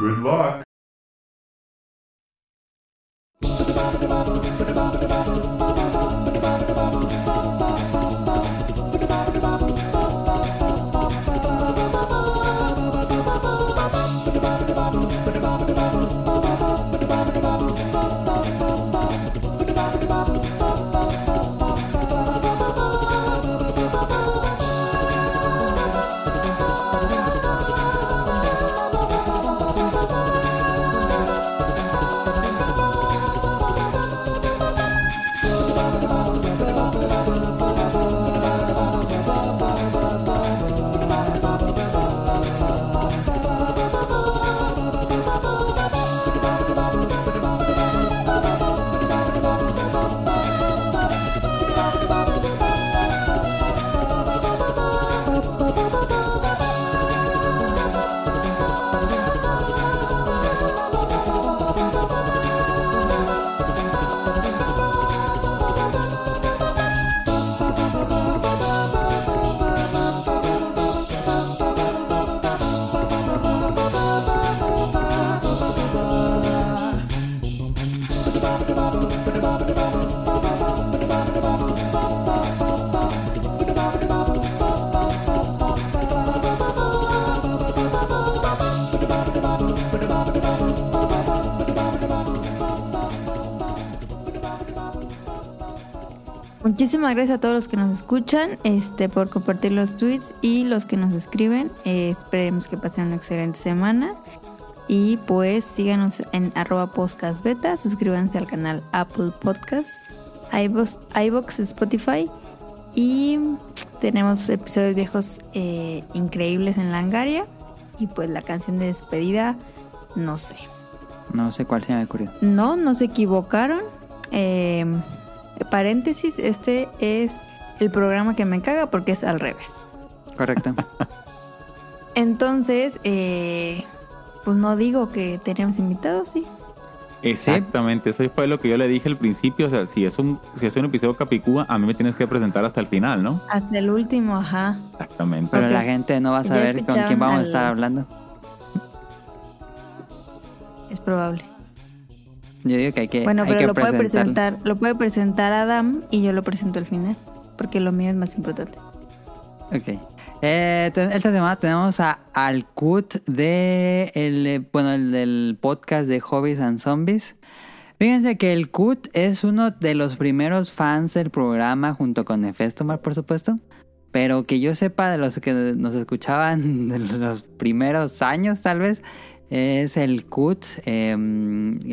Good luck. Muchísimas gracias a todos los que nos escuchan, este, por compartir los tweets y los que nos escriben. Eh, esperemos que pasen una excelente semana. Y pues síganos en arroba podcast beta, suscríbanse al canal Apple Podcasts, iVoox, iVoox, Spotify. Y tenemos episodios viejos eh, increíbles en Langaria. Y pues la canción de despedida, no sé. No sé cuál se me ocurrió. No, no se equivocaron. Eh, paréntesis, este es el programa que me caga porque es al revés. Correcto. Entonces, eh, pues no digo que tenemos invitados, sí. Exactamente, eso fue lo que yo le dije al principio. O sea, si es un, si es un episodio Capicúa, a mí me tienes que presentar hasta el final, ¿no? Hasta el último, ajá. Exactamente. Pero la gente no va a saber con quién vamos a estar hablando. Es probable. Yo digo que hay que, Bueno, hay pero que lo puede presentar, lo puede presentar Adam y yo lo presento al final, porque lo mío es más importante. Ok. Eh, esta semana tenemos a Alcut de el, bueno, el del podcast de Hobbies and Zombies. Fíjense que el Cut es uno de los primeros fans del programa junto con Nefestomar, por supuesto. Pero que yo sepa de los que nos escuchaban de los primeros años, tal vez, es el Cut, eh,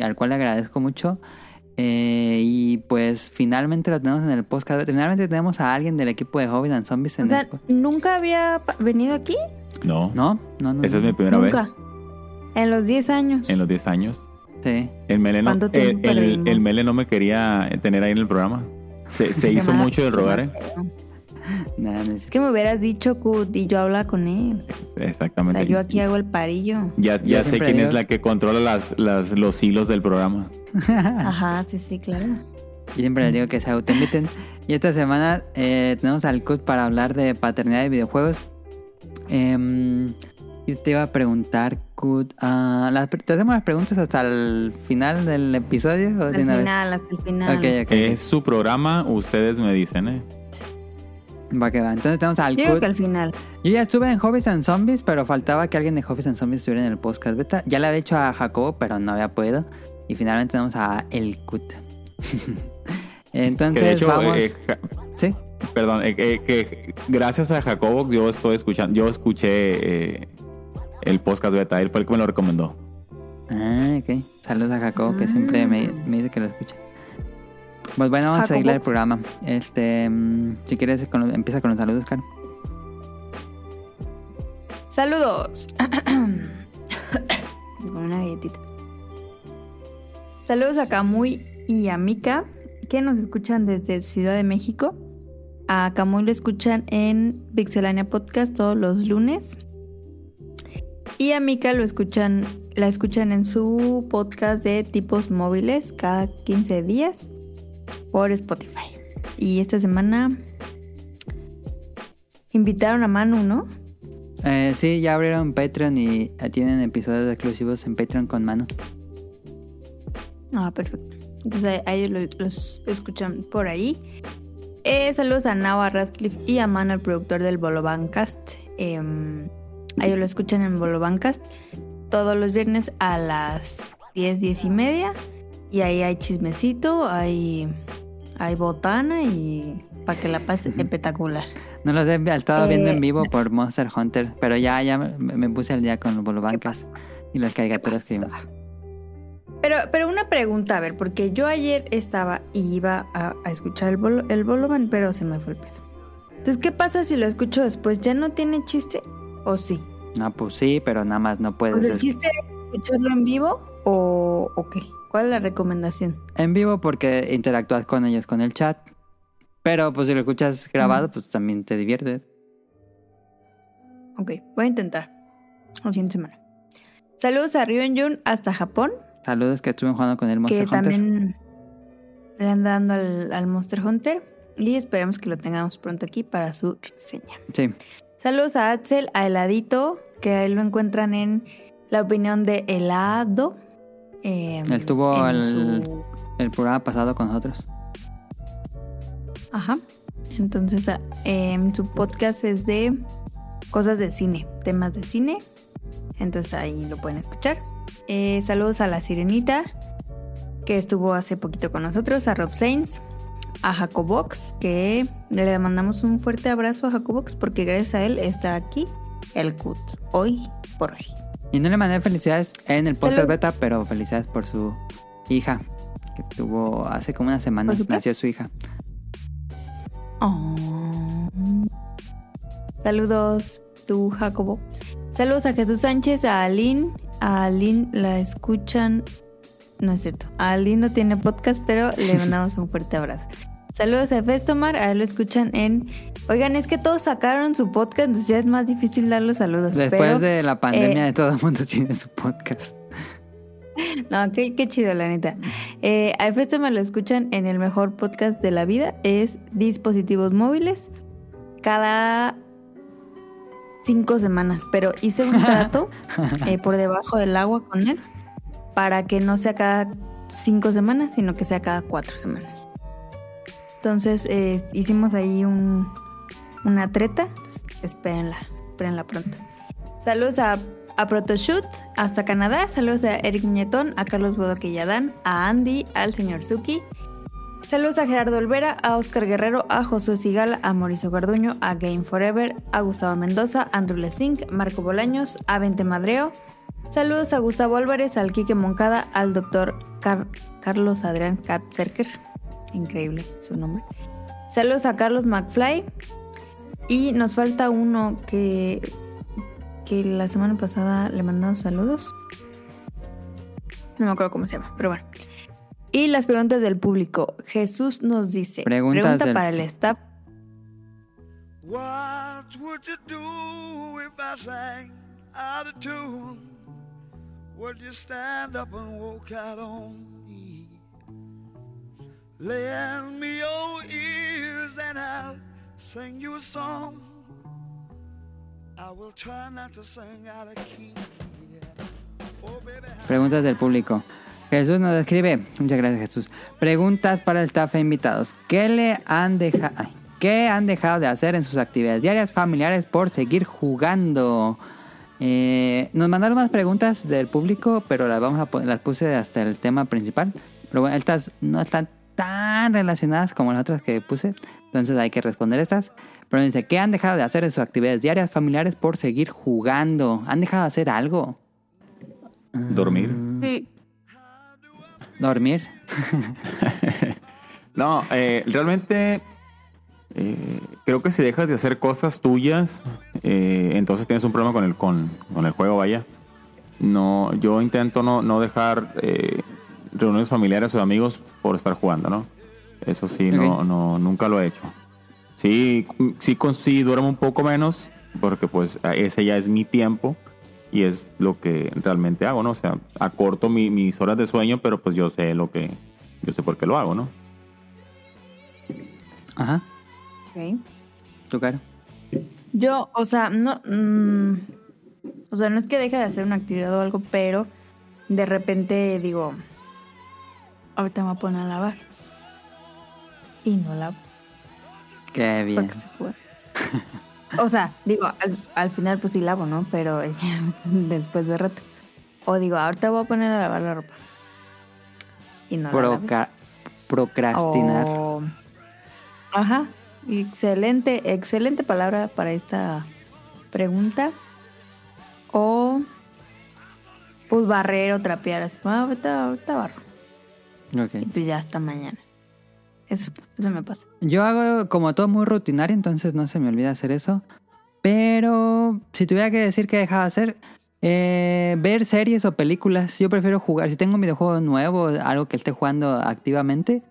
al cual le agradezco mucho. Eh, y pues finalmente lo tenemos en el podcast. Finalmente tenemos a alguien del equipo de Hobbies and Zombies en O sea, el. ¿nunca había venido aquí? No, No, no, no. esa es mi primera Nunca. vez En los 10 años. en los 10 años. Sí. El Mele no, ¿Cuánto el, tiempo el- Mele no me quería tener ahí en el programa. Se, se hizo mucho qué rogar, ¿eh? Pedo. Nada, no Es es- que me hubieras dicho Kut y yo hablaba con él. O Exactamente. sea, yo aquí hago el parillo. Ya, ya sé quién digo- es la que controla las, las, los hilos del programa. Ajá, sí, sí, claro. Yo siempre les digo que se autoinviten. Y esta semana eh, tenemos al CUT para hablar de paternidad de videojuegos. Em, yo te iba a preguntar, CUT, ah, las- ¿te hacemos las preguntas hasta el final del episodio? ¿o una vez? final, hasta el final. Ok, ok, ok. Es su programa, ustedes me dicen, ¿eh? Va que va. Entonces tenemos al Yo CUT. que al final. Yo ya estuve en Hobbies and Zombies, pero faltaba que alguien de Hobbies and Zombies estuviera en el podcast beta. Ya le había hecho a Jacobo, pero no había podido. Y finalmente tenemos a El CUT. Entonces, Que de hecho, vamos. eh, Ja- Sí. perdón, eh, eh, que gracias a Jacobo yo estoy escuchando, yo escuché eh, el podcast beta, él fue el que me lo recomendó. Ah, ok. Saludos a Jacobo, que siempre me, me dice que lo escucha. Pues bueno, vamos a seguir el programa. Este, mm, si quieres, con empieza con los saludos, Caro. Saludos. Con una galletita. Saludos a Camuy y a Mika, que nos escuchan desde Ciudad de México. A Camuy lo escuchan en Pixelania Podcast todos los lunes. Y a Mika lo escuchan, la escuchan en su podcast de tipos móviles cada 15 días por Spotify. Y esta semana invitaron a Manu, ¿no? Eh, sí, ya abrieron Patreon y eh, tienen episodios exclusivos en Patreon con Manu. Ah, perfecto. Entonces a, ellos lo- los, escuchan por ahí. Eh, saludos a Nava Radcliffe y a Manu, el productor del Bolobancast. Eh, a ellos lo escuchan en Bolobancast todos los viernes a las 10, 10 y media. Y ahí hay chismecito, hay, hay botana y para que la pase espectacular. No los he estado viendo Eh, en vivo por Monster Hunter, pero ya, ya me, me puse al día con los ¿Qué Bolobancas y las ¿Qué caricaturas que. Pero, pero una pregunta, a ver, porque yo ayer estaba y iba a, a escuchar el, bolo, el Boloban, pero se me fue el pedo. Entonces, ¿qué pasa si lo escucho después? ¿Ya no tiene chiste? ¿O sí? No, pues sí, pero nada más no ¿O puedes. sea, el chiste es escucharlo en vivo o, o qué? ¿Cuál es la recomendación? En vivo porque interactúas con ellos con el chat. Pero pues si lo escuchas grabado, pues también te divierte. Ok, voy a intentar. La siguiente semana. Saludos a Ryun Jun hasta Japón, Saludos que estuvieron jugando con el Monster que Hunter. también le anda dando al, al Monster Hunter. Y esperemos que lo tengamos pronto aquí para su reseña. Sí. Saludos a Axel, a Heladito, que ahí lo encuentran en la opinión de Helado. Eh, Estuvo en el- su- El programa pasado con nosotros. Ajá. Entonces, ah, em, su podcast es de cosas de cine, temas de cine. Entonces ahí lo pueden escuchar. Eh, saludos a la Sirenita, que estuvo hace poquito con nosotros, a Rob Sainz, a Jacobox, que le mandamos un fuerte abrazo a Jacobox porque gracias a él está aquí el CUT, hoy por hoy. Y no le mandé felicidades en el podcast Salud. beta, pero felicidades por su hija. Que tuvo hace como una semana. ¿Por su qué? Nació su hija. Oh. Saludos, tú, Jacobo. Saludos a Jesús Sánchez, a Aline. A Aline la escuchan. No es cierto. A Aline no tiene podcast, pero le mandamos un fuerte abrazo. Saludos a Festomar, a él lo escuchan en. Oigan, es que todos sacaron su podcast, entonces ya es más difícil dar los saludos. Después pero- de la pandemia, eh, de todo el mundo tiene su podcast. No, qué, qué chido, la neta. Eh, a Efesto me lo escuchan en el mejor podcast de la vida. Es Dispositivos Móviles. Cada cinco semanas. Pero hice un trato eh, por debajo del agua con él para que no sea cada cinco semanas, sino que sea cada cuatro semanas. Entonces eh, hicimos ahí un, una treta. Entonces, espérenla, espérenla pronto. Saludos a, a Protoshoot hasta Canadá. Saludos a Eric Muñetón, a Carlos Bodoquilladán, a Andy, al señor Suki. Saludos a Gerardo Olvera, a Oscar Guerrero, a Josué Sigala, a Mauricio Garduño, a Game Forever, a Gustavo Mendoza, a Andrew Lesink, Marco Bolaños, a Vente Madreo. Saludos a Gustavo Álvarez, al Quique Moncada, al doctor Car- Carlos Adrián Katzerker. Increíble su nombre. Saludos a Carlos McFly. Y nos falta uno que, que la semana pasada le mandamos saludos. No me acuerdo cómo se llama, pero bueno. Y las preguntas del público. Jesús nos dice, Preguntas pregunta del- para el staff. What would you do if I sang out of tune? Would you stand up and walk out on? Preguntas del público. Jesús nos escribe. Muchas gracias, Jesús. Preguntas para el staff e invitados. ¿Qué le han dejado? ¿Qué han dejado de hacer en sus actividades diarias familiares por seguir jugando? Eh, nos mandaron más preguntas del público, pero las vamos a las puse hasta el tema principal. Pero bueno, estas no están tan relacionadas como las otras que puse. Entonces hay que responder estas. Pero dice, ¿qué han dejado de hacer en sus actividades diarias familiares por seguir jugando? ¿Han dejado de hacer algo? Dormir. Sí. ¿Dormir? No, eh, realmente eh, creo que si dejas de hacer cosas tuyas, eh, entonces tienes un problema con el, con, con el juego, vaya. No, yo intento no, no dejar eh, reuniones familiares o amigos por estar jugando, ¿no? Eso sí, no, no, nunca lo he hecho. Sí, sí, con- sí duermo un poco menos, porque pues ese ya es mi tiempo y es lo que realmente hago, ¿no? O sea, acorto mi- mis horas de sueño, pero pues yo sé lo que, yo sé por qué lo hago, ¿no? Ajá. Ok. ¿Tu cara? Yo, o sea, no. mm, o sea, no es que deje de hacer una actividad o algo, pero de repente digo. Ahorita me voy a poner a lavar. Y no lavo. Qué bien. Porque. O sea, digo, al, al final pues sí lavo, ¿no? Pero después de rato. O digo, ahorita voy a poner a lavar la ropa. Y no la. Proca- procrastinar. O- Ajá. Excelente, excelente palabra para esta pregunta. O pues barrer o trapear. Así, "Ah, ahorita, ahorita barro. Y pues ya hasta mañana. Eso, eso me pasa. Yo hago como todo muy rutinario, entonces no se me olvida hacer eso. Pero si tuviera que decir que dejaba de hacer, eh, ver series o películas, yo prefiero jugar. Si tengo un videojuego nuevo, algo que esté jugando activamente,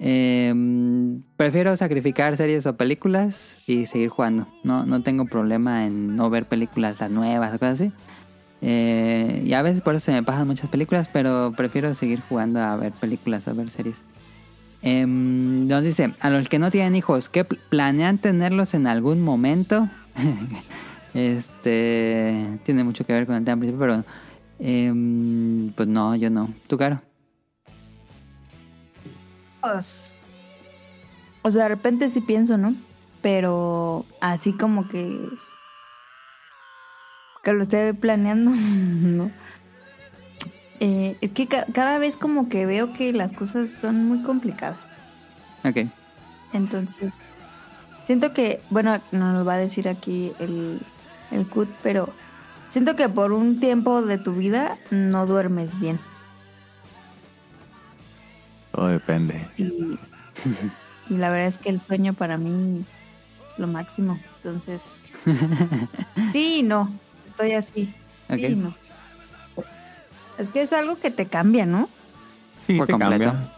eh, prefiero sacrificar series o películas y seguir jugando. No, no tengo problema en no ver películas las nuevas o cosas así. Eh, y a veces por eso se me pasan muchas películas, pero prefiero seguir jugando a ver películas o ver series. Em, nos dice, a los que no tienen hijos, ¿qué pl- planean tenerlos en algún momento? este tiene mucho que ver con el tema principio, pero em, pues no, yo no. ¿Tú, Caro? O sea, de repente sí pienso, ¿no? Pero así como que. Que lo esté planeando, ¿no? Eh, es que ca- cada vez como que veo que las cosas son muy complicadas. Ok. Entonces, siento que, bueno, no nos va a decir aquí el, el CUT, pero siento que por un tiempo de tu vida no duermes bien. Todo depende. Y, y la verdad es que el sueño para mí es lo máximo. Entonces, sí y no. Estoy así. Sí no. Es que es algo que te cambia, ¿no? Sí, Por te completo. cambia.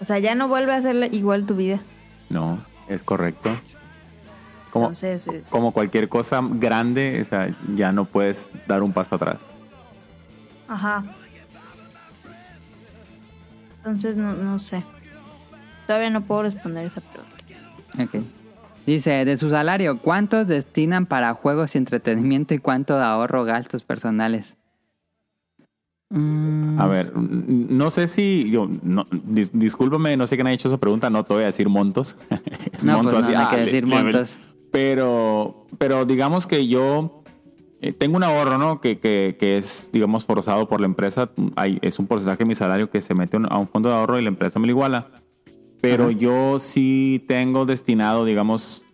O sea, ya no vuelve a ser igual tu vida. No, es correcto. Como, Entonces, eh, como cualquier cosa grande, o sea, ya no puedes dar un paso atrás. ajá. Entonces, no, no sé. Todavía no puedo responder esa pregunta. Ok. Dice, de su salario, ¿cuántos destinan para juegos y entretenimiento y cuánto de ahorro gastos personales? Mm, A ver, n- no sé si yo, no, dis- discúlpame, no sé quién ha hecho esa pregunta, no te voy a decir montos. No, pues no, no hay ah, que decir le- montos. Pero, pero digamos que yo eh, tengo un ahorro, ¿no? Que, que, que es, digamos, forzado por la empresa. Hay, es un porcentaje de mi salario que se mete a un fondo de ahorro y la empresa me lo iguala. Pero Ajá. yo sí tengo destinado, digamos,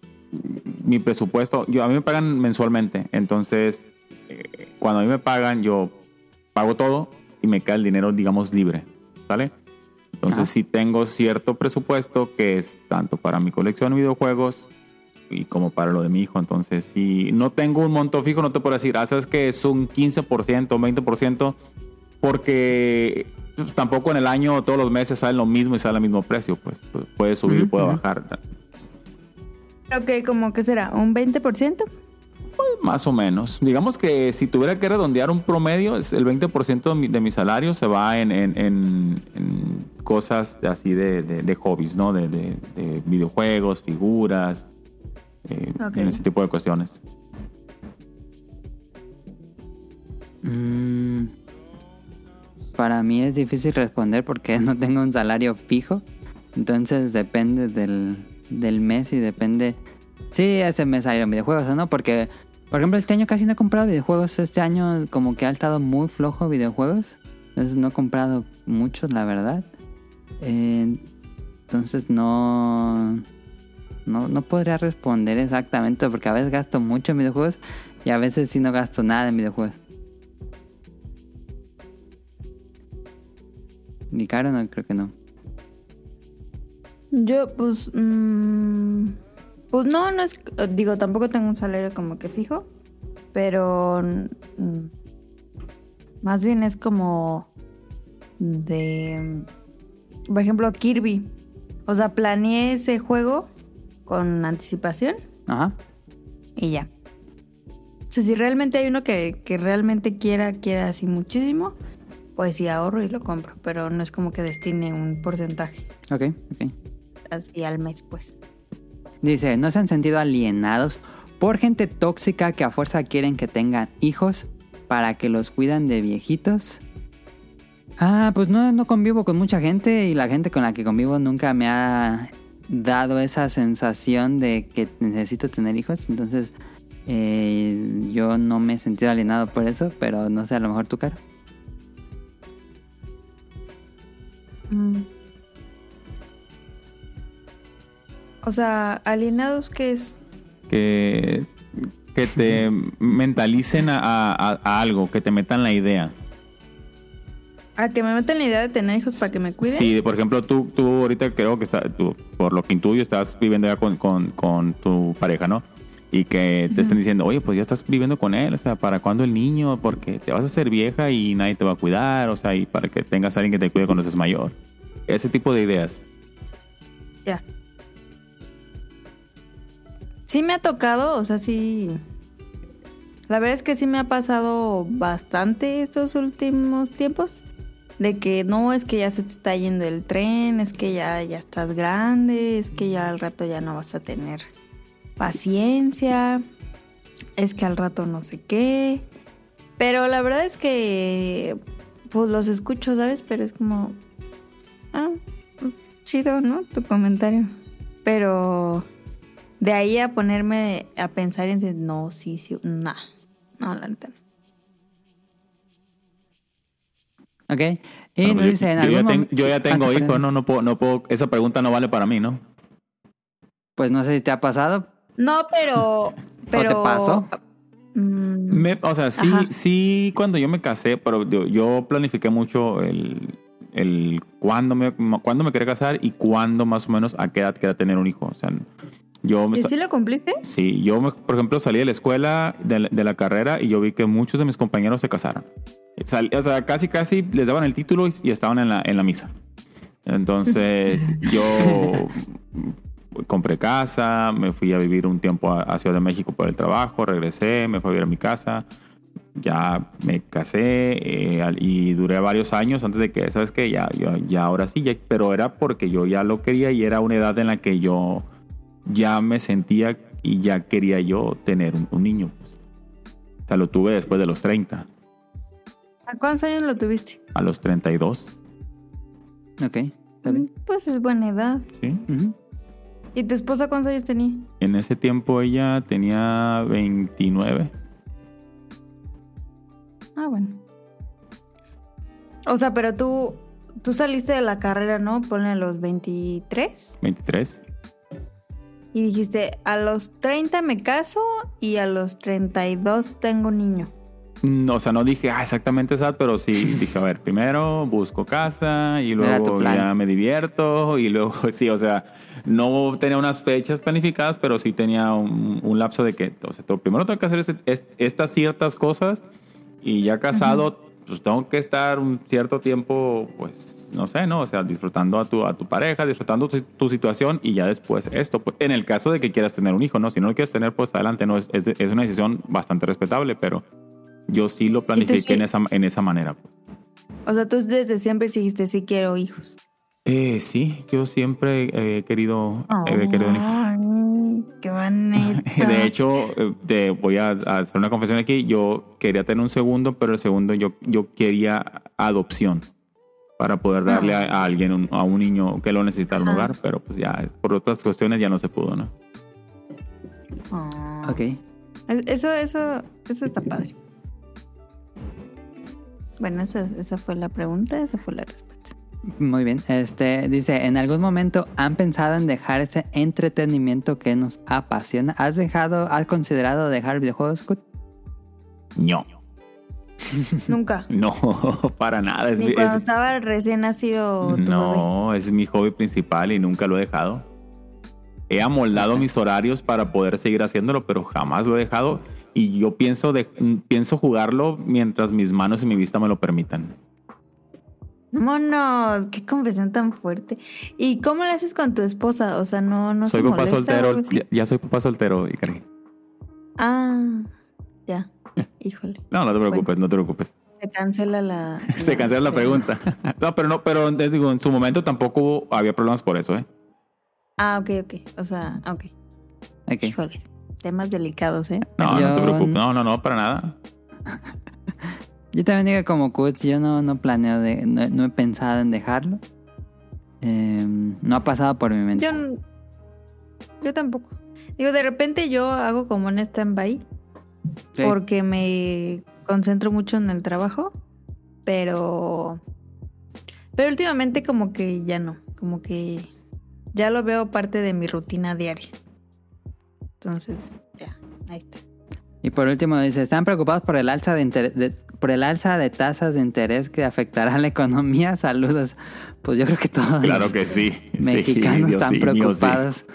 mi presupuesto. Yo, a mí me pagan mensualmente. Entonces, eh, cuando a mí me pagan, yo pago todo y me cae el dinero, digamos, libre. ¿Sale? Entonces, Ajá. sí tengo cierto presupuesto que es tanto para mi colección de videojuegos y como para lo de mi hijo. Entonces, si no tengo un monto fijo, no te puedo decir, ah, sabes que es un 15% o 20%, porque pues, tampoco en el año todos los meses sale lo mismo y sale al mismo precio. Pues Pu- puede subir puede bajar. Creo que como que será un 20%. Más o menos. Digamos que si tuviera que redondear un promedio, es el 20% de mi, de mi salario se va en, en- en- en cosas así de, de- de hobbies, ¿no? De, de- de videojuegos, figuras, eh, en ese tipo de cuestiones. Mm, para mí es difícil responder porque no tengo un salario fijo. Entonces depende del, del mes y depende si ese mes salieron videojuegos o no. Porque, por ejemplo, este año casi no he comprado videojuegos. Este año como que ha estado muy flojo videojuegos. Entonces no he comprado muchos, la verdad. Eh, entonces no, no... No podría responder exactamente porque a veces gasto mucho en videojuegos y a veces sí no gasto nada en videojuegos. Ni caro, no, creo que no. Yo, pues, mm, pues no, no es, digo, tampoco tengo un salario como que fijo, pero mm, más bien es como de, por ejemplo, Kirby. O sea, planeé ese juego con anticipación Ajá. y ya. O sea, si realmente hay uno que, que realmente quiera, quiera así muchísimo, pues sí ahorro y lo compro, pero no es como que destine un porcentaje Ok, ok. así al mes, pues. Dice, ¿no se han sentido alienados por gente tóxica que a fuerza quieren que tengan hijos para que los cuidan de viejitos? Ah, pues no, no convivo con mucha gente y la gente con la que convivo nunca me ha dado esa sensación de que necesito tener hijos. Entonces, eh, yo no me he sentido alienado por eso, pero no sé, a lo mejor tu cara. Mm. O sea, alienados, ¿qué es? Que, que te mentalicen a, a- a algo, que te metan la idea. A que me metan la idea de tener hijos para que me cuiden. Sí, por ejemplo, tú, tú ahorita creo que está, tú, por lo que intuyo, estás viviendo ya con, con, con tu pareja, ¿no? Y que te estén diciendo, oye, pues ya estás viviendo con él, o sea, ¿para cuándo el niño? Porque te vas a hacer vieja y nadie te va a cuidar, o sea, y para que tengas a alguien que te cuide cuando seas mayor. Ese tipo de ideas. Ya. Sí me ha tocado, o sea, sí. La verdad es que sí me ha pasado bastante estos últimos tiempos. De que no, es que ya se te está yendo el tren, es que ya, ya estás grande, es que ya al rato ya no vas a tener paciencia, es que al rato no sé qué. Pero la verdad es que pues los escucho, ¿sabes? Pero es como... Ah, chido, ¿no? Tu comentario. Pero de ahí a ponerme a pensar en decir, no, sí, sí, nah. No, la neta. no. ¿Ok? Y Bueno, nos yo, dice, en yo algún ya, ten- momento... yo ya tengo Ah, sí, hijos, perdón. no, no puedo, no puedo, esa pregunta no vale para mí, ¿no? Pues no sé si te ha pasado. No, pero. pero te pasó? Mm, Me- o sea, sí, Ajá. sí, cuando yo me casé, pero yo, yo planifiqué mucho el, el cuándo me, cuándo me quería casar y cuándo más o menos a qué edad quería tener un hijo. O sea, yo me, ¿Y sí lo cumpliste? sí, yo me- por ejemplo salí de la escuela, de, la- de la carrera y yo vi que muchos de mis compañeros se casaron. Sal- o sea, casi, casi les daban el título y, y estaban en la, en la misa. Entonces, yo compré casa, me fui a vivir un tiempo a, a Ciudad de México por el trabajo, regresé, me fui a vivir a mi casa, ya me casé eh, y duré varios años antes de que, ¿sabes qué? Ya, ya, ya ahora sí, ya- pero era porque yo ya lo quería y era una edad en la que yo ya me sentía y ya quería yo tener un, un niño. pues. O sea, lo tuve después de los 30, ¿A cuántos años lo tuviste? a los 32, Ok, está bien. Pues es buena edad. ¿sí? Ujú. ¿Y tu esposa cuántos años tenía? En ese tiempo ella tenía 29. Ah, bueno. O sea, pero tú, tú saliste de la carrera, ¿no? Ponle a los 23. 23. Y dijiste, a los 30 me caso y a los 32 tengo niño. No, o sea, no dije ah, exactamente esa, pero sí dije, a ver, primero busco casa y luego ya me divierto y luego sí, o sea, no tenía unas fechas planificadas, pero sí tenía un, un lapso de que, o sea, primero tengo que hacer este- est- estas ciertas cosas y ya casado, pues tengo que estar un cierto tiempo, pues, no sé, ¿no? O sea, disfrutando a tu, a tu pareja, disfrutando tu, tu situación y ya después esto. Pues, en el caso de que quieras tener un hijo, ¿no? Si no lo quieres tener, pues adelante, ¿no? Es, es, es una decisión bastante respetable, pero yo sí lo planifiqué sí- en, esa, en esa manera. O sea, tú desde siempre dijiste, sí quiero hijos. Eh, sí, yo siempre he querido, he querido un hijo. Ay, qué bonito. De hecho, eh, te voy a, hacer una confesión aquí. Yo quería tener un segundo, pero el segundo yo, yo quería adopción para poder darle a, a alguien, un- a un niño que lo necesitara un Ajá. hogar, pero pues ya por otras cuestiones ya no se pudo, ¿no? Ah. Ok. Es- Eso, eso, eso está padre. Bueno, esa, esa fue la pregunta, esa fue la respuesta. Muy bien. Este dice, ¿en algún momento han pensado en dejar ese entretenimiento que nos apasiona? ¿Has dejado, has considerado dejar videojuegos? Scott? No, Nunca. no, para nada. Es, Ni mi- cuando es- estaba recién nacido tu bebé. no, es mi hobby principal y nunca lo he dejado. He amoldado mis horarios para poder seguir haciéndolo, pero jamás lo he dejado. Y yo pienso, de, pienso jugarlo mientras mis manos y mi vista me lo permitan. Vámonos, qué confesión tan fuerte. ¿Y cómo le haces con tu esposa? O sea, no, no soy se papá molesta soltero, ya, ya soy papá soltero, Ikari. Ah, ya. Híjole. No, no te preocupes, no te preocupes. Se cancela la. Se cancela la pregunta. No, pero no, pero digo, en su momento tampoco había problemas por eso, ¿eh? Ah, ok, ok. O sea, ok. Ok. Híjole, temas delicados, ¿eh? No, no te preocupes. No, no, no, para nada. Yo también digo como Kuts, yo no, no planeo, de, no, no he pensado en dejarlo. Eh, no ha pasado por mi mente. Yo tampoco. Digo, de repente yo hago como un stand-by Sí. porque me concentro mucho en el trabajo, pero pero últimamente como que ya no, como que ya lo veo parte de mi rutina diaria. Entonces, ya, ahí está. Y por último dice, ¿están preocupados por el alza de, inter- de- por el alza de tasas de interés que afectará a la economía? Saludos. Pues yo creo que todos Claro los que sí. mexicanos Sí, están sí, mío, sí. preocupados.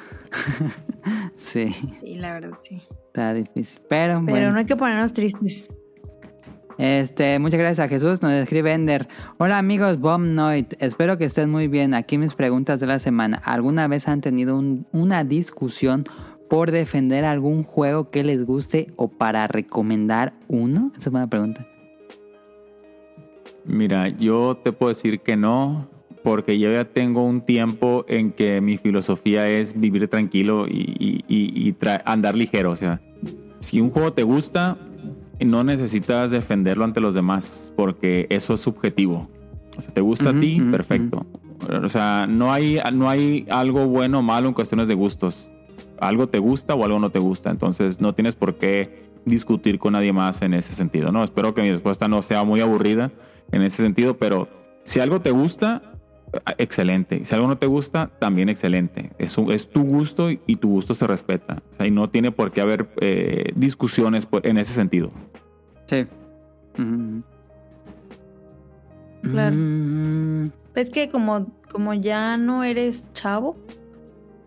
sí, Sí, la verdad, sí. está difícil. Pero, Pero bueno. no hay que ponernos tristes. Este, muchas gracias a Jesús, nos escribe Ender. Hola amigos Bomb Noit, espero que estén muy bien. Aquí mis preguntas de la semana. ¿Alguna vez han tenido un- una discusión por defender algún juego que les guste o para recomendar uno? Esa es una pregunta. Mira, yo te puedo decir que no, porque yo ya tengo un tiempo en que mi filosofía es vivir tranquilo y, y- y- y tra- andar ligero. O sea, si un juego te gusta, no necesitas defenderlo ante los demás, porque eso es subjetivo. O sea, te gusta a ti, perfecto. O sea, no hay, no hay algo bueno o malo en cuestiones de gustos. Algo te gusta o algo no te gusta. Entonces, no tienes por qué discutir con nadie más en ese sentido. No, espero que mi respuesta no sea muy aburrida en ese sentido, pero si algo te gusta, excelente. Si algo no te gusta, también excelente. Es, un- es tu gusto y tu gusto se respeta. O sea, y no tiene por qué haber eh, discusiones en ese sentido. Sí. Claro. Mm, Es que como, como ya no eres chavo,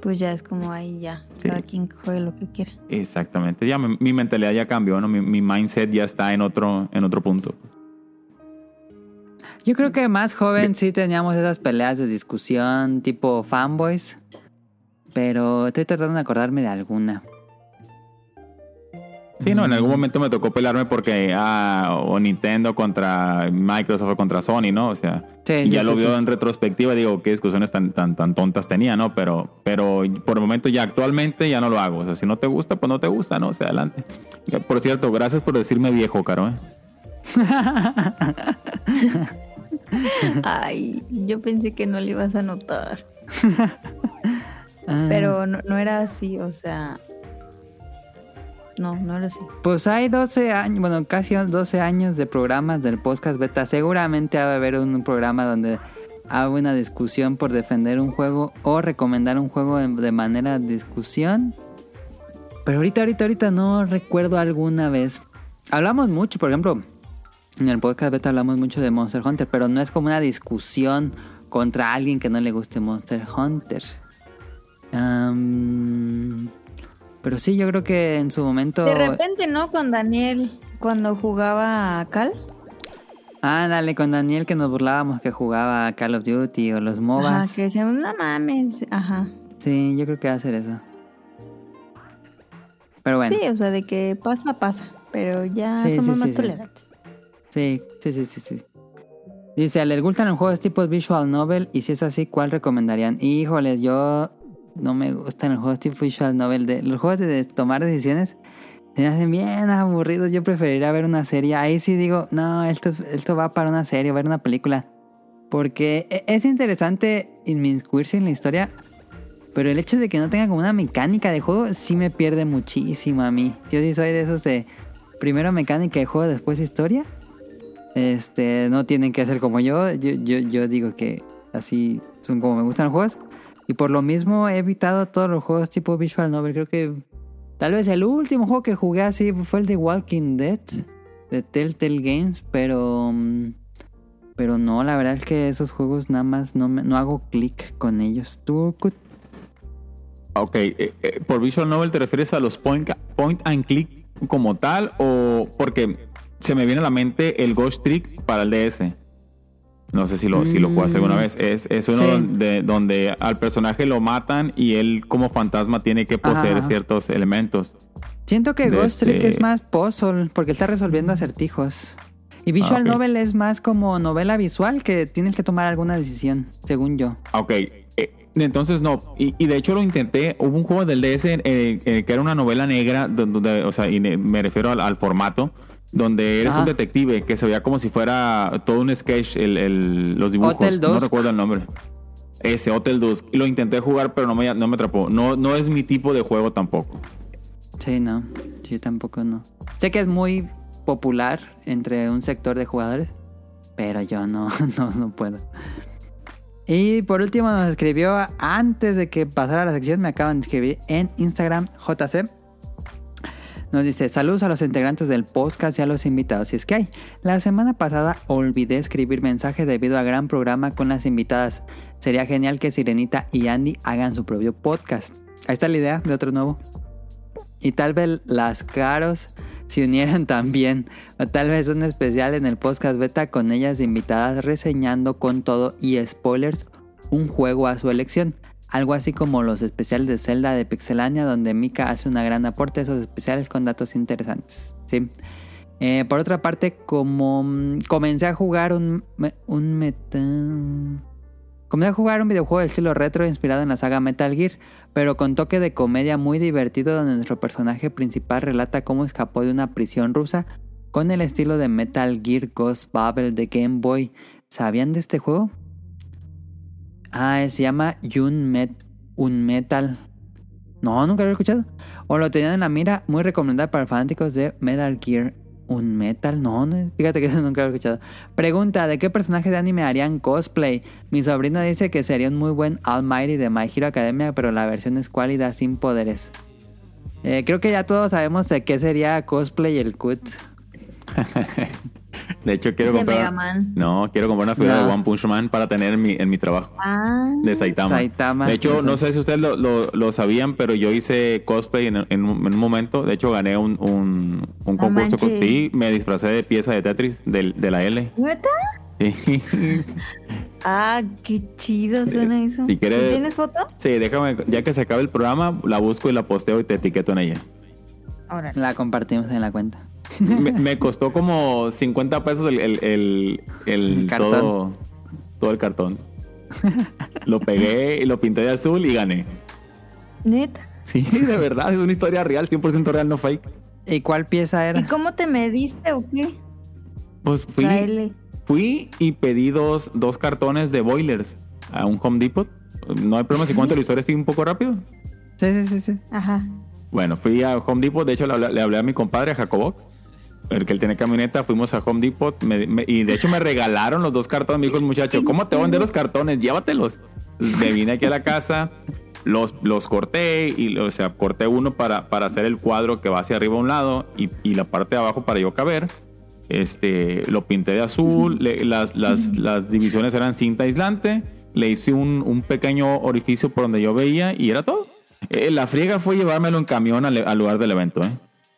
pues ya es como ahí ya. Sí. Cada quien juegue lo que quiera. Exactamente. Ya mi, mi mentalidad ya cambió, ¿no? Mi, mi mindset ya está en otro, en otro punto. Yo creo que más joven sí teníamos esas peleas de discusión tipo fanboys. Pero estoy tratando de acordarme de alguna. Sí, no, en algún momento me tocó pelearme porque, ah, o Nintendo contra Microsoft o contra Sony, ¿no? O sea, Sí, y sí, ya sí, lo sí. veo en retrospectiva, digo, qué discusiones tan, tan, tan tontas tenía, ¿no? Pero, pero por el momento ya actualmente ya no lo hago. O sea, si no te gusta, pues no te gusta, ¿no? O sea, adelante. Por cierto, gracias por decirme viejo, Caro, ¿eh? Ay, yo pensé que no le ibas a notar. Ah, Pero no, no era así, o sea. No, no era así. Pues hay 12 años, bueno, casi 12 años de programas del podcast beta. Seguramente va a haber un programa donde haga una discusión por defender un juego o recomendar un juego de, manera discusión. Pero ahorita, ahorita, ahorita no recuerdo alguna vez. Hablamos mucho, por ejemplo, en el podcast beta hablamos mucho de Monster Hunter, pero no es como una discusión contra alguien que no le guste Monster Hunter. Pero sí, yo creo que en su momento... De repente, ¿no? Con Daniel, cuando jugaba a Cal. Ah, dale, con Daniel que nos burlábamos que jugaba Call of Duty o los Ajá, MOBAs. que decíamos, no mames. Ajá. Sí, yo creo que va a hacer eso. Pero bueno, Sí, o sea, de que pasa, pasa. Pero ya Sí, somos sí, más sí. tolerantes. sí, sí, sí, sí, sí. Dice, ¿les gustan los juegos tipo visual novel? Y si es así, ¿cuál recomendarían? Híjoles, yo no me gustan los juegos tipo visual novel. De, los juegos de tomar decisiones se me hacen bien aburridos. Yo preferiría ver una serie. Ahí sí digo, no, esto, esto va para una serie, ver una película. Porque e- es interesante inmiscuirse en la historia, pero el hecho de que no tenga como una mecánica de juego sí me pierde muchísimo a mí. Yo sí soy de esos de primero mecánica de juego, después historia. Este, no tienen que hacer como yo. Yo, yo, yo digo que así son como me gustan los juegos. Y por lo mismo he evitado todos los juegos tipo Visual Novel. Creo que tal vez el último juego que jugué así fue el de Walking Dead de Telltale Games, pero mm, pero no, la verdad es que esos juegos nada más no, no hago clic con ellos. ¿Tú? Ok, eh, eh, por Visual Novel te refieres a los point, point and click como tal o porque se me viene a la mente el Ghost Trick para el DS. No sé si lo, si lo jugaste alguna Mm, vez. Es, es uno sí. donde, donde al personaje lo matan y él como fantasma tiene que poseer Ajá. ciertos elementos. Siento que Ghost Trick este- es más puzzle, porque él está resolviendo acertijos. Y Visual Ah. Novel es más como novela visual que tienes que tomar alguna decisión, según yo. Ok, Eh, entonces no, y, y de hecho lo intenté, hubo un juego del DS eh, eh, que era una novela negra, donde, o sea, y me- me refiero al, al formato, donde eres Ajá. un detective que se veía como si fuera todo un sketch, el, el- los dibujos, Hotel no Dusk. recuerdo el nombre. Ese, Hotel Dusk. Lo intenté jugar, pero no me, no me atrapó. No, no es mi tipo de juego tampoco. Sí, no. Yo tampoco no. Sé que es muy popular entre un sector de jugadores, pero yo no, no, no puedo. Y por último nos escribió antes de que pasara la sección, me acaban de escribir en Instagram JC. Nos dice, saludos a los integrantes del podcast y a los invitados. Si es que hay, la semana pasada olvidé escribir mensaje debido a gran programa con las invitadas. Sería genial que Sirenita y Andy hagan su propio podcast. Ahí está la idea de otro nuevo. Y tal vez las caros se unieran también. O tal vez un especial en el podcast beta con ellas invitadas reseñando con todo y spoilers un juego a su elección. Algo así como los especiales de Zelda de Pixelania donde Mika hace una gran aporte a esos especiales con datos interesantes. Sí. Eh, por otra parte, como mm, comencé a jugar un, un meta... Comencé a jugar un videojuego del estilo retro inspirado en la saga Metal Gear, pero con toque de comedia muy divertido donde nuestro personaje principal relata cómo escapó de una prisión rusa con el estilo de Metal Gear Ghost Babel de Game Boy. ¿Sabían de este juego? Ah, se llama Un, Met Un Metal. No, nunca lo he escuchado. O lo tenían en la mira, muy recomendado para fanáticos de Metal Gear. Un metal, no, no, fíjate que eso nunca lo he escuchado. Pregunta, ¿de qué personaje de anime harían cosplay? Mi sobrino dice que sería un muy buen Almighty de My Hero Academia, pero la versión es cuálida sin poderes. Eh, creo que ya todos sabemos de qué sería cosplay el cut. De hecho, quiero De comprar. Mega Man. No, quiero comprar una figura No. de One Punch Man para tener en mi, en mi trabajo. Ah, De Saitama. Saitama. De hecho, no sé si ustedes lo, lo- lo sabían, pero yo hice cosplay en, en un, en un momento. De hecho, gané un, un, un concurso. con-. Sí, me disfracé de pieza de Tetris del- de, la L. ¿neta? Sí. Ah, qué chido suena eso. Si quieres- ¿Tú ¿Tienes foto? Sí, déjame, ya que se acabe el programa, la busco y la posteo y te etiqueto en ella. Ahora. La compartimos en la cuenta. Me, me costó como 50 pesos el, el, el, el El cartón. todo, todo el cartón. Lo pegué y lo pinté de azul y gané. ¿Neta? Sí, de verdad, es una historia real, 100% real, no fake. ¿Y cuál pieza ¿Y era? cómo te mediste o qué? Pues fui, La L. fui y pedí dos, dos cartones de boilers a un Home Depot. No hay problema si cuento la historia así un poco rápido. Sí, sí, sí, sí. Ajá. Bueno, fui a Home Depot, de hecho le hablé, le hablé a mi compadre, a Jacobox, el que él tiene camioneta, fuimos a Home Depot me- me- y de hecho me regalaron los dos cartones, me dijo el muchacho, ¿cómo te voy a vender los cartones? Llévatelos. Me vine aquí a la casa, los, los corté y o sea, corté uno para, para hacer el cuadro que va hacia arriba a un lado y, y la parte de abajo para yo caber. Este, lo pinté de azul, le- las, las, las divisiones eran cinta aislante, le hice un, un pequeño orificio por donde yo veía y era todo. Eh, la friega fue llevármelo en camión al, al lugar del evento, ¿eh?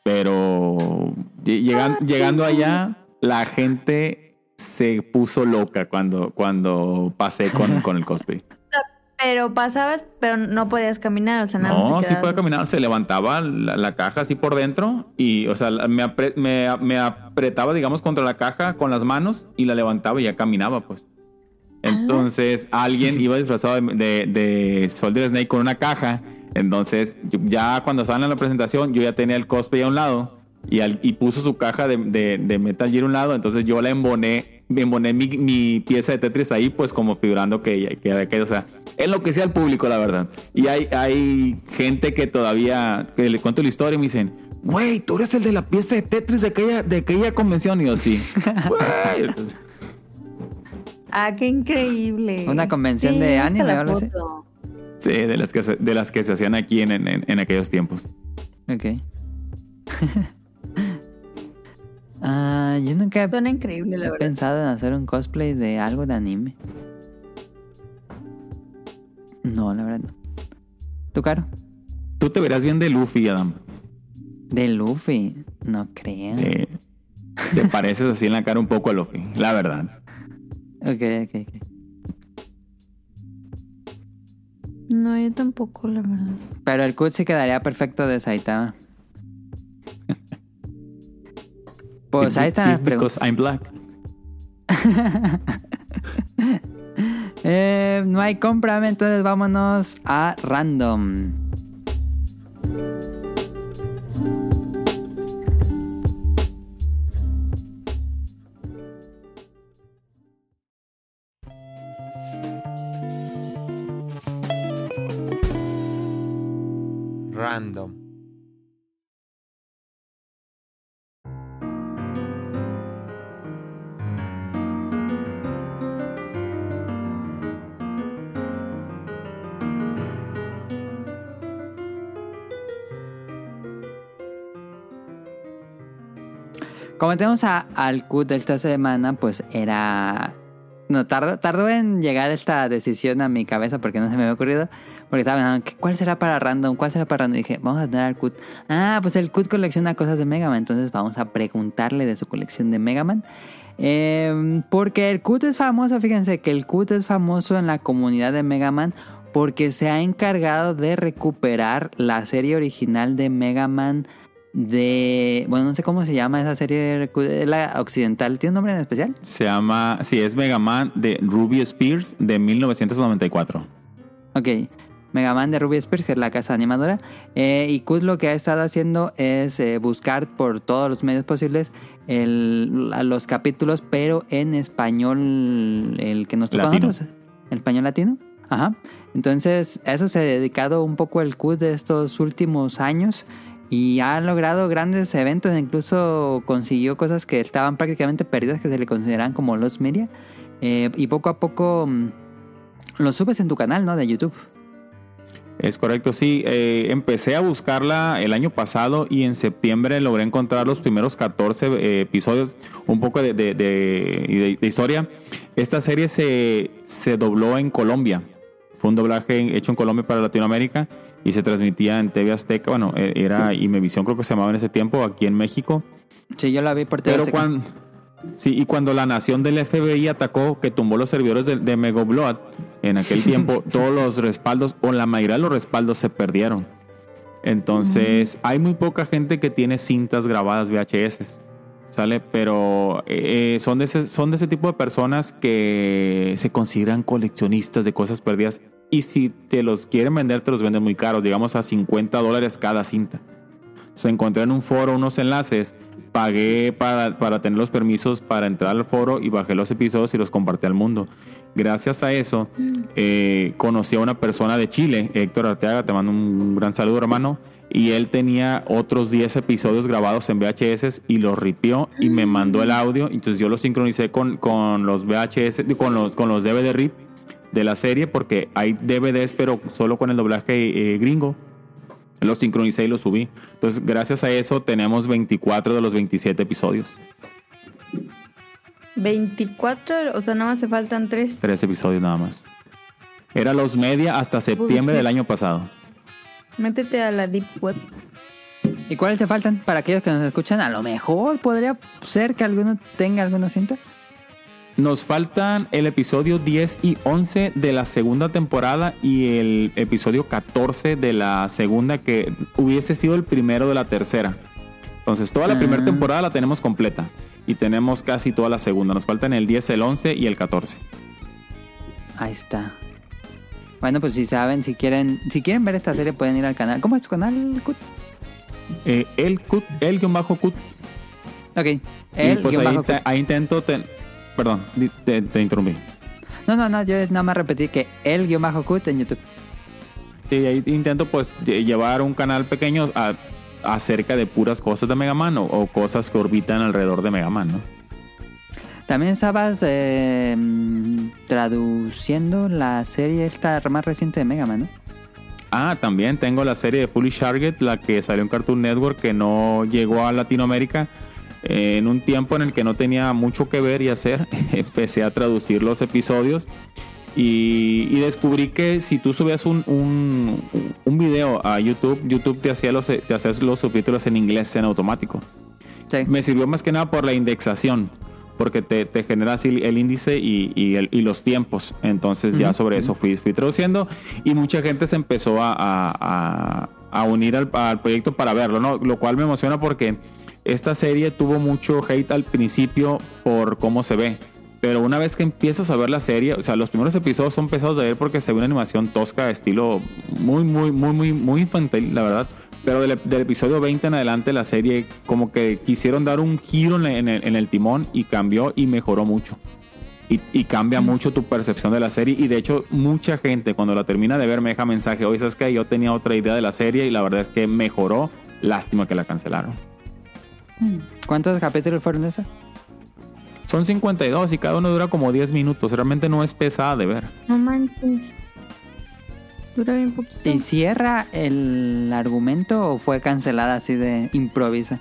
Pero llegan- llegando allá, la gente se puso loca cuando, cuando pasé con, con el cosplay. Pero pasabas, pero no podías caminar, o sea, nada No, sí puede caminar, se levantaba la, la caja así por dentro y, o sea, me, apre- me, me apretaba, digamos, contra la caja con las manos y la levantaba y ya caminaba, pues. Entonces, alguien iba disfrazado de, de, de Soldier Snake con una caja. Entonces, ya cuando estaban en la presentación, yo ya tenía el cosplay a un lado y, al- y puso su caja de, de- de Metal Gear a un lado. Entonces, yo la emboné, me emboné mi, mi pieza de Tetris ahí, pues como figurando que, que caído. O sea, enloquecía al público, la verdad. Y hay, hay gente que todavía, que le cuento la historia y me dicen, güey, tú eres el de la pieza de Tetris de aquella, de aquella convención. Y yo, sí. Ah, qué increíble. Una convención de busca anime la o algo así. Sí, de las que se, de las que se hacían aquí en, en, en aquellos tiempos. Ok. Ah, yo nunca he Suena increíble, la He verdad. pensado en hacer un cosplay de algo de anime. No, la verdad no. ¿Tu caro? Tú te verás bien de Luffy, Adam. De Luffy. No creo. Sí. Te pareces así en la cara un poco a Luffy, la verdad. Ok, ok, ok. No, yo tampoco, la verdad. Pero el cut sí quedaría perfecto de Saitama. Pues ahí están las preguntas. I'm black. Eh, Eh, no hay compra, entonces vámonos a random. Tenemos a, al CUT de esta semana, pues era... No, tardó, tardó en llegar esta decisión a mi cabeza porque no se me había ocurrido. Porque estaba pensando, ¿qué- ¿cuál será para random? ¿Cuál será para random? Y dije, vamos a tener al CUT. Ah, pues el CUT colecciona cosas de Mega Man. Entonces vamos a preguntarle de su colección de Mega Man. Eh, porque el CUT es famoso, fíjense que el CUT es famoso en la comunidad de Mega Man porque se ha encargado de recuperar la serie original de Mega Man de... Bueno, no sé cómo se llama esa serie, de la occidental. ¿Tiene un nombre en especial? Se llama, sí, es Mega Man de Ruby Spears de 1994. Ok. Mega Man de Ruby Spears, que es la casa animadora. Eh, y Kuz lo que ha estado haciendo es eh, buscar por todos los medios posibles el- los capítulos, pero en español, el que nos toca Latino. nosotros, el español latino. Ajá. Entonces, a eso se ha dedicado un poco el Kuz de estos últimos años. Y ha logrado grandes eventos, incluso consiguió cosas que estaban prácticamente perdidas, que se le consideran como los media. Eh, y poco a poco mm, lo subes en tu canal, ¿no? De YouTube. Es correcto, sí. eh, empecé a buscarla el año pasado y en septiembre logré encontrar los primeros 14 eh, episodios, un poco de, de- historia. Esta serie se, se dobló en Colombia. Fue un doblaje hecho en Colombia para Latinoamérica y se transmitía en TV Azteca. Bueno, eh, era Imevisión, creo que se llamaba en ese tiempo, aquí en México. Sí, yo la vi por TV Pero Azteca. cuando, sí, y cuando la nación del FBI atacó, que tumbó los servidores de, de Megoblood, en aquel tiempo todos los respaldos, o la mayoría de los respaldos se perdieron. Entonces, hay muy poca gente que tiene cintas grabadas VHS. ¿Sale? Pero eh, son, de ese, son de ese tipo de personas que se consideran coleccionistas de cosas perdidas. Y si te los quieren vender, te los venden muy caros, digamos a 50 dólares cada cinta. Entonces, encontré en un foro unos enlaces, pagué para, para tener los permisos para entrar al foro y bajé los episodios y los compartí al mundo. Gracias a eso, eh, conocí a una persona de Chile, Héctor Arteaga, te mando un gran saludo, hermano. Y él tenía otros 10 episodios grabados en VHS y los ripió y me mandó el audio. Entonces yo los sincronicé con, con los VHS, con los, con los DVD RIP de la serie, porque hay DVDs, pero solo con el doblaje eh, gringo. Los sincronicé y los subí. Entonces, gracias a eso, tenemos 24 de los 27 episodios. 24, o sea, nada más se faltan 3. Tres episodios nada más. Era los media hasta septiembre del año pasado. Métete a la Deep Web. ¿Y cuáles te faltan? Para aquellos que nos escuchan, a lo mejor podría ser que alguno tenga alguna cinta. Nos faltan el episodio 10 y 11 de la segunda temporada y el episodio 14 de la segunda que hubiese sido el primero de la tercera. Entonces toda la primera Ah. temporada la tenemos completa y tenemos casi toda la segunda. Nos faltan el 10, el 11 y el 14. Ahí está. Bueno, pues si saben, si quieren, si quieren ver esta serie pueden ir al canal. ¿Cómo es tu canal, Kut? Eh, el cut, el guion bajo cut. Ok. Y El pues guion ahí, bajo ahí intento... ten- Perdón, te, te interrumpí. No, no, no, yo nada más repetí que el guion bajo Kut en YouTube. Sí, ahí intento pues lle- llevar un canal pequeño a- acerca de puras cosas de Mega Man o, o cosas que orbitan alrededor de Mega Man, ¿no? También estabas eh, traduciendo la serie esta más reciente de Mega Man, ¿no? Ah, también tengo la serie de Foolish Target, la que salió en Cartoon Network, que no llegó a Latinoamérica. En un tiempo en el que no tenía mucho que ver y hacer, empecé a traducir los episodios y, y descubrí que si tú subías un, un, un video a YouTube, YouTube te hacía, los, te hacía los subtítulos en inglés en automático. Sí. Me sirvió más que nada por la indexación, porque te, te genera así el índice y, y el- y los tiempos. Entonces ya sobre eso fui, fui traduciendo y mucha gente se empezó a, a- a- a unir al, al proyecto para verlo, ¿no? Lo cual me emociona porque esta serie tuvo mucho hate al principio por cómo se ve. Pero una vez que empiezas a ver la serie, o sea, los primeros episodios son pesados de ver porque se ve una animación tosca, estilo muy, muy, muy, muy, muy infantil, la verdad. Pero del, del episodio 20 en adelante la serie como que quisieron dar un giro en, el, en el timón y cambió y mejoró mucho. Y, y cambia mucho tu percepción de la serie. Y de hecho, mucha gente cuando la termina de ver me deja mensaje, oye, ¿sabes qué? Yo tenía otra idea de la serie y la verdad es que mejoró. Lástima que la cancelaron. ¿Cuántos capítulos fueron de eso? Son 52 y cada uno dura como 10 minutos. Realmente no es pesada de ver. No manches. Dura bien poquito. ¿Y cierra el argumento o fue cancelada así de improvisa?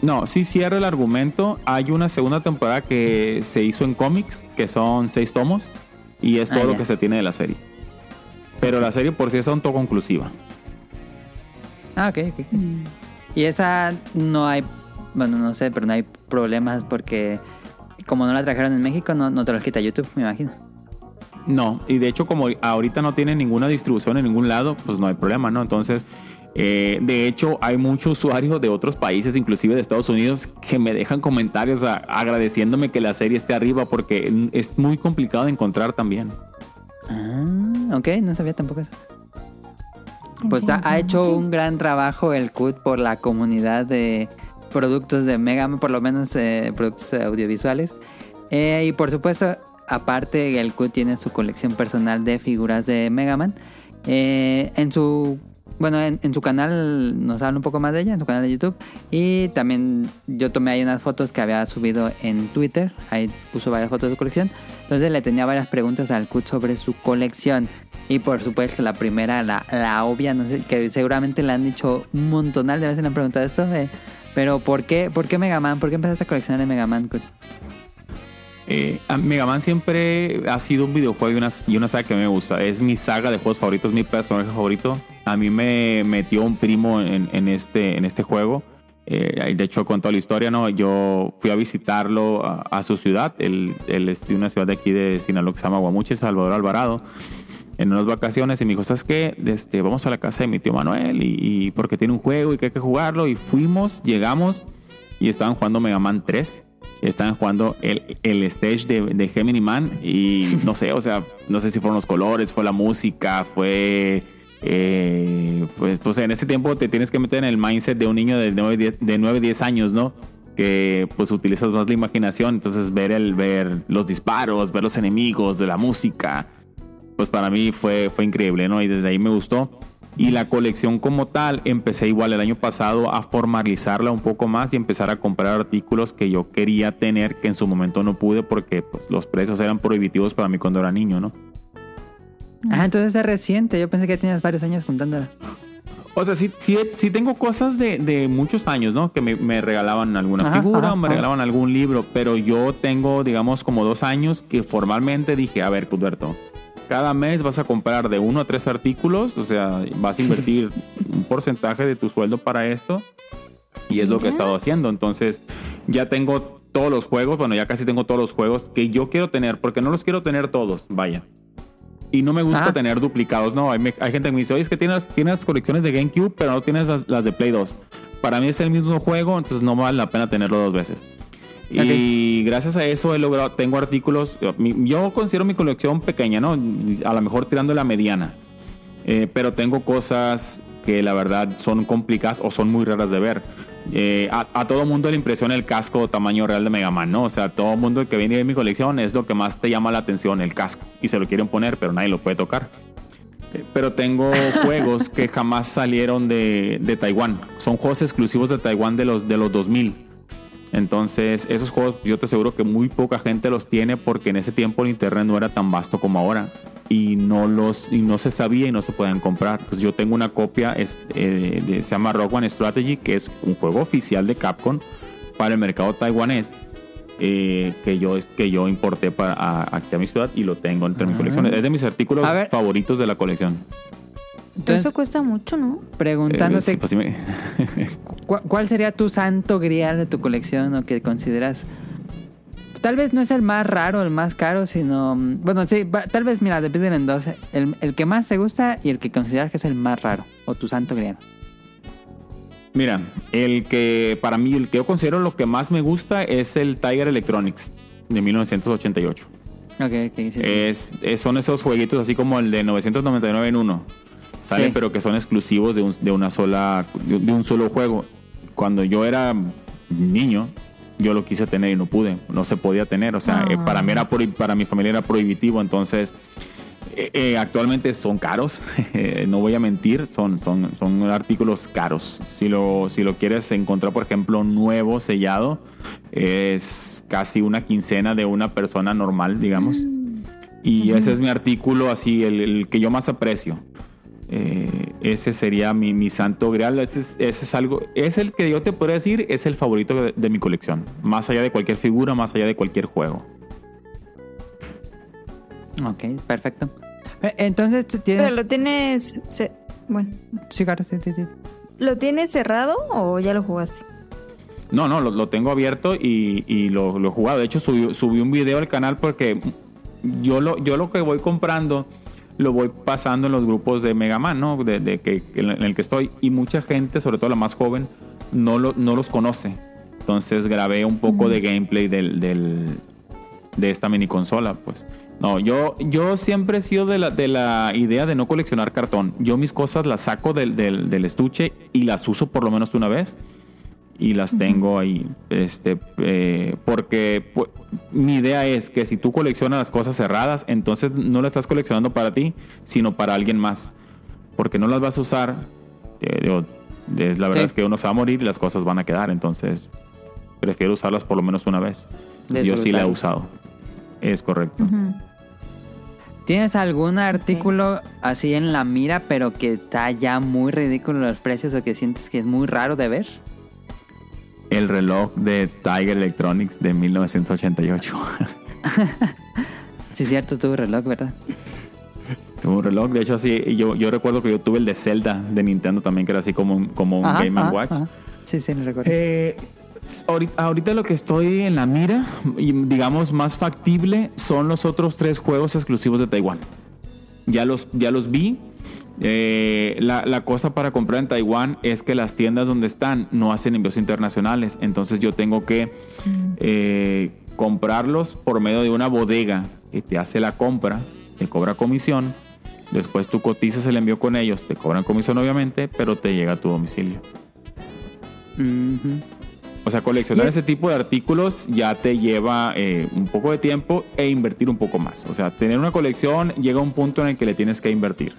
No, sí cierra el argumento. Hay una segunda temporada que se hizo en cómics, que son seis tomos, y es Ah, todo lo ya. que se tiene de la serie. Pero la serie por sí es autoconclusiva. Ah, ok, ok. ok. Y esa no hay, bueno, no sé, pero no hay problemas porque como no la trajeron en México, no, no te los quita YouTube, me imagino. No, y de hecho como ahorita no tiene ninguna distribución en ningún lado, pues no hay problema, ¿no? Entonces, eh, de hecho hay muchos usuarios de otros países, inclusive de Estados Unidos, que me dejan comentarios a- agradeciéndome que la serie esté arriba porque es muy complicado de encontrar también. Ah, ok, no sabía tampoco eso. Pues ha, ha hecho un gran trabajo el CUT por la comunidad de productos de Mega Man, por lo menos eh, productos audiovisuales. Eh, y por supuesto, aparte, el CUT tiene su colección personal de figuras de Mega Man. Eh, en su bueno, en, en su canal nos habla un poco más de ella, en su canal de YouTube. Y también yo tomé ahí unas fotos que había subido en Twitter. Ahí puso varias fotos de su colección. Entonces le tenía varias preguntas al Kut sobre su colección. Y por supuesto la primera, la, la obvia, no sé, que seguramente le han dicho un montonal de veces le han preguntado esto. eh, pero ¿por qué, ¿por qué Mega Man? ¿Por qué empezaste a coleccionar de Mega Man? Kut? Eh, Mega Man siempre ha sido un videojuego y una, y una saga que me gusta. Es mi saga de juegos favoritos, mi personaje favorito. A mí me metió un primo en este, en este juego. Eh, de hecho, con toda la historia, ¿no? Yo fui a visitarlo a, su ciudad. Él, él es de una ciudad de aquí de Sinaloa que se llama Guamuche, Salvador Alvarado. En unas vacaciones y me dijo, ¿sabes qué? Este, vamos a la casa de mi tío Manuel y porque tiene un juego y que hay que jugarlo. Y fuimos, llegamos y estaban jugando Mega Man 3 estaban jugando el, el stage de, de Gemini Man y no sé, o sea, no sé si fueron los colores, fue la música, fue... eh, pues, pues en ese tiempo te tienes que meter en el mindset de un niño de 9, 10, de 9, 10 años, ¿no? Que pues utilizas más la imaginación, entonces ver, el, ver los disparos, ver los enemigos, de la música, pues para mí fue, fue increíble, ¿no? Y desde ahí me gustó. Y la colección como tal, empecé igual el año pasado a formalizarla un poco más y empezar a comprar artículos que yo quería tener, que en su momento no pude porque pues, los precios eran prohibitivos para mí cuando era niño, ¿no? Ah, entonces es reciente. Yo pensé que tenías varios años juntándola. O sea, sí, sí, sí tengo cosas de, de muchos años, ¿no? Que me, me regalaban alguna Ajá, figura ajá, o me ajá. regalaban algún libro, pero yo tengo, digamos, como dos años que formalmente dije, a ver, Cudberto, cada mes vas a comprar de uno a tres artículos, o sea, vas a invertir un porcentaje de tu sueldo para esto y es lo que he estado haciendo. Entonces, ya tengo todos los juegos, bueno, ya casi tengo todos los juegos que yo quiero tener, porque no los quiero tener todos, vaya. Y no me gusta Ah. tener duplicados, no. Hay, me- hay gente que me dice, oye, es que tienes, tienes colecciones de GameCube, pero no tienes las, las de Play 2. Para mí es el mismo juego, entonces no vale la pena tenerlo dos veces. Y gracias a eso he logrado, tengo artículos, yo considero mi colección pequeña, ¿no? A lo mejor tirando la mediana. Eh, pero tengo cosas que la verdad son complicadas o son muy raras de ver. Eh, a, a todo mundo le impresiona el casco tamaño real de Mega Man, ¿no? O sea, todo mundo que viene de mi colección es lo que más te llama la atención, el casco. Y se lo quieren poner, pero nadie lo puede tocar. Eh, Pero tengo juegos que jamás salieron de, de Taiwán. Son juegos exclusivos de Taiwán de los, de los 2000. Entonces, esos juegos yo te aseguro que muy poca gente los tiene porque en ese tiempo el internet no era tan vasto como ahora y no los y no se sabía y no se podían comprar. Entonces, yo tengo una copia es, eh, de- se llama Rock One Strategy, que es un juego oficial de Capcom para el mercado taiwanés. eh, que yo que yo importé para a- aquí a mi ciudad y lo tengo entre mi Ah. colección. Es de mis artículos favoritos de la colección. Entonces, Eso cuesta mucho, ¿no? preguntándote, Eh, pues sí me- ¿cu- ¿cuál sería tu santo grial de tu colección o que consideras? Tal vez no es el más raro, el más caro, sino... Bueno, sí, tal vez, mira, dependen en dos. El, el que más te gusta y el que consideras que es el más raro. O tu santo grial. Mira, el que para mí, el que yo considero lo que más me gusta es el Tiger Electronics. de 1988. Ok, ok, sí, sí. Es, es- son esos jueguitos así como el de 999 en uno. ¿Sale? Sí. Pero que son exclusivos de un, de una sola, de, un solo juego. Cuando yo era niño, yo lo quise tener y no pude. No se podía tener. O sea, eh, Ah. para mí era prohi- para mi familia era prohibitivo. Entonces, eh, eh, actualmente son caros. Eh, no voy a mentir. Son, son, son artículos caros. Si lo, si lo quieres encontrar, por ejemplo, nuevo, sellado, es casi una quincena de una persona normal, digamos. Y ese es mi artículo así, el, el que yo más aprecio. Eh, ese sería mi, mi santo grial. Ese es, ese es algo, es el que yo te podría decir, es el favorito de, de mi colección. Más allá de cualquier figura, más allá de cualquier juego. Ok, perfecto. Eh, Entonces, ¿tú tienes... Pero lo tienes. Bueno, Sí, claro, sí, sí, sí. ¿lo tienes cerrado o ya lo jugaste? No, no, lo, lo tengo abierto y, y lo, lo he jugado. De hecho, subí, subí un video al canal porque yo lo, yo lo que voy comprando lo voy pasando en los grupos de Mega Man, ¿no? De, de que, en el que estoy. Y mucha gente, sobre todo la más joven, no, lo, no los conoce. Entonces grabé un poco de gameplay del, del- de esta mini consola, pues. No, yo, yo siempre he sido de la, de la idea de no coleccionar cartón. Yo mis cosas las saco del, del, del estuche y las uso por lo menos una vez y las tengo ahí. Este, eh, porque mi idea es que si tú coleccionas las cosas cerradas, entonces no las estás coleccionando para ti, sino para alguien más. Porque no las vas a usar. eh, digo, es- la verdad Sí. es que uno se va a morir y las cosas van a quedar. Entonces, prefiero usarlas por lo menos una vez. Yo sí la he usado. Es correcto. ¿Tienes algún artículo así en la mira, pero que está ya muy ridículo los precios o que sientes que es muy raro de ver? El reloj de Tiger Electronics de 1988. Sí, cierto, tuve reloj, ¿verdad? Tuve un reloj, de hecho así, yo, yo recuerdo que yo tuve el de Zelda de Nintendo también, que era así como un, como un Ajá, Game ajá, Watch. ajá. Sí, sí, lo recuerdo. Eh, ahorita, ahorita lo que estoy en la mira, y digamos más factible, son los otros tres juegos exclusivos de Taiwán. Ya los, ya los vi. Eh, la, la cosa para comprar en Taiwán es que las tiendas donde están no hacen envíos internacionales. Entonces yo tengo que eh, comprarlos por medio de una bodega que te hace la compra, te cobra comisión. Después tú cotizas el envío con ellos, te cobran comisión obviamente, pero te llega a tu domicilio. O sea, coleccionar ese tipo de artículos ya te lleva eh, un poco de tiempo e invertir un poco más. O sea, tener una colección llega a un punto en el que le tienes que invertir.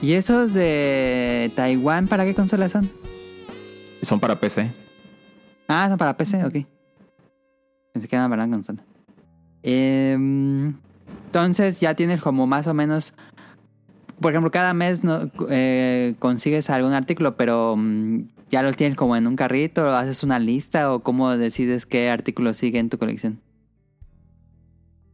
¿Y esos de Taiwán para qué consolas son? Son para PC. Ah, son para PC, ok. Pensé que eran para la consola. Em, entonces ya tienes como más o menos... Por ejemplo, cada mes no, eh, consigues algún artículo, pero mm, ya lo tienes como en un carrito, o haces una lista o cómo decides qué artículo sigue en tu colección.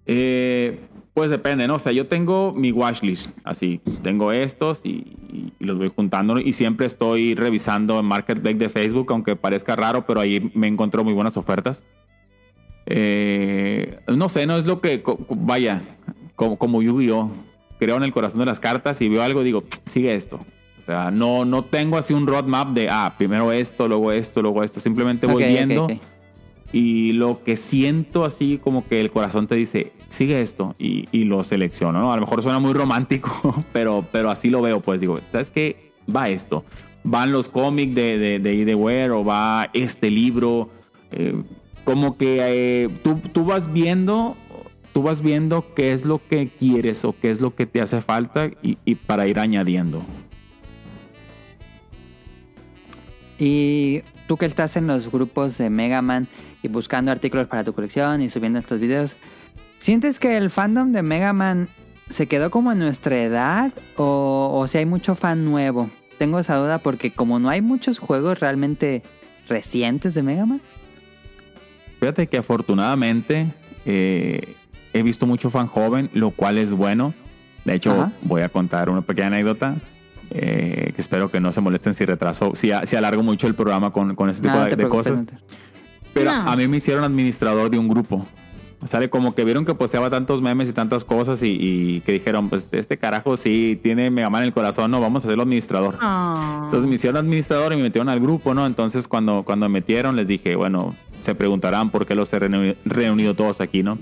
Eh, pues depende, ¿no? O sea, yo tengo mi watchlist, así. Tengo estos y, los voy juntando. Y siempre estoy revisando en Marketplace de Facebook, aunque parezca raro, pero ahí me encontró muy buenas ofertas. Eh, no sé, no es lo que. Vaya, como, como Yu-Gi-Oh! Creo en el corazón de las cartas y veo algo digo, sigue esto. O sea, no, no tengo así un roadmap de, ah, primero esto, luego esto, luego esto. Simplemente voy viendo. Y lo que siento así como que el corazón te dice, sigue esto y, lo selecciono, ¿no? A lo mejor suena muy romántico, pero, pero así lo veo, pues digo, ¿sabes qué? Va esto. Van los cómics de, de, de o va este libro. eh, como que eh, tú, tú vas viendo, tú vas viendo qué es lo que quieres o qué es lo que te hace falta y, y para ir añadiendo. Y tú que estás en los grupos de Mega Man y buscando artículos para tu colección y subiendo estos videos, ¿sientes que el fandom de Mega Man se quedó como en nuestra edad o, o si hay mucho fan nuevo? Tengo esa duda porque como no hay muchos juegos realmente recientes de Mega Man. Fíjate que afortunadamente eh, he visto mucho fan joven, lo cual es bueno. De hecho, Ajá. voy a contar una pequeña anécdota. eh, que espero que no se molesten si retraso, si, si alargo mucho el programa con, con ese tipo No, de, de cosas. no te- Pero No. a mí me hicieron administrador de un grupo Sale como que vieron que posteaba tantos memes y tantas cosas y, y que dijeron, pues este carajo sí tiene Mega Man en el corazón, no, vamos a hacerlo administrador. Ah. Entonces me hicieron administrador y me metieron al grupo, ¿no? Entonces cuando, cuando me metieron les dije, bueno, se preguntarán por qué los he reuni- reunido todos aquí, ¿no?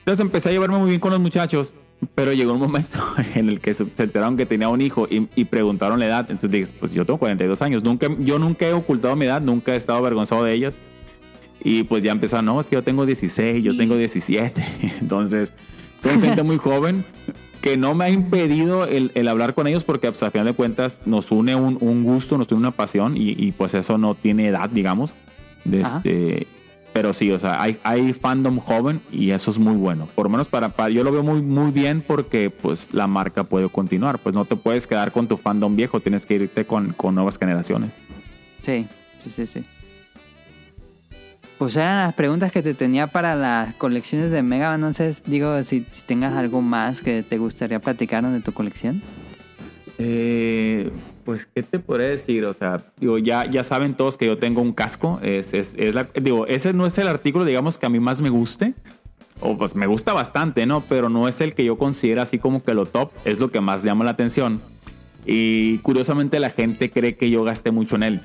Entonces empecé a llevarme muy bien con los muchachos, pero llegó un momento en el que se se enteraron que tenía un hijo y, y preguntaron la edad. Entonces dije, pues yo tengo 42 años, nunca, yo nunca he ocultado mi edad, nunca he estado avergonzado de ellas. Y pues ya empezaron, no, es que yo tengo 16, yo tengo 17. Entonces, son gente muy joven que no me ha impedido el, el hablar con ellos porque pues, a final de cuentas nos une un, un gusto, nos une una pasión y, y, pues eso no tiene edad, digamos. Este, pero sí, o sea, hay, hay fandom joven y eso es muy bueno. Por lo menos para, para yo lo veo muy, muy bien porque pues la marca puede continuar. Pues no te puedes quedar con tu fandom viejo, tienes que irte con, con nuevas generaciones. Sí, sí, sí. Pues eran las preguntas que te tenía para las colecciones de Mega Man. Sé, digo, si, si tengas algo más que te gustaría platicarnos de tu colección. Eh, pues, ¿qué te podré decir? O sea, digo, ya, ya saben todos que yo tengo un casco. Es, es, es la- digo, ese no es el artículo, digamos, que a mí más me guste. O pues me gusta bastante, ¿no? Pero no es el que yo considero así como que lo top. Es lo que más llama la atención. Y curiosamente la gente cree que yo gasté mucho en él.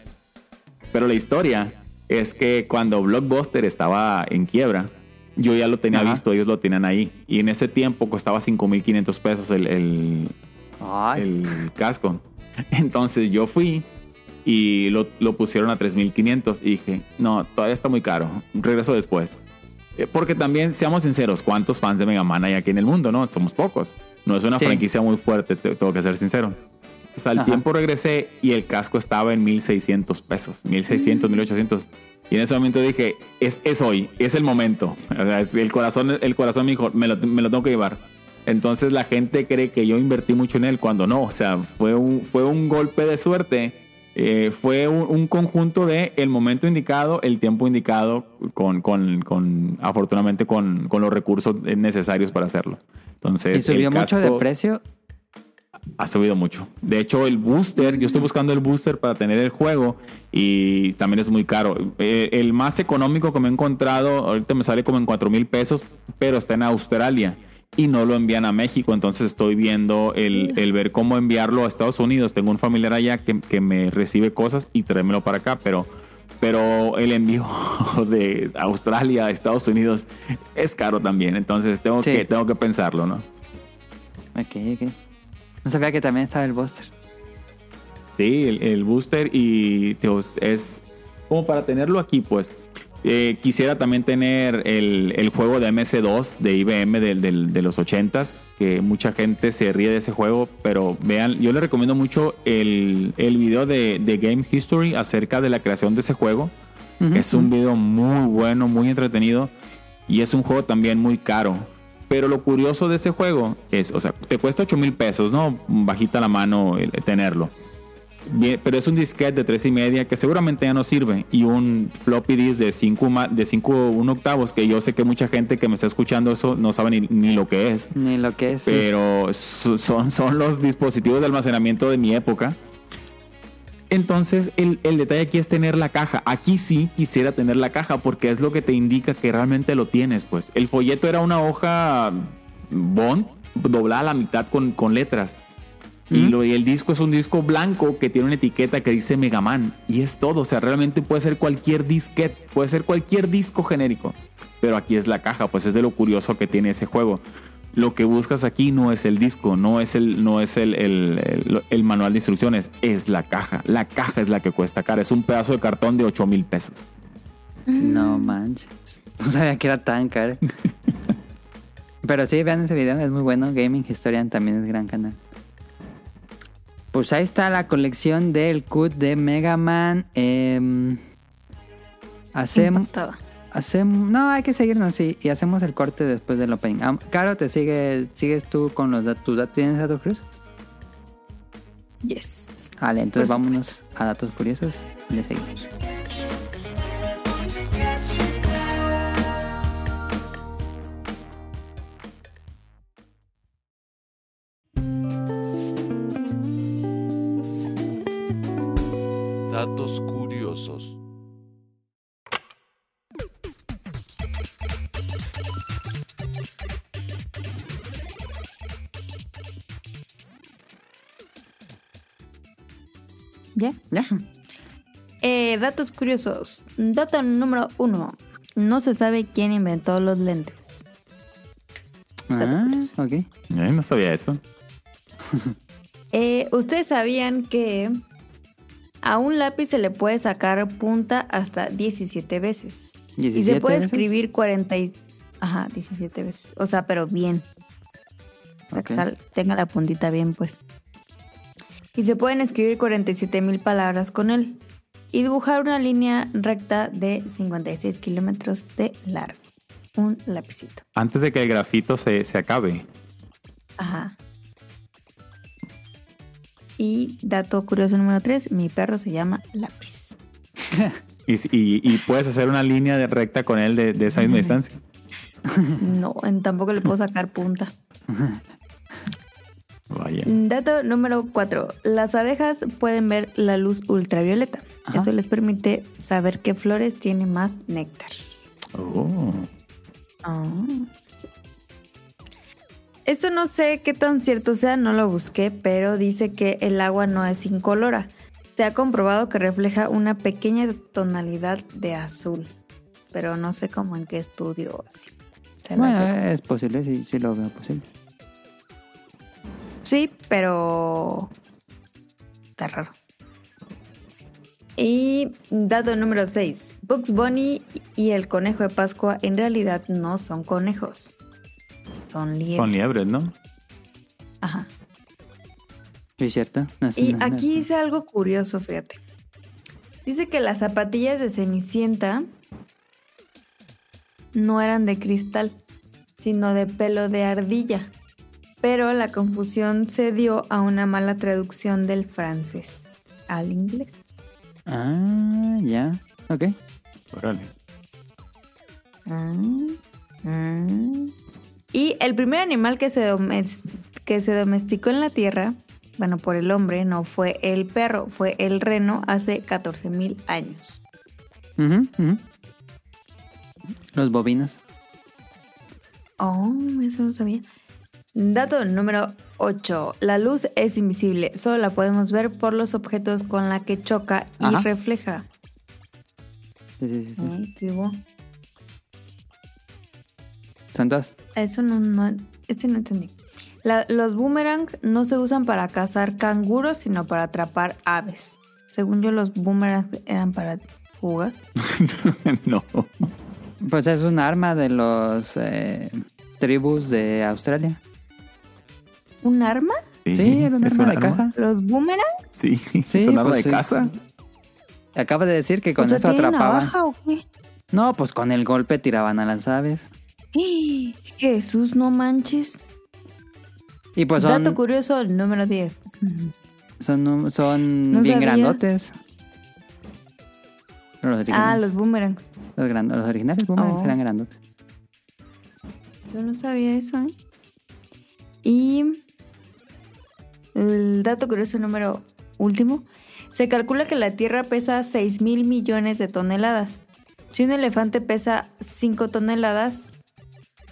Pero la historia es que cuando Blockbuster estaba en quiebra, yo ya lo tenía Ajá. visto, ellos lo tenían ahí. Y en ese tiempo costaba 5.500 pesos el, el, el casco. Entonces yo fui y lo, lo pusieron a 3500 y dije, no, todavía está muy caro, regreso después. Eh, Porque también, seamos sinceros, ¿cuántos fans de Mega Man hay aquí en el mundo? No, somos pocos. No es una Sí. franquicia muy fuerte, te- tengo que ser sincero. Pues al Ajá. tiempo regresé y el casco estaba en 1600 pesos, 1600, 1800. Y en ese momento dije, es, es hoy, es el momento. O sea, es- el, corazón, el corazón me dijo, me lo, me lo tengo que llevar. Entonces la gente cree que yo invertí mucho en él cuando no. O sea, fue un, fue un golpe de suerte. Eh, fue un, un conjunto de el momento indicado, el tiempo indicado, con, con, con afortunadamente con, con los recursos necesarios para hacerlo. Entonces, ¿Y subió mucho de precio? Ha subido mucho. De hecho, el booster, yo estoy buscando el booster para tener el juego y también es muy caro. Eh, el más económico que me he encontrado, ahorita me sale como en 4 mil pesos, pero está en Australia y no lo envían a México. Entonces estoy viendo el, el ver cómo enviarlo a Estados Unidos. Tengo un familiar allá que, que me recibe cosas y tráemelo para acá, pero... Pero el envío de Australia a Estados Unidos es caro también. Entonces tengo, Sí. que, tengo que pensarlo, ¿no? Ok, ok. No sabía que también estaba el Buster. Sí, el, el booster y Dios, es como para tenerlo aquí, pues. Eh, quisiera también tener el, el juego de MS2 de IBM del- de los 80s, que mucha gente se ríe de ese juego, pero vean, yo les recomiendo mucho el, el video de, de Game History acerca de la creación de ese juego. Es un video muy bueno, muy entretenido y es un juego también muy caro. Pero lo curioso de ese juego es, o sea, te cuesta 8 mil pesos, ¿no? Bajita la mano el- tenerlo. Bien, pero es un disquete de 3 y media que seguramente ya no sirve y un floppy disk de 5 de 5 1 octavos que yo sé que mucha gente que me está escuchando eso no sabe ni, ni lo que es Ni lo que es. pero son, son los dispositivos de almacenamiento de mi época. Entonces, el, el detalle aquí es tener la caja. Aquí sí quisiera tener la caja porque es lo que te indica que realmente lo tienes. Pues el folleto era una hoja bond doblada a la mitad con, con letras. Y, lo- y el disco es un disco blanco que tiene una etiqueta que dice Mega Man. Y es todo. O sea, realmente puede ser cualquier disquete, puede ser cualquier disco genérico. Pero aquí es la caja, pues es de lo curioso que tiene ese juego. Lo que buscas aquí no es el disco, no es el, no es el, el- el- el manual de instrucciones, es la caja. La caja es la que cuesta cara. Es un pedazo de cartón de 8 mil pesos. No manches. No sabía que era tan caro. Pero sí, vean ese video, es muy bueno. Gaming Historian también es gran canal. Pues ahí está la colección del CUT de Mega Man. Eh, hacemos, Impactada. Hacemos. No, hay que seguirnos, sí. Y hacemos el corte después del opening. Ah, Caro, ¿te sigue, sigues tú con los datos? ¿Tus datos tienes datos curiosos? Yes. Vale, entonces Por vámonos a datos curiosos y le seguimos. Datos Eh, datos curiosos. Dato número uno. No se sabe quién inventó los lentes. Ah, ok. Eh, no sabía eso. Eh, ¿Ustedes sabían que a un lápiz se le puede sacar punta hasta 17 veces? Y se 17 puede veces. escribir 40 y... Ajá, 17 veces. O sea, pero bien. Para que tenga la puntita bien, pues. Y se pueden escribir 47 mil palabras con él. Y dibujar una línea recta de 56 kilómetros de largo. Un lapicito. Antes de que el grafito se, se acabe. Ajá. Y dato curioso número 3, mi perro se llama Lápiz. Y, y- y puedes hacer una línea de recta con él de, de esa misma distancia. No, en- tampoco le puedo sacar punta. Vaya. Dato número 4. Las abejas pueden ver la luz ultravioleta. Ajá. Eso les permite saber qué flores tienen más néctar. Oh. Ah. Esto no sé qué tan cierto sea, no lo busqué, pero dice que el agua no es incolora. Se ha comprobado que refleja una pequeña tonalidad de azul, pero no sé cómo en qué estudio o así. Bueno, es posible, sí, sí lo veo posible. Sí, pero está raro. Y dato número 6. Bugs Bunny y el conejo de Pascua en realidad no son conejos. Son liebres. Son liebres, ¿no? Ajá. Sí, es cierto. No, Y no, aquí no. dice algo curioso, fíjate. Dice que las zapatillas de Cenicienta no eran de cristal, sino de pelo de ardilla. Pero la confusión se dio a una mala traducción del francés al inglés. Ah, ya. Ok. Órale. Ah, ah. Y el primer animal que se, domes- que se domesticó en la Tierra, bueno, por el hombre, no fue el perro, fue el reno hace 14.000 años. Ujú. Los bovinos. Oh, eso no sabía. Dato número 8. La luz es invisible, solo la podemos ver por los objetos con la que choca y Ajá. refleja. Sí, sí, sí. Eso no, no, este no entendí. La- los boomerang no se usan para cazar canguros, sino para atrapar aves. Según yo, los boomerang eran para jugar. no. Pues es un arma de los eh, tribus de Australia. ¿Un arma? Sí, era un ¿Es arma un de caza. ¿Los boomerang? Sí, Sí, es un arma pues de sí. caza. Acaba de decir que con o sea, eso ¿tienen atrapaban. navaja o qué? No, pues con el golpe tiraban a las aves. Jesús, no manches. Y pues son, Dato curioso, el número 10. son, son No bien sabía. grandotes. Los Ah, los boomerangs. los, gran- los originales boomerangs Oh. eran grandotes. Yo no sabía eso, ¿eh? Y el dato curioso número último. Se calcula que la Tierra pesa 6 mil millones de toneladas. Si un elefante pesa 5 toneladas,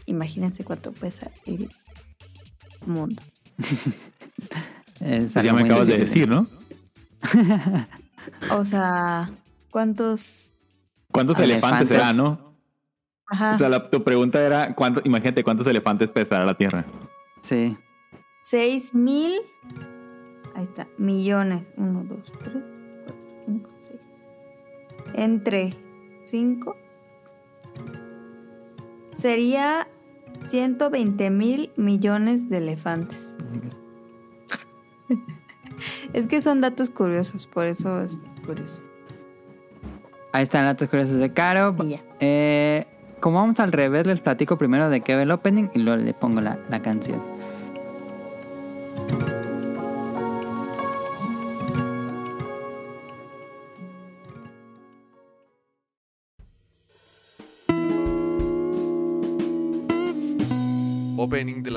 imagínense cuánto pesa el mundo. Es Pues ya me acabas de decir, ¿no? O sea, ¿cuántos? ¿Cuántos Elefantes. elefantes será, no? Ajá, O sea, la- tu pregunta era, ¿cuánto, imagínate cuántos elefantes pesará la Tierra. Sí. 6 mil. Ahí está, millones. 1, 2, 3, 4, 5, 6. Entre 5 sería 120 mil millones de elefantes. Es que son datos curiosos, por eso es curioso. Ahí están los datos curiosos de Caro. Eh, como vamos al revés, les platico primero de qué va el opening y luego le pongo la, la canción.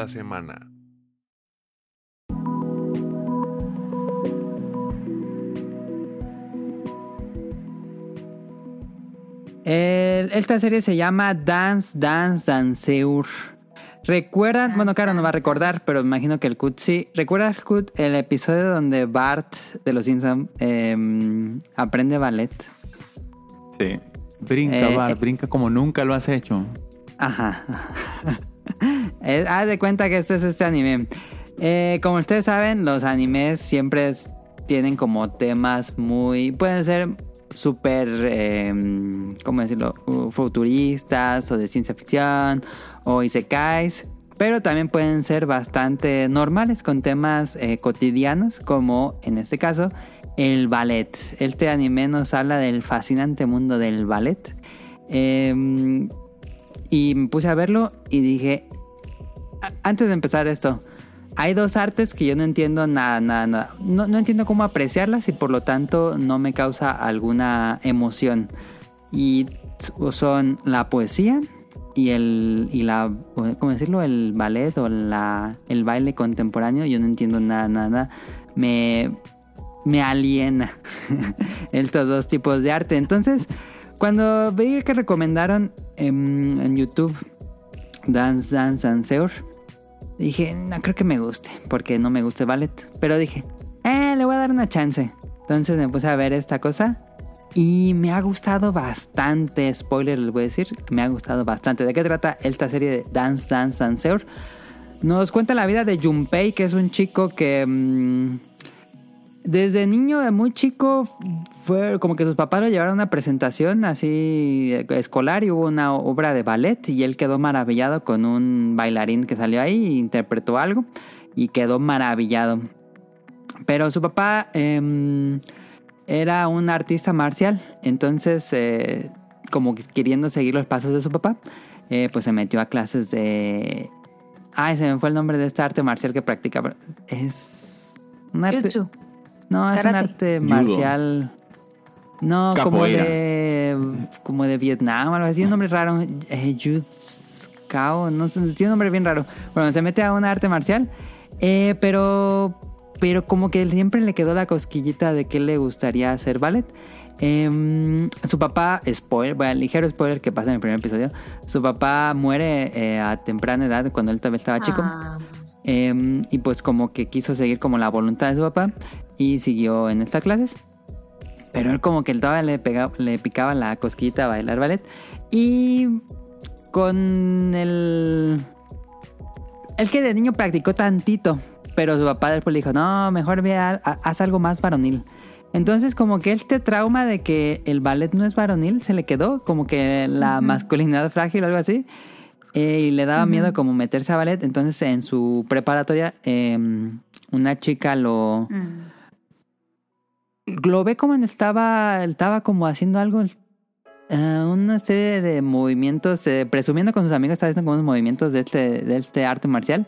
La semana. El- esta serie se llama Dance, Dance, Danceur. ¿Recuerdan? Bueno, Caro no va a recordar, pero me imagino que el Cut sí. ¿Recuerdas, Cut, el episodio donde Bart de los Simpsons em, aprende ballet? Sí. Brinca, Eh, Bart, eh. brinca como nunca lo has hecho. Ajá. Eh, Haz de cuenta que este es este anime. Eh, como ustedes saben, los animes siempre es- tienen como temas muy... Pueden ser súper, eh, ¿cómo decirlo? Uh, Futuristas o de ciencia ficción o isekais. Pero también pueden ser bastante normales con temas eh, cotidianos como en este caso el ballet. Este anime nos habla del fascinante mundo del ballet. Em, y me puse a verlo y dije, antes de empezar esto, hay dos artes que yo no entiendo nada, nada, nada. No, no entiendo cómo apreciarlas y por lo tanto no me causa alguna emoción. Y son la poesía y el y la ¿cómo decirlo? el ballet o la el baile contemporáneo. Yo no entiendo nada, nada. Me me aliena estos dos tipos de arte. Entonces, cuando veí que recomendaron en, en YouTube Dance Dance Danceur, dije, no creo que me guste, porque no me gusta el ballet. Pero dije, eh, le voy a dar una chance. Entonces me puse a ver esta cosa y me ha gustado bastante. Spoiler, les voy a decir, me ha gustado bastante. ¿De qué trata esta serie de Dance Dance Danceur? Nos cuenta la vida de Junpei, que es un chico que mm, desde niño, de muy chico, fue como que sus papás lo llevaron a una presentación así eh, escolar y hubo una obra de ballet y él quedó maravillado con un bailarín que salió ahí e interpretó algo y quedó maravillado. Pero su papá em, era un artista marcial, entonces eh, como que queriendo seguir los pasos de su papá, eh, pues se metió a clases de... Ay, se me fue el nombre de esta arte marcial que practica. Es... Un arte... Jutsu. No, es un arte marcial. No, como de. Como de Vietnam, algo así. Tiene un nombre raro. Eh, no sé, tiene un nombre bien raro. Bueno, se mete a un arte marcial. eh, pero. Pero como que siempre le quedó la cosquillita de que le gustaría hacer ballet. Em, su papá, spoiler, bueno, ligero spoiler que pasa en el primer episodio. Su papá muere eh, a temprana edad cuando él todavía estaba chico. Ah, Eh, y pues como que quiso seguir como la voluntad de su papá y siguió en estas clases. Pero él como que todavía le, pegaba, le picaba la cosquillita a bailar ballet. Y con el... El que de niño practicó tantito. Pero su papá después le dijo, no, mejor ve, a- a- haz algo más varonil. Entonces como que este trauma de que el ballet no es varonil se le quedó. Como que la masculinidad frágil o algo así. Eh, y le daba miedo como meterse a ballet. Entonces en su preparatoria eh, una chica lo, mm. lo ve como estaba, estaba como haciendo algo, eh, una serie de movimientos, eh, presumiendo con sus amigos, estaba haciendo como unos movimientos de este, de este arte marcial.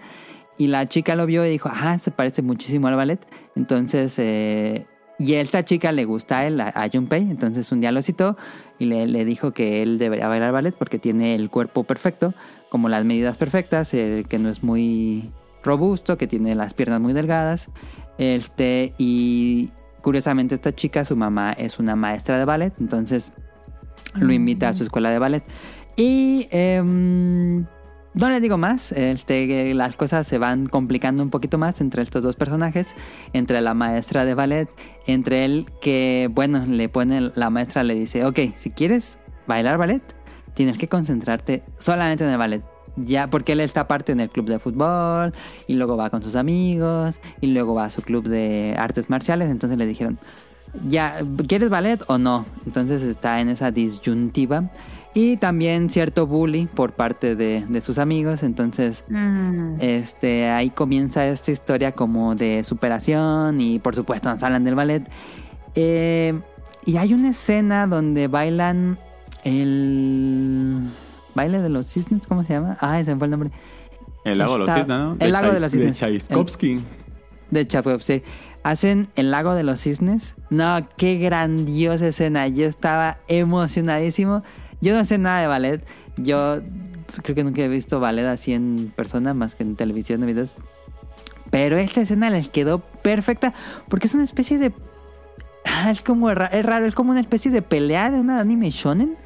Y la chica lo vio y dijo, ah, se parece muchísimo al ballet. Entonces, eh, y a esta chica le gusta a él, a, Junpei. Entonces un día lo citó y le, dijo que él debería bailar ballet porque tiene el cuerpo perfecto, como las medidas perfectas, que no es muy robusto, que tiene las piernas muy delgadas. Este, y curiosamente esta chica, su mamá es una maestra de ballet, entonces lo invita a su escuela de ballet. Y em, no le digo más, este, las cosas se van complicando un poquito más entre estos dos personajes, entre la maestra de ballet, entre él que, bueno, le pone, la maestra le dice, ok, si quieres bailar ballet, tienes que concentrarte solamente en el ballet. Ya, porque él está parte en el club de fútbol y luego va con sus amigos y luego va a su club de artes marciales. Entonces le dijeron, ya, ¿quieres ballet o no? Entonces está en esa disyuntiva. Y también cierto bully por parte de, de sus amigos. Entonces Mm. este, ahí comienza esta historia como de superación y por supuesto nos hablan del ballet. Eh, y hay una escena donde bailan el baile de los cisnes, ¿cómo se llama? Ah, se me fue el nombre. El lago de los cisnes, ¿no? el lago de los cisnes. De Tchaikovsky. De. Hacen el lago de los cisnes. No, qué grandiosa escena. Yo estaba emocionadísimo. Yo no sé nada de ballet. Yo creo que nunca he visto ballet así en persona, más que en televisión de videos. Pero esta escena les quedó perfecta porque es una especie de... Ah, Es como es raro, es como una especie de pelea de una anime shonen.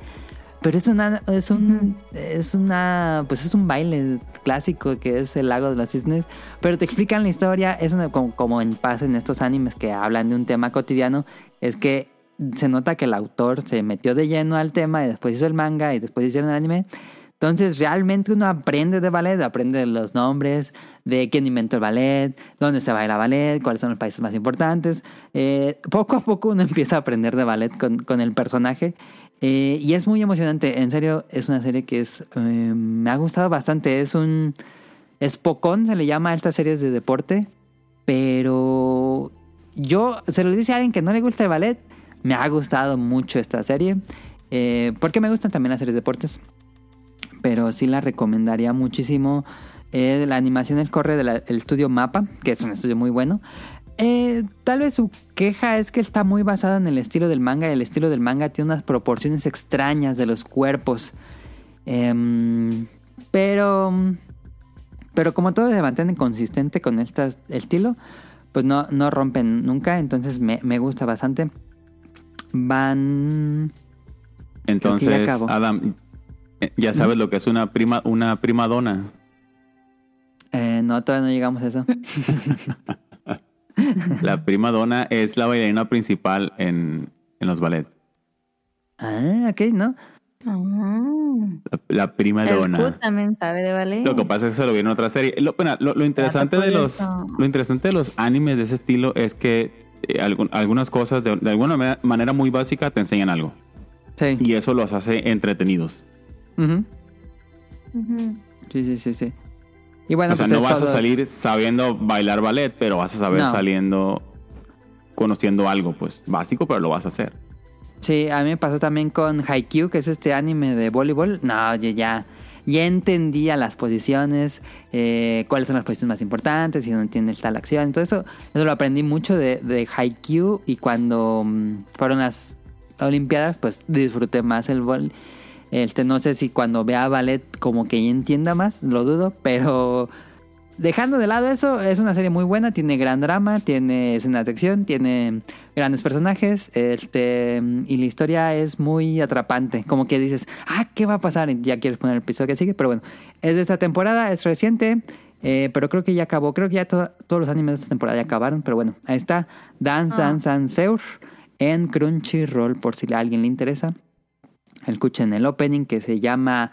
Pero es una es un es una pues es un baile clásico que es el lago de los cisnes, pero te explican la historia, es una, como, como en paz en estos animes que hablan de un tema cotidiano, es que se nota que el autor se metió de lleno al tema y después hizo el manga y después hicieron el anime. Entonces realmente uno aprende de ballet, aprende los nombres, de quién inventó el ballet, dónde se baila ballet, cuáles son los países más importantes. Eh, poco a poco uno empieza a aprender de ballet con, con el personaje. Eh, y es muy emocionante, en serio, es una serie que es eh, me ha gustado bastante. Es un. Es pocón, se le llama a estas series de deporte. Pero yo se lo dice a alguien que no le gusta el ballet. Me ha gustado mucho esta serie. Eh, porque me gustan también las series de deportes. Pero sí la recomendaría muchísimo. Eh, la animación es corre del estudio Mapa, que es un estudio muy bueno. Eh, tal vez su queja es que está muy basada en el estilo del manga y el estilo del manga tiene unas proporciones extrañas de los cuerpos. Em, pero, pero como todo se mantiene consistente con este estilo, pues no, no rompen nunca, entonces me, me gusta bastante. Van... Ya Entonces. Adam, eh, ya sabes lo que es una prima, una prima dona. Eh, no, todavía no llegamos a eso. La prima dona es la bailarina principal en, en los ballet. ah, ok, ¿no? La, la prima El dona. Q también sabe de ballet. Lo que pasa es que se lo vieron en otra serie. Lo, bueno, lo- lo interesante de los eso. lo interesante de los animes de ese estilo es que eh, algún- algunas cosas de, de alguna ma- manera muy básica te enseñan algo Sí. y eso los hace entretenidos. Sí, sí, sí, sí. Y bueno, o sea, pues no vas todo. a salir sabiendo bailar ballet, pero vas a saber No. saliendo conociendo algo pues básico, pero lo vas a hacer. Sí, a mí me pasó también con Haikyuu, que es este anime de voleibol. No, yo ya, ya entendía las posiciones, eh, cuáles son las posiciones más importantes, y dónde tiene tal acción. Todo eso, eso lo aprendí mucho de, de Haikyuu y cuando mm, fueron las Olimpiadas, pues disfruté más el vol. Este, no sé si cuando vea ballet como que ya entienda más, lo dudo, pero dejando de lado eso, es una serie muy buena, tiene gran drama, tiene escenas de acción, tiene grandes personajes, este, y la historia es muy atrapante, como que dices, ah, ¿qué va a pasar? Y ya quieres poner el episodio que sigue, pero bueno, es de esta temporada, es reciente, eh, pero creo que ya acabó, creo que ya to- todos los animes de esta temporada ya acabaron, pero bueno, ahí está, Dance Ah. Dance Dance Seur en Crunchyroll, por si a alguien le interesa. Escuchen el opening que se llama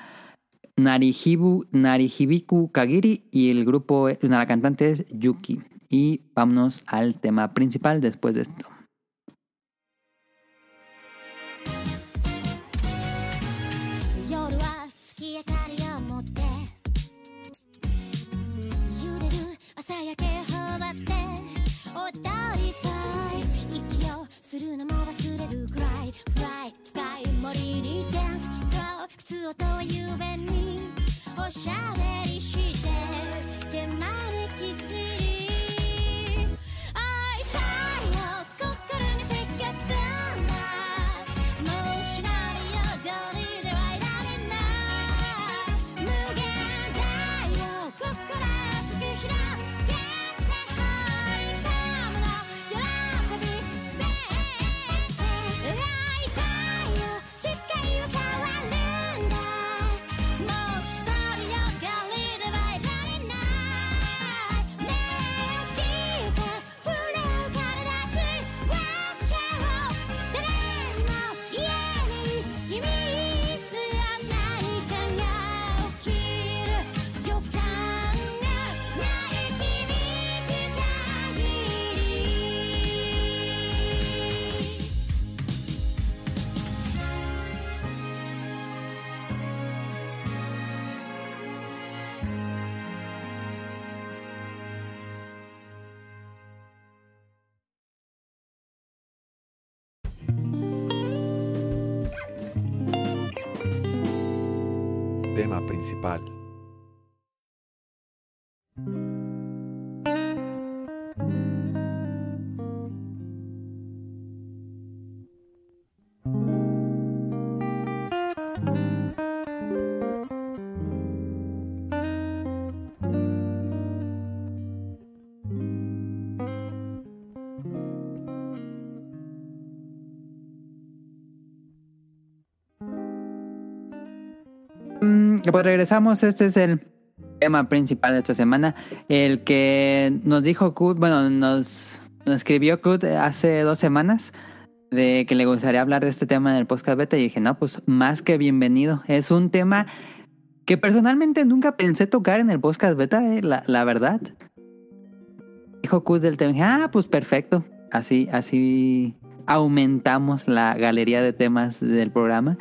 Narihibu, Narihibiku Kagiri y el grupo, la cantante es Yuki. Y vámonos al tema principal después de esto. 夜は月明かりを持って揺れる朝焼け頬張って踊りたい息をするのも忘 れるくらいフライ深い森にダンスフロー靴音は夢におしゃべりして Tema pues regresamos, este es el tema principal de esta semana. El que nos dijo Kut, bueno, nos, escribió Kut hace dos semanas de que le gustaría hablar de este tema en el podcast beta y dije, no, pues más que bienvenido. Es un tema que personalmente nunca pensé tocar en el podcast beta, eh, la, la verdad. Dijo Kut del tema, dije, ah, pues perfecto. Así, así aumentamos la galería de temas del programa.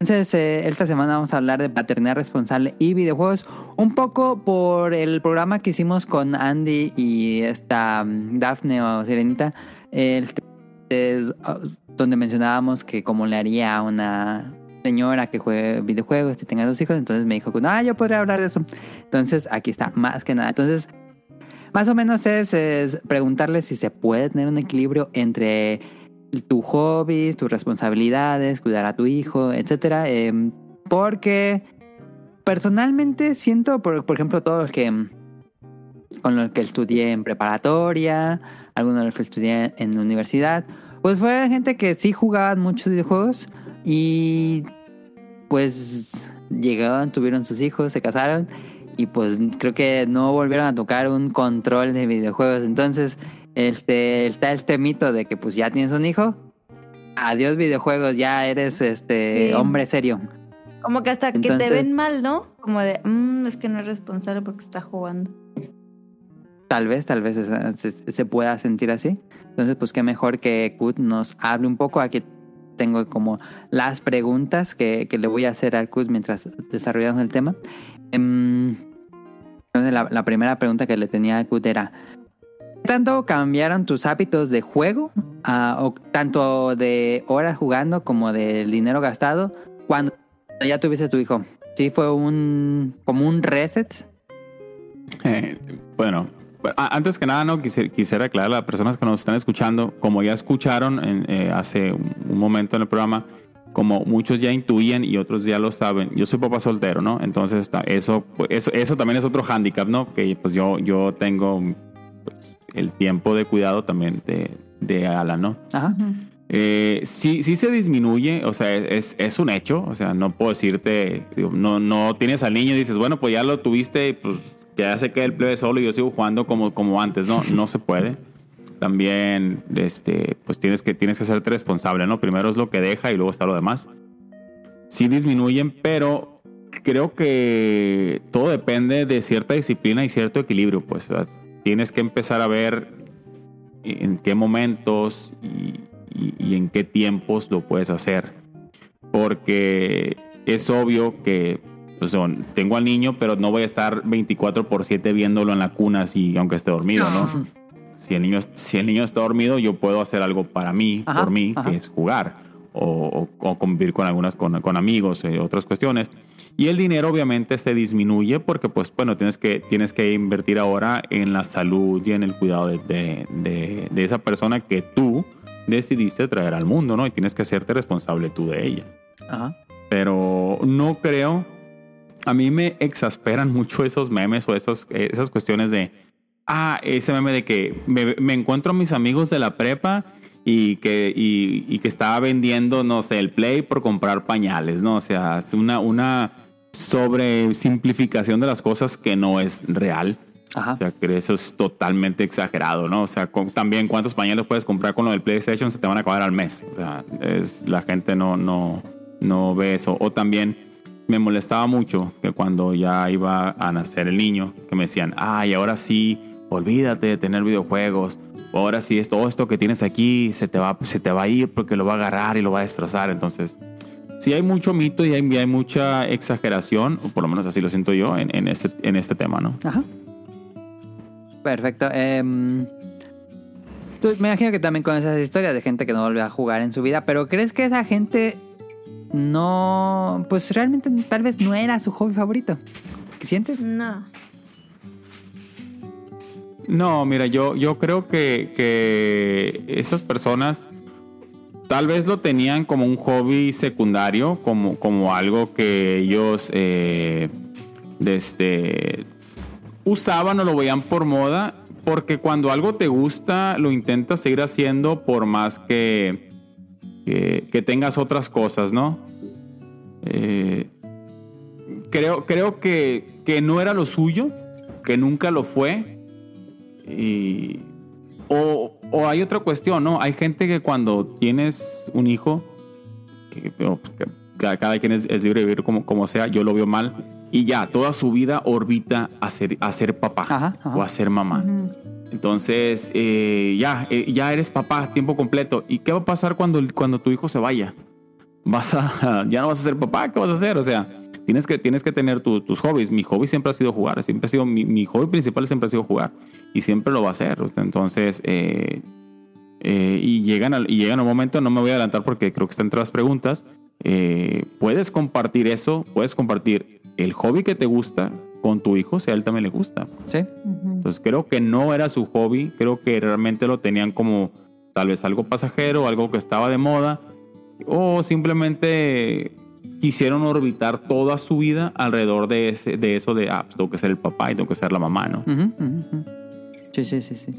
Entonces, eh, esta semana vamos a hablar de paternidad responsable y videojuegos. Un poco por el programa que hicimos con Andy y esta mm, Daphne o Sirenita. El es, ah, donde mencionábamos que como le haría a una señora que juegue videojuegos y tenga dos hijos, entonces me dijo que ah, yo podría hablar de eso. Entonces aquí está, más que nada. Entonces, más o menos es, es preguntarle si se puede tener un equilibrio entre tus hobbies, tus responsabilidades, cuidar a tu hijo, etcétera. eh, porque personalmente siento, por, por ejemplo, todos los que mm, con los que estudié en preparatoria, algunos de los que estudié en universidad, pues fue gente que sí jugaban muchos videojuegos y pues llegaron, tuvieron sus hijos, se casaron y pues creo que no volvieron a tocar un control de videojuegos. Entonces, este está este mito de que pues ya tienes un hijo, adiós videojuegos, ya eres este Sí. hombre serio. Como que hasta que te ven mal, ¿no? Como de, "Mm, es que no es responsable porque está jugando. Tal vez, tal vez se, se pueda sentir así. Entonces, pues qué mejor que Kut nos hable un poco. Aquí tengo como las preguntas que, que le voy a hacer al Kut mientras desarrollamos el tema. Em, entonces, la, la primera pregunta que le tenía a Kut era, ¿qué tanto cambiaron tus hábitos de juego? Ah, o tanto de horas jugando como del dinero gastado cuando ya tuviste tu hijo. ¿Sí fue un como un reset? Eh, bueno, antes que nada, no quisiera, quisiera aclarar a las personas que nos están escuchando, como ya escucharon eh, hace un momento en el programa, como muchos ya intuían y otros ya lo saben, yo soy papá soltero, ¿no? Entonces eso, pues, eso, eso también es otro hándicap, ¿no? Que pues yo, yo tengo pues, el tiempo de cuidado también de, de Alan, ¿no? Ajá. Eh, sí, sí se disminuye, o sea, es, es un hecho, o sea, no puedo decirte, digo, no, no tienes al niño y dices, bueno, pues ya lo tuviste, pues ya se queda el plebe solo y yo sigo jugando como, como antes, no, no se puede. También, este, pues tienes que, tienes que hacerte responsable, ¿no? Primero es lo que deja y luego está lo demás. Sí disminuyen, pero creo que todo depende de cierta disciplina y cierto equilibrio, pues o sea, tienes que empezar a ver en qué momentos y, y- y en qué tiempos lo puedes hacer. Porque es obvio que pues, tengo al niño, pero no voy a estar 24 por 7 viéndolo en la cuna así, aunque esté dormido, ¿no? Si el, niño, si el niño está dormido, yo puedo hacer algo para mí, Ajá, por mí, ajá. que es jugar o, o- o convivir con algunas, con, con amigos, eh, otras cuestiones. Y el dinero obviamente se disminuye porque, pues, bueno, tienes que, tienes que invertir ahora en la salud y en el cuidado de, de- de- de esa persona que tú decidiste traer al mundo, ¿no? Y tienes que hacerte responsable tú de ella. Ajá. Pero no creo. A mí me exasperan mucho esos memes o esos, esas cuestiones de. Ah, ese meme de que me, me encuentro a mis amigos de la prepa y que, y, y que estaba vendiendo, no sé, el Play por comprar pañales, ¿no? O sea, es una, una sobresimplificación de las cosas que no es real. Ajá. O sea, que eso es totalmente exagerado, ¿no? O sea, con- también cuántos pañales puedes comprar con lo del PlayStation se te van a acabar al mes. O sea, es, la gente no, no, no ve eso. O también me molestaba mucho que cuando ya iba a nacer el niño, que me decían, ay, ahora sí, olvídate de tener videojuegos. O ahora sí, todo esto que tienes aquí se te, va, se te va a ir porque lo va a agarrar y lo va a destrozar. Entonces, sí hay mucho mito y hay, y hay mucha exageración, o por lo menos así lo siento yo, en, en este, en este tema, ¿no? Ajá. Perfecto. Tú- me imagino que también con esas historias de gente que no vuelve a jugar en su vida, pero ¿crees que esa gente no, pues realmente tal vez no era su hobby favorito? ¿Qué sientes? No. No, mira, yo, yo creo que, que esas personas tal vez lo tenían como un hobby secundario, como, como algo que ellos eh, desde, usaban o lo veían por moda, porque cuando algo te gusta, lo intentas seguir haciendo por más que, que, que tengas otras cosas, ¿no? Eh, creo, creo que, que no era lo suyo, que nunca lo fue. Y, o, o hay otra cuestión, ¿no? Hay gente que cuando tienes un hijo, que, cada, quien es, es libre de vivir como, como sea, yo lo veo mal, y ya, toda su vida orbita a ser, a ser papá Ajá, ajá. o a ser mamá. Entonces, eh, ya, eh, ya eres papá tiempo completo. ¿Y qué va a pasar cuando, cuando tu hijo se vaya? Vas a, ya no vas a ser papá, ¿qué vas a hacer? O sea, tienes que, tienes que tener tu- tus hobbies. Mi hobby siempre ha sido jugar, siempre ha sido, mi, mi hobby principal siempre ha sido jugar y siempre lo va a hacer. Entonces, eh, eh, y, llegan al, y llegan un momento, no me voy a adelantar porque creo que está entre las preguntas. eh, puedes compartir eso, puedes compartir el hobby que te gusta con tu hijo si a él también le gusta. Sí. Entonces creo que no era su hobby, creo que realmente lo tenían como tal vez algo pasajero, algo que estaba de moda, o simplemente quisieron orbitar toda su vida alrededor de, ese, de eso de, ah, pues tengo que ser el papá y tengo que ser la mamá, ¿no? Sí, sí, sí, sí.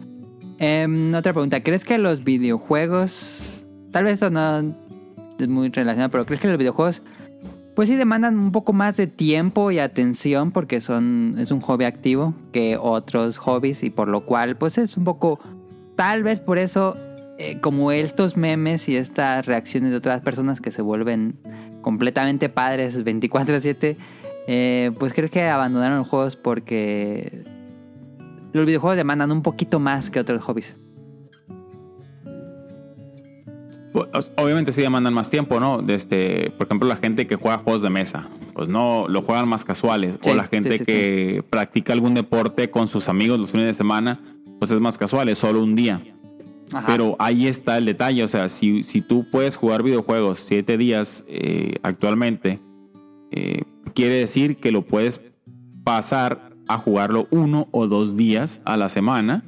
Em, otra pregunta. ¿Crees que los videojuegos... Tal vez eso no es muy relacionado, pero ¿crees que los videojuegos... Pues sí demandan un poco más de tiempo y atención porque son es un hobby activo que otros hobbies y por lo cual pues es un poco tal vez por eso eh, como estos memes y estas reacciones de otras personas que se vuelven completamente padres 24/7 eh, pues creo que abandonaron los juegos porque los videojuegos demandan un poquito más que otros hobbies. Pues, Obviamente sí demandan más tiempo, ¿no? Desde, por ejemplo, la gente que juega juegos de mesa, pues no, lo juegan más casuales. Sí, o la gente sí, sí, que practica algún deporte con sus amigos los fines de semana, pues es más casual, es solo un día. Ajá. Pero ahí está el detalle, o sea, si, si tú puedes jugar videojuegos siete días eh, actualmente, eh, quiere decir que lo puedes pasar a jugarlo uno o dos días a la semana,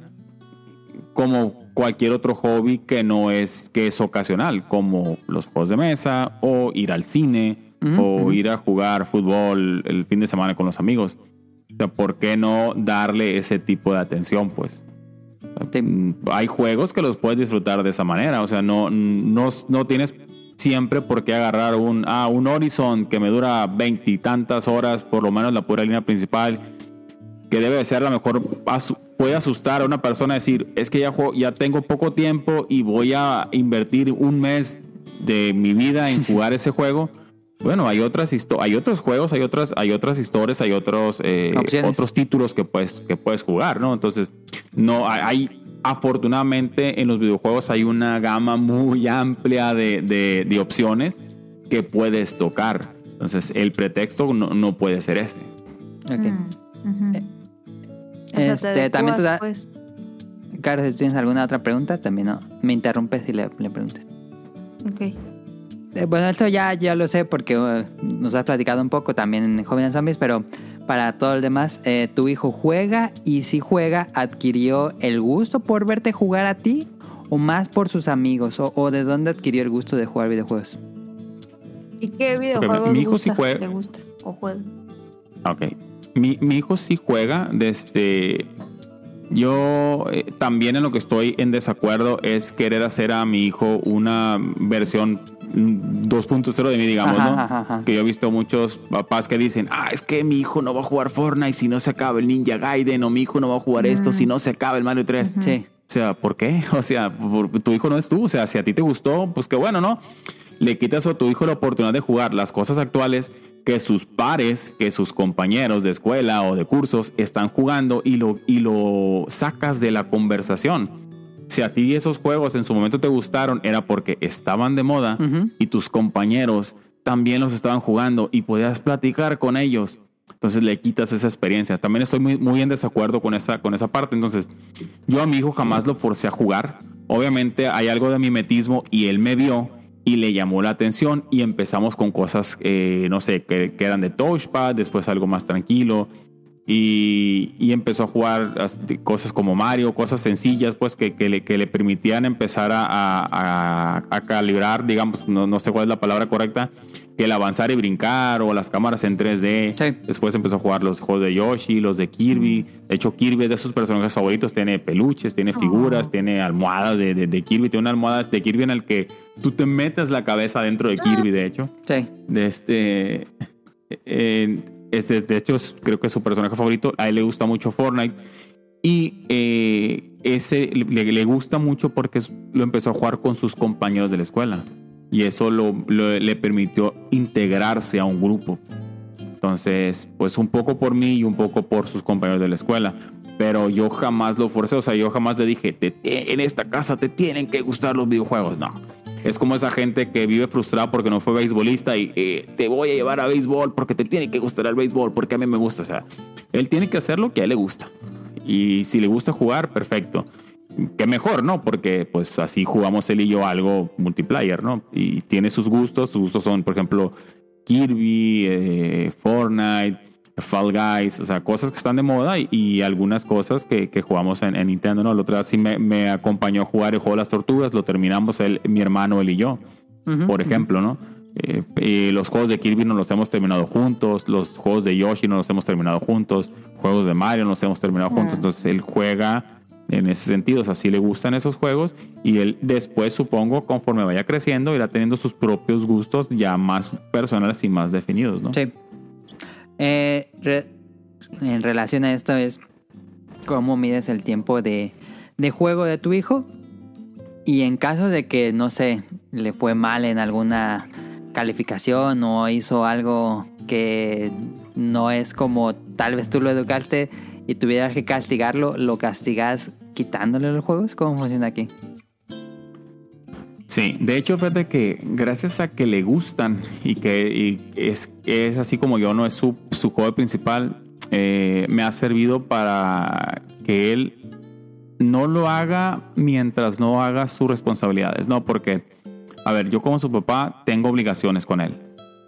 como cualquier otro hobby que no es que es ocasional, como los juegos de mesa o ir al cine o ir a jugar fútbol el fin de semana con los amigos. O sea, ¿por qué no darle ese tipo de atención, pues? Hay juegos que los puedes disfrutar de esa manera. O sea, no, no, no tienes siempre por qué agarrar un, ah, un Horizon que me dura veintitantas horas, por lo menos la pura línea principal, que debe de ser a lo mejor puede asustar a una persona decir, es que ya, juego- ya tengo poco tiempo y voy a invertir un mes de mi vida en jugar ese juego. Bueno, hay otras hay otros juegos, hay otras, hay otras historias, hay otros, eh, otros títulos que puedes, que puedes jugar, ¿no? Entonces, no hay, hay- afortunadamente en los videojuegos hay una gama muy amplia de, de- de opciones que puedes tocar. Entonces, el pretexto no, no puede ser ese. Ok. Mm, ujú. O sea, te Este, también tú da- pues. Carlos, si tienes alguna otra pregunta, también no. me interrumpes y le, le preguntes. Ok. Eh, bueno, esto ya, ya lo sé porque eh, nos has platicado un poco también en Jóvenes Zombies, pero para todo el demás, eh, ¿tu hijo juega? Y si juega, ¿adquirió el gusto por verte jugar a ti? ¿O más por sus amigos? ¿O, o de dónde adquirió el gusto de jugar videojuegos? ¿Y qué videojuegos mi hijo sí gusta? juega- le gusta o juega? Ok. Mi, mi hijo sí juega. Desde. Yo eh, también en lo que estoy en desacuerdo es querer hacer a mi hijo una versión mm, 2.0 de mí, digamos, Ajá, ¿no? ajá, ajá. Que yo he visto muchos papás que dicen, ah, es que mi hijo no va a jugar Fortnite si no se acaba el Ninja Gaiden, o mi hijo no va a jugar esto si no se acaba el Mario 3. Sí. O sea, ¿por qué? O sea, por- tu hijo no es tú. O sea, si a ti te gustó, pues qué bueno, ¿no? Le quitas a tu hijo la oportunidad de jugar las cosas actuales que sus pares, que sus compañeros de escuela o de cursos están jugando y lo, y lo sacas de la conversación. Si a ti esos juegos en su momento te gustaron, era porque estaban de moda y tus compañeros también los estaban jugando y podías platicar con ellos. Entonces le quitas esa experiencia. También estoy muy, muy en desacuerdo con esa, con esa parte. Entonces, yo a mi hijo jamás lo forcé a jugar. Obviamente hay algo de mimetismo y él me vio y le llamó la atención y empezamos con cosas, eh, no sé, que, que eran de touchpad, después algo más tranquilo. Y, y empezó a jugar cosas como Mario, cosas sencillas, pues que, que le, que le permitían empezar a- a- a calibrar, digamos, no, no sé cuál es la palabra correcta, que el avanzar y brincar o las cámaras en 3D. Sí. Después empezó a jugar los juegos de Yoshi, los de Kirby. De hecho, Kirby es de sus personajes favoritos. Tiene peluches, tiene figuras, tiene almohadas de, de- de Kirby. Tiene una almohada de Kirby en el que tú te metes la cabeza dentro de Kirby, de hecho Sí. de este eh, Ese, de hecho, es- creo que es su personaje favorito. A él le gusta mucho Fortnite. Y eh, ese le, le gusta mucho porque lo empezó a jugar con sus compañeros de la escuela. Y eso lo, lo- le permitió integrarse a un grupo. Entonces, pues un poco por mí y un poco por sus compañeros de la escuela. Pero yo jamás lo forcé, o sea, yo jamás le dije, "Te- en esta casa te tienen que gustar los videojuegos. No. Es como esa gente que vive frustrada porque no fue beisbolista y eh, te voy a llevar a béisbol porque te tiene que gustar el béisbol, porque a mí me gusta. O sea, él tiene que hacer lo que a él le gusta. Y si le gusta jugar, perfecto. Que mejor, ¿no? Porque pues así jugamos él y yo algo multiplayer, ¿no? Y tiene sus gustos. Sus gustos son, por ejemplo, Kirby, eh, Fortnite, Fall Guys, o sea, cosas que están de moda y, y algunas cosas que, que jugamos en, en Nintendo, ¿no? El otro día sí me, me acompañó a jugar el juego de las tortugas, lo terminamos él, mi hermano, él y yo, por ejemplo, ¿no? Eh, eh, los juegos de Kirby nos los hemos terminado juntos, los juegos de Yoshi nos los hemos terminado juntos, juegos de Mario nos los hemos terminado juntos, entonces él juega en ese sentido, o sea, sí le gustan esos juegos y él después, supongo, conforme vaya creciendo, irá teniendo sus propios gustos ya más personales y más definidos, ¿no? Sí. Eh, en relación a esto es cómo mides el tiempo de, de juego de tu hijo. Y en caso de que, no sé, le fue mal en alguna calificación o hizo algo que no es como tal vez tú lo educaste y tuvieras que castigarlo, ¿lo castigas quitándole los juegos? ¿Cómo funciona aquí? Sí, de hecho, fíjate que gracias a que le gustan y que es, así como yo, no es su, su juego principal, eh, me ha servido para que él no lo haga mientras no haga sus responsabilidades, ¿no? Porque, a ver, yo como su papá tengo obligaciones con él,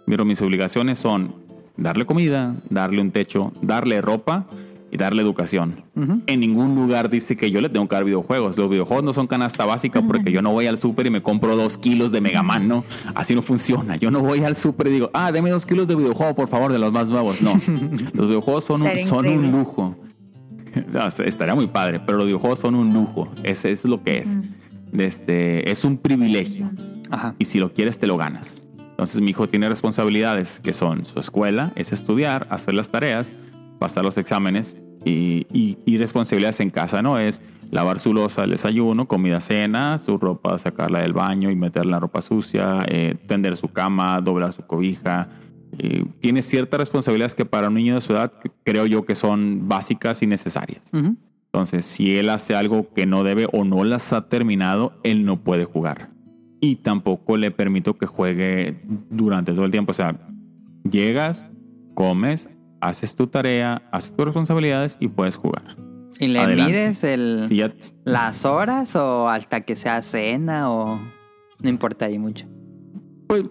pero mis obligaciones son darle comida, darle un techo, darle ropa y darle educación. En ningún lugar dice que yo le tengo que dar videojuegos. Los videojuegos no son canasta básica porque yo no voy al súper y me compro dos kilos de Mega Man, ¿no? Así no funciona. Yo no voy al súper y digo, ah, deme dos kilos de videojuego, por favor, de los más nuevos. No. los videojuegos son un, son un lujo. Estaría muy padre, pero los videojuegos son un lujo. Ese es lo que es. Este, es un privilegio Ajá. y si lo quieres te lo ganas. Entonces mi hijo tiene responsabilidades que son su escuela, es estudiar, hacer las tareas, pasar los exámenes y, y- y responsabilidades en casa, ¿no? Es lavar su losa, el desayuno, comida, cena, su ropa, sacarla del baño y meterla en la ropa sucia, eh, tender su cama, doblar su cobija. Eh, tiene ciertas responsabilidades que para un niño de su edad creo yo que son básicas y necesarias. Entonces, si él hace algo que no debe o no las ha terminado, él no puede jugar. Y tampoco le permito que juegue durante todo el tiempo. O sea, llegas, comes, haces tu tarea, haces tus responsabilidades y puedes jugar. ¿Y le Adelante. mides el, Si ya las horas o hasta que sea cena o no importa ahí mucho? Pues,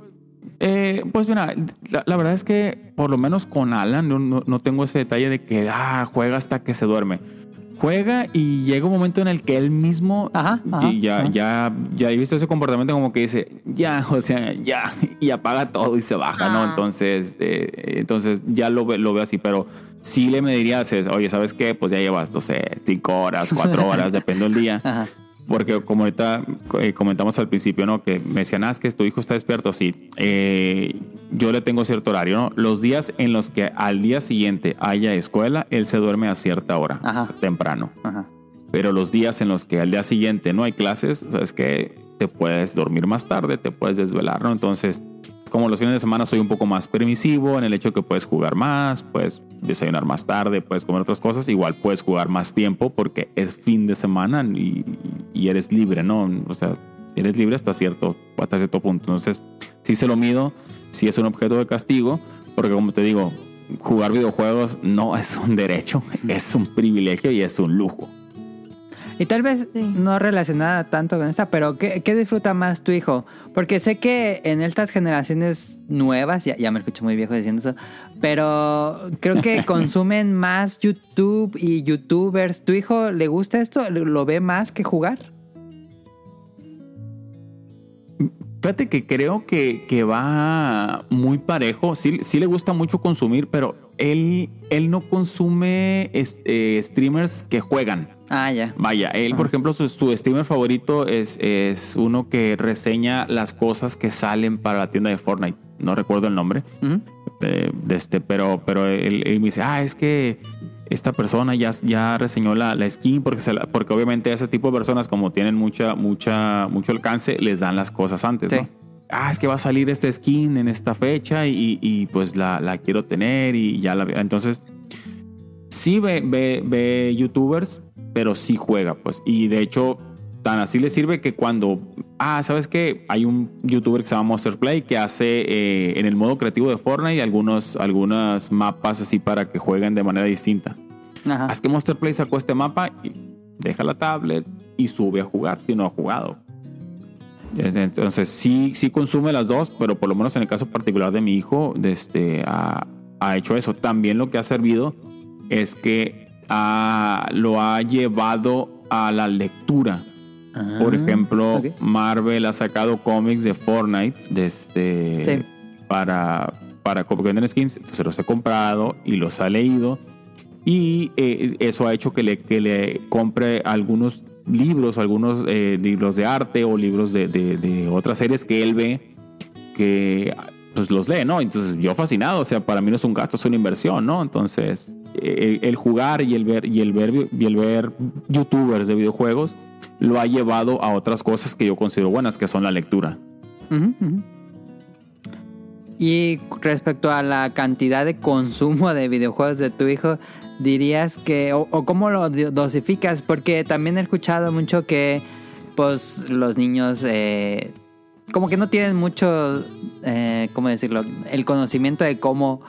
eh, pues mira, la, la verdad es que por lo menos con Alan no, no- no tengo ese detalle de que ah, juega hasta que se duerme. Juega y llega un momento en el que él mismo Ajá, ajá, y ya, ajá. ya, ya he visto ese comportamiento como que dice, ya, o sea, ya, y apaga todo y se baja, ¿no? Ah. Entonces, eh, entonces ya lo, ve- lo veo así, pero sí le me dirías, es, oye, ¿sabes qué? Pues ya llevas, no sé, cinco horas, cuatro horas, depende del día. Ajá. Porque como ahorita eh, comentamos al principio, ¿no? Que me decían, ah, es que tu hijo está despierto. Sí, Eh, yo le tengo cierto horario, ¿no? Los días en los que al día siguiente haya escuela, él se duerme a cierta hora, Ajá. temprano. Ajá. Pero los días en los que al día siguiente no hay clases, sabes que te puedes dormir más tarde, te puedes desvelar, ¿no? Entonces, como los fines de semana soy un poco más permisivo en el hecho que puedes jugar más, puedes desayunar más tarde, puedes comer otras cosas, igual puedes jugar más tiempo porque es fin de semana y, y eres libre, ¿no? O sea, eres libre hasta cierto, hasta cierto punto. Entonces, sí se lo mido, sí es un objeto de castigo, porque como te digo, jugar videojuegos no es un derecho, es un privilegio y es un lujo. Y tal vez Sí. no relacionada tanto con esta, pero ¿qué, qué disfruta más tu hijo? Porque sé que en estas generaciones nuevas, ya, ya me escucho muy viejo diciendo eso, pero creo que consumen más YouTube y YouTubers. ¿Tu hijo le gusta esto? ¿Lo ve más que jugar? Fíjate que creo que, que va muy parejo. Sí, sí le gusta mucho consumir, pero él, él no consume es- eh, streamers que juegan. Ah, ya. Vaya, él, por ejemplo, su, su streamer favorito es, es uno que reseña las cosas que salen para la tienda de Fortnite. No recuerdo el nombre. Eh, de este, pero, pero él, él me dice, ah, es que esta persona ya, ya reseñó la, la skin porque, se la- porque obviamente ese tipo de personas como tienen mucha, mucha, mucho alcance, les dan las cosas antes, Sí. ¿no? Ah, es que va a salir esta skin en esta fecha y, y, pues la, la quiero tener y ya la Entonces, sí ve, ve, ve youtubers, pero sí juega, pues. Y de hecho, tan así le sirve que cuando, ah, ¿sabes qué? Hay un youtuber que se llama Monster Play que hace eh, en el modo creativo de Fortnite algunos, algunos mapas así para que jueguen de manera distinta. Ajá. Haz que Monster Play sacó este mapa y deja la tablet y sube a jugar si no ha jugado. Entonces sí, sí consume las dos, pero por lo menos en el caso particular de mi hijo, este, ha, ha hecho eso. También lo que ha servido es que ha- lo ha llevado a la lectura. Por Ah, ejemplo, ok. Marvel ha sacado cómics de Fortnite de este, Sí. para, para venden skins. Entonces los he comprado y los ha leído. Y eh, eso ha hecho que le, que le compre algunos libros, algunos eh, libros de arte o libros de, de- de otras series que él ve que pues los lee, ¿no? Entonces yo fascinado, o sea, para mí no es un gasto, es una inversión, ¿no? Entonces el jugar y el ver y el ver y el ver youtubers de videojuegos lo ha llevado a otras cosas que yo considero buenas, que son la lectura. Y respecto a la cantidad de consumo de videojuegos de tu hijo, dirías que, o, cómo lo do- dosificas, porque también he escuchado mucho que, pues, los niños, eh, como que no tienen mucho, eh, ¿cómo decirlo? El conocimiento de cómo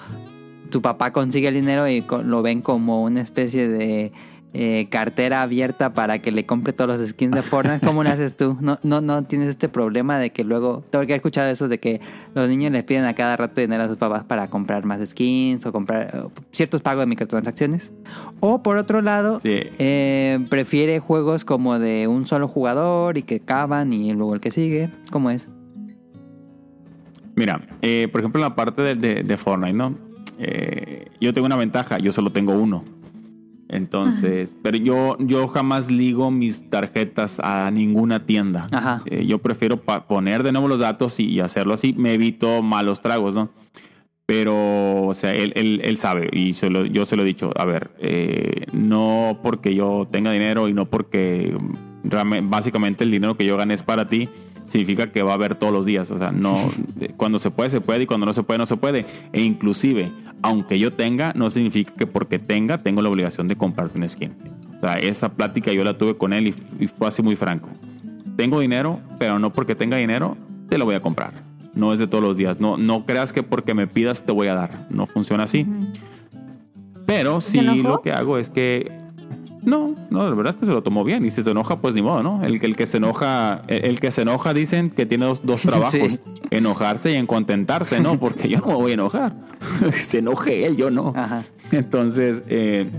tu papá consigue el dinero y lo ven como una especie de eh, cartera abierta para que le compre todos los skins de Fortnite. ¿Cómo lo haces tú? No, no, no tienes este problema de que luego, tengo que he escuchado eso de que los niños les piden a cada rato dinero a sus papás para comprar más skins o comprar eh, ciertos pagos de microtransacciones. O por otro lado, Sí. eh, prefiere juegos como de un solo jugador y que acaban y luego el que sigue. ¿Cómo es? Mira, eh, por ejemplo, en la parte de, de- de Fortnite, ¿no? Eh, yo tengo una ventaja, yo solo tengo uno. Entonces, pero yo, yo jamás ligo mis tarjetas a ninguna tienda. Ajá. Eh, yo prefiero poner de nuevo los datos y, y hacerlo así. Me evito malos tragos, ¿no? Pero, o sea, él, él- él sabe y se lo- yo se lo he dicho. A ver, eh, no porque yo tenga dinero y no porque básicamente el dinero que yo gane es para ti, significa que va a haber todos los días. O sea, no, eh, cuando se puede, se puede y cuando no se puede, no se puede. E inclusive, aunque yo tenga, no significa que porque tenga, tengo la obligación de comprarte un skin. O sea, esa plática yo la tuve con él y, y fue así muy franco. Tengo dinero, pero no porque tenga dinero, te lo voy a comprar. No es de todos los días. No, no creas que porque me pidas te voy a dar. No funciona así. Pero sí lo que hago es que no, no, la verdad es que se lo tomó bien. Y si se enoja, pues ni modo, ¿no? El, que- el que se enoja, el, el que se enoja dicen que tiene dos, dos trabajos. Sí. Enojarse y en contentarse, ¿no? Porque yo no me voy a enojar. se enoje él, yo no. Ajá. Entonces, eh,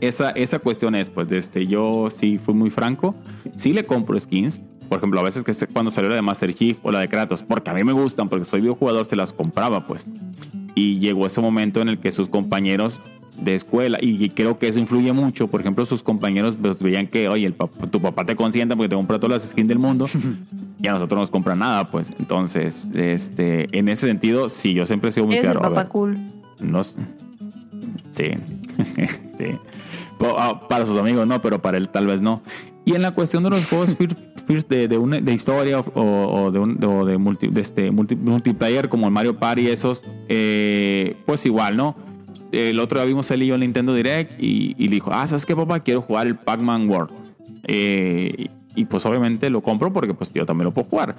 esa, esa cuestión es, pues, este, yo sí fui muy franco. Sí le compro skins. Por ejemplo, a veces que cuando salió la de Master Chief o la de Kratos, porque a mí me gustan, porque soy videojugador, se las compraba, pues. Y llegó ese momento en el que sus compañeros de escuela, y creo que eso influye mucho, por ejemplo, sus compañeros pues, veían que, oye, el pap- tu papá te consienta porque te compra todas las skins del mundo, y a nosotros no nos compra nada, pues. Entonces, este, en ese sentido, sí, yo siempre he sido muy el claro. papá cool. no Sí. sí. Ah, Para sus amigos no, pero para él tal vez no. Y en la cuestión de los juegos de, de, una- de historia o, o de, un, o de, multi- de este multi- multiplayer como el Mario Party, esos, eh, pues igual, ¿no? El otro día vimos él y yo el Nintendo Direct y, dijo, ah, ¿sabes qué, papá? Quiero jugar el Pac-Man World. Eh, y pues obviamente lo compro porque pues yo también lo puedo jugar.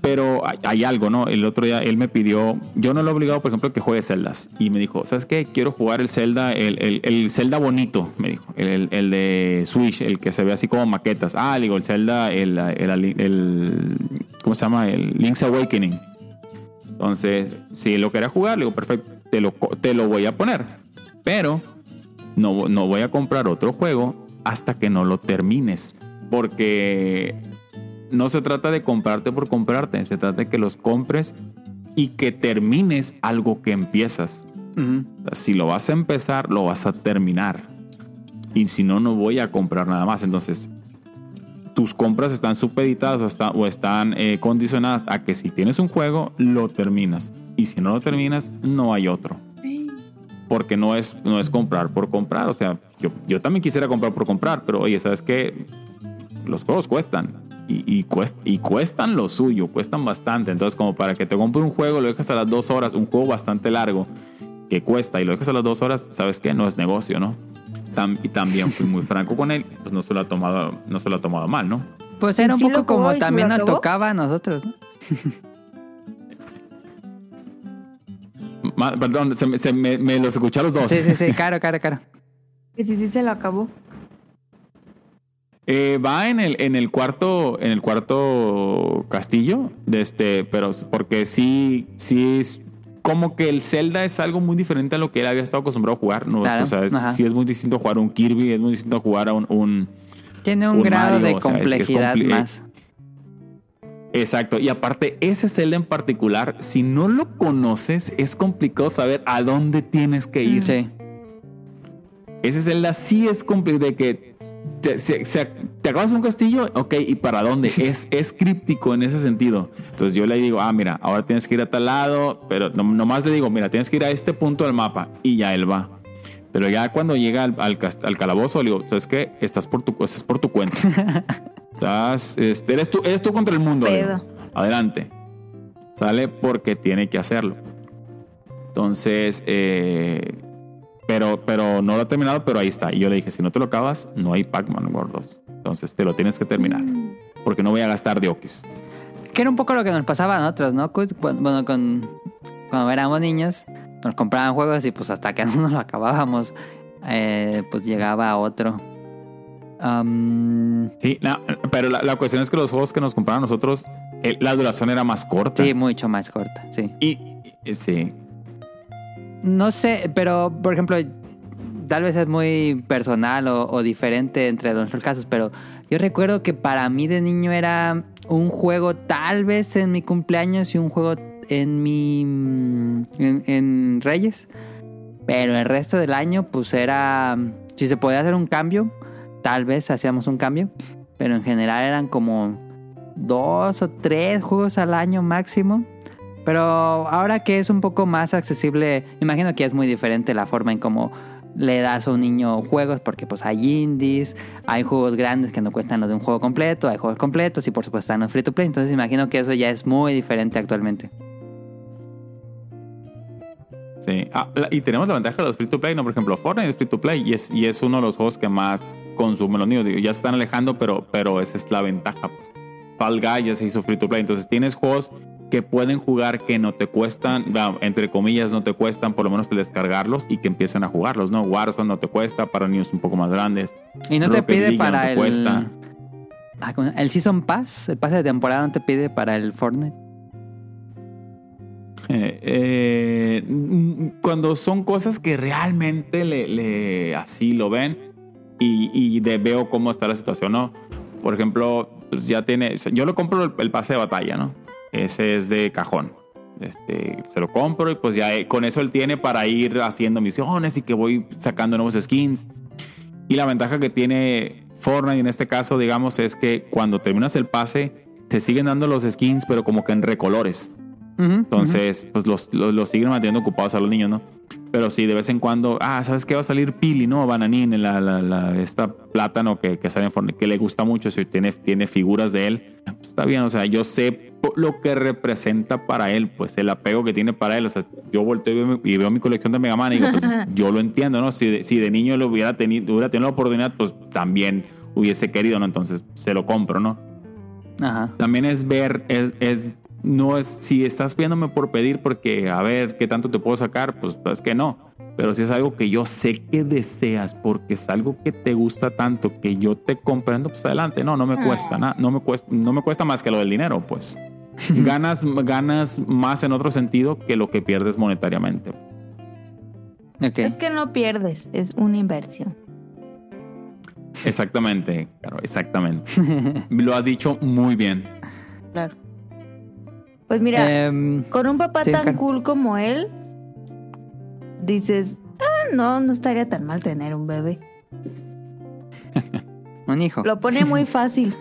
Pero hay, algo, ¿no? El otro día él me pidió, yo no lo he obligado, por ejemplo, que juegue Zeldas. Y me dijo, ¿sabes qué? Quiero jugar el Zelda, el, el, el Zelda bonito, me dijo. El, el- de Switch, el que se ve así como maquetas. Ah, le digo, el Zelda, el, el, el- ¿cómo se llama? El Link's Awakening. Entonces, si lo quería jugar, le digo, perfecto, te lo, te lo voy a poner. Pero no, no voy a comprar otro juego hasta que no lo termines. Porque no se trata de comprarte por comprarte, se trata de que los compres y que termines algo que empiezas. Si lo vas a empezar, lo vas a terminar. Y si no, no voy a comprar nada más. Entonces, tus compras están supeditadas o, está- o están eh, condicionadas a que si tienes un juego, lo terminas. Y si no lo terminas, no hay otro. Porque no es, no es comprar por comprar. O sea, yo, yo también quisiera comprar por comprar, pero oye, ¿sabes qué? Los juegos cuestan. Y, y, cuest- y cuestan lo suyo, cuestan bastante. Entonces, como para que te compre un juego, lo dejas a las dos horas, un juego bastante largo que cuesta y lo dejas a las dos horas, ¿sabes qué? No es negocio, ¿no? Tam- y también fui muy franco con él, pues no se lo ha tomado, no se lo ha tomado mal, ¿no? Pues ¿Y era un sí poco como también nos tocaba a nosotros, ¿no? Perdón, se, me- se me, me los escuché a los dos. Sí, sí, sí, caro, caro, caro. Que sí, sí se lo acabó. Eh, va en el, en el cuarto, en el cuarto castillo, de este, pero porque sí, sí es como que el Zelda es algo muy diferente a lo que él había estado acostumbrado a jugar, ¿no? Claro, O sea, es- sí es muy distinto jugar un Kirby, es muy distinto jugar a un, un- Tiene un, Un grado Mario, de o sea, es- es complejidad más. Exacto, y aparte ese Zelda en particular, si no lo conoces, es complicado saber a dónde tienes que ir. Sí. Ese Zelda sí es complicado de que te, se- se- te acabas un castillo, ok, ¿y para dónde? Es, es críptico en ese sentido. Entonces yo le digo, ah, mira, ahora tienes que ir a tal lado, pero no- nomás le digo, mira, tienes que ir a este punto del mapa y ya él va. Pero ya cuando llega al, al calabozo, le digo, ¿sabes qué? Estás por tu, estás por tu cuenta. Estás, este, eres, tú, eres tú contra el mundo. Pedo. Adelante. Sale porque tiene que hacerlo. Entonces, eh, pero, pero no lo ha terminado, pero ahí está. Y yo le dije, si no te lo acabas, no hay Pac-Man World 2. Entonces te lo tienes que terminar. Porque no voy a gastar diokis. Que era un poco lo que nos pasaba a nosotros, ¿no? Bueno, con, cuando éramos niños, nos compraban juegos y pues hasta que no nos lo acabábamos, eh, pues llegaba otro. Sí, no, pero la, la cuestión es que los juegos que nos compraron nosotros, eh, la duración era más corta. sí, mucho más corta, sí. Y, y- sí. No sé, pero por ejemplo, tal vez es muy personal o, o diferente entre los casos, pero yo recuerdo que para mí de niño era un juego tal vez en mi cumpleaños y un juego en mi mm, en, en Reyes, pero el resto del año pues era si se podía hacer un cambio, tal vez hacíamos un cambio, pero en general eran como dos o tres juegos al año máximo. Pero ahora que es un poco más accesible, imagino que es muy diferente la forma en cómo le das a un niño juegos, porque pues hay indies, hay juegos grandes que no cuestan lo de un juego completo, hay juegos completos y por supuesto están los free to play, entonces imagino que eso ya es muy diferente actualmente. Sí. Ah, y tenemos la ventaja de los free to play, ¿no? Por ejemplo, Fortnite es free to play y es, y es uno de los juegos que más consumen los niños. Digo, ya se están alejando, pero, pero esa es la ventaja. Pues. Fall Guy ya se hizo free to play. Entonces tienes juegos que pueden jugar que no te cuestan, entre comillas, no te cuestan, por lo menos descargarlos y que empiecen a jugarlos, ¿no? Warzone no te cuesta para niños un poco más grandes. Y no te pide League no para te el... cuesta. Ah, el Season Pass, el pase de temporada no te pide para el Fortnite. Eh, eh, cuando son cosas que realmente le, le- así lo ven y, y de- veo cómo está la situación, ¿no? Por ejemplo, pues ya tiene, yo lo compro el, el pase de batalla, ¿no? Ese es de cajón. Este, se lo compro y pues ya eh, con eso él tiene para ir haciendo misiones y que voy sacando nuevos skins. Y la ventaja que tiene Fortnite en este caso, digamos, es que cuando terminas el pase, te siguen dando los skins, pero como que en recolores. Ujú, Entonces, pues los, los, los siguen manteniendo ocupados a los niños, ¿no? Pero sí, de vez en cuando, ah, ¿sabes qué? Va a salir Pili, ¿no? Bananín, la, la, la- esta plátano que, que sale en Fortnite, que le gusta mucho, si tiene, tiene figuras de él. Pues, está bien, o sea, yo sé lo que representa para él, pues el apego que tiene para él. O sea, yo volteo y veo, mi- y veo mi colección de Mega Man y digo, pues yo lo entiendo, ¿no? Si de, si de niño lo hubiera tenido, hubiera tenido la oportunidad, pues también hubiese querido, ¿no? Entonces se lo compro, ¿no? Ajá. También es ver, es, es- no es si estás pidiéndome por pedir porque a ver qué tanto te puedo sacar, pues es que no. Pero si es algo que yo sé que deseas porque es algo que te gusta tanto que yo te comprendo, pues adelante. No, no me cuesta nada, no me cuesta, no me cuesta más que lo del dinero, pues. ganas, ganas más en otro sentido que lo que pierdes monetariamente. Es que no pierdes, es una inversión. Exactamente, claro, exactamente. Lo has dicho muy bien. Claro. Pues mira, Em, con un papá sí, tan cool como él, dices, ah, no, no estaría tan mal tener un bebé. un hijo. Lo pone muy fácil.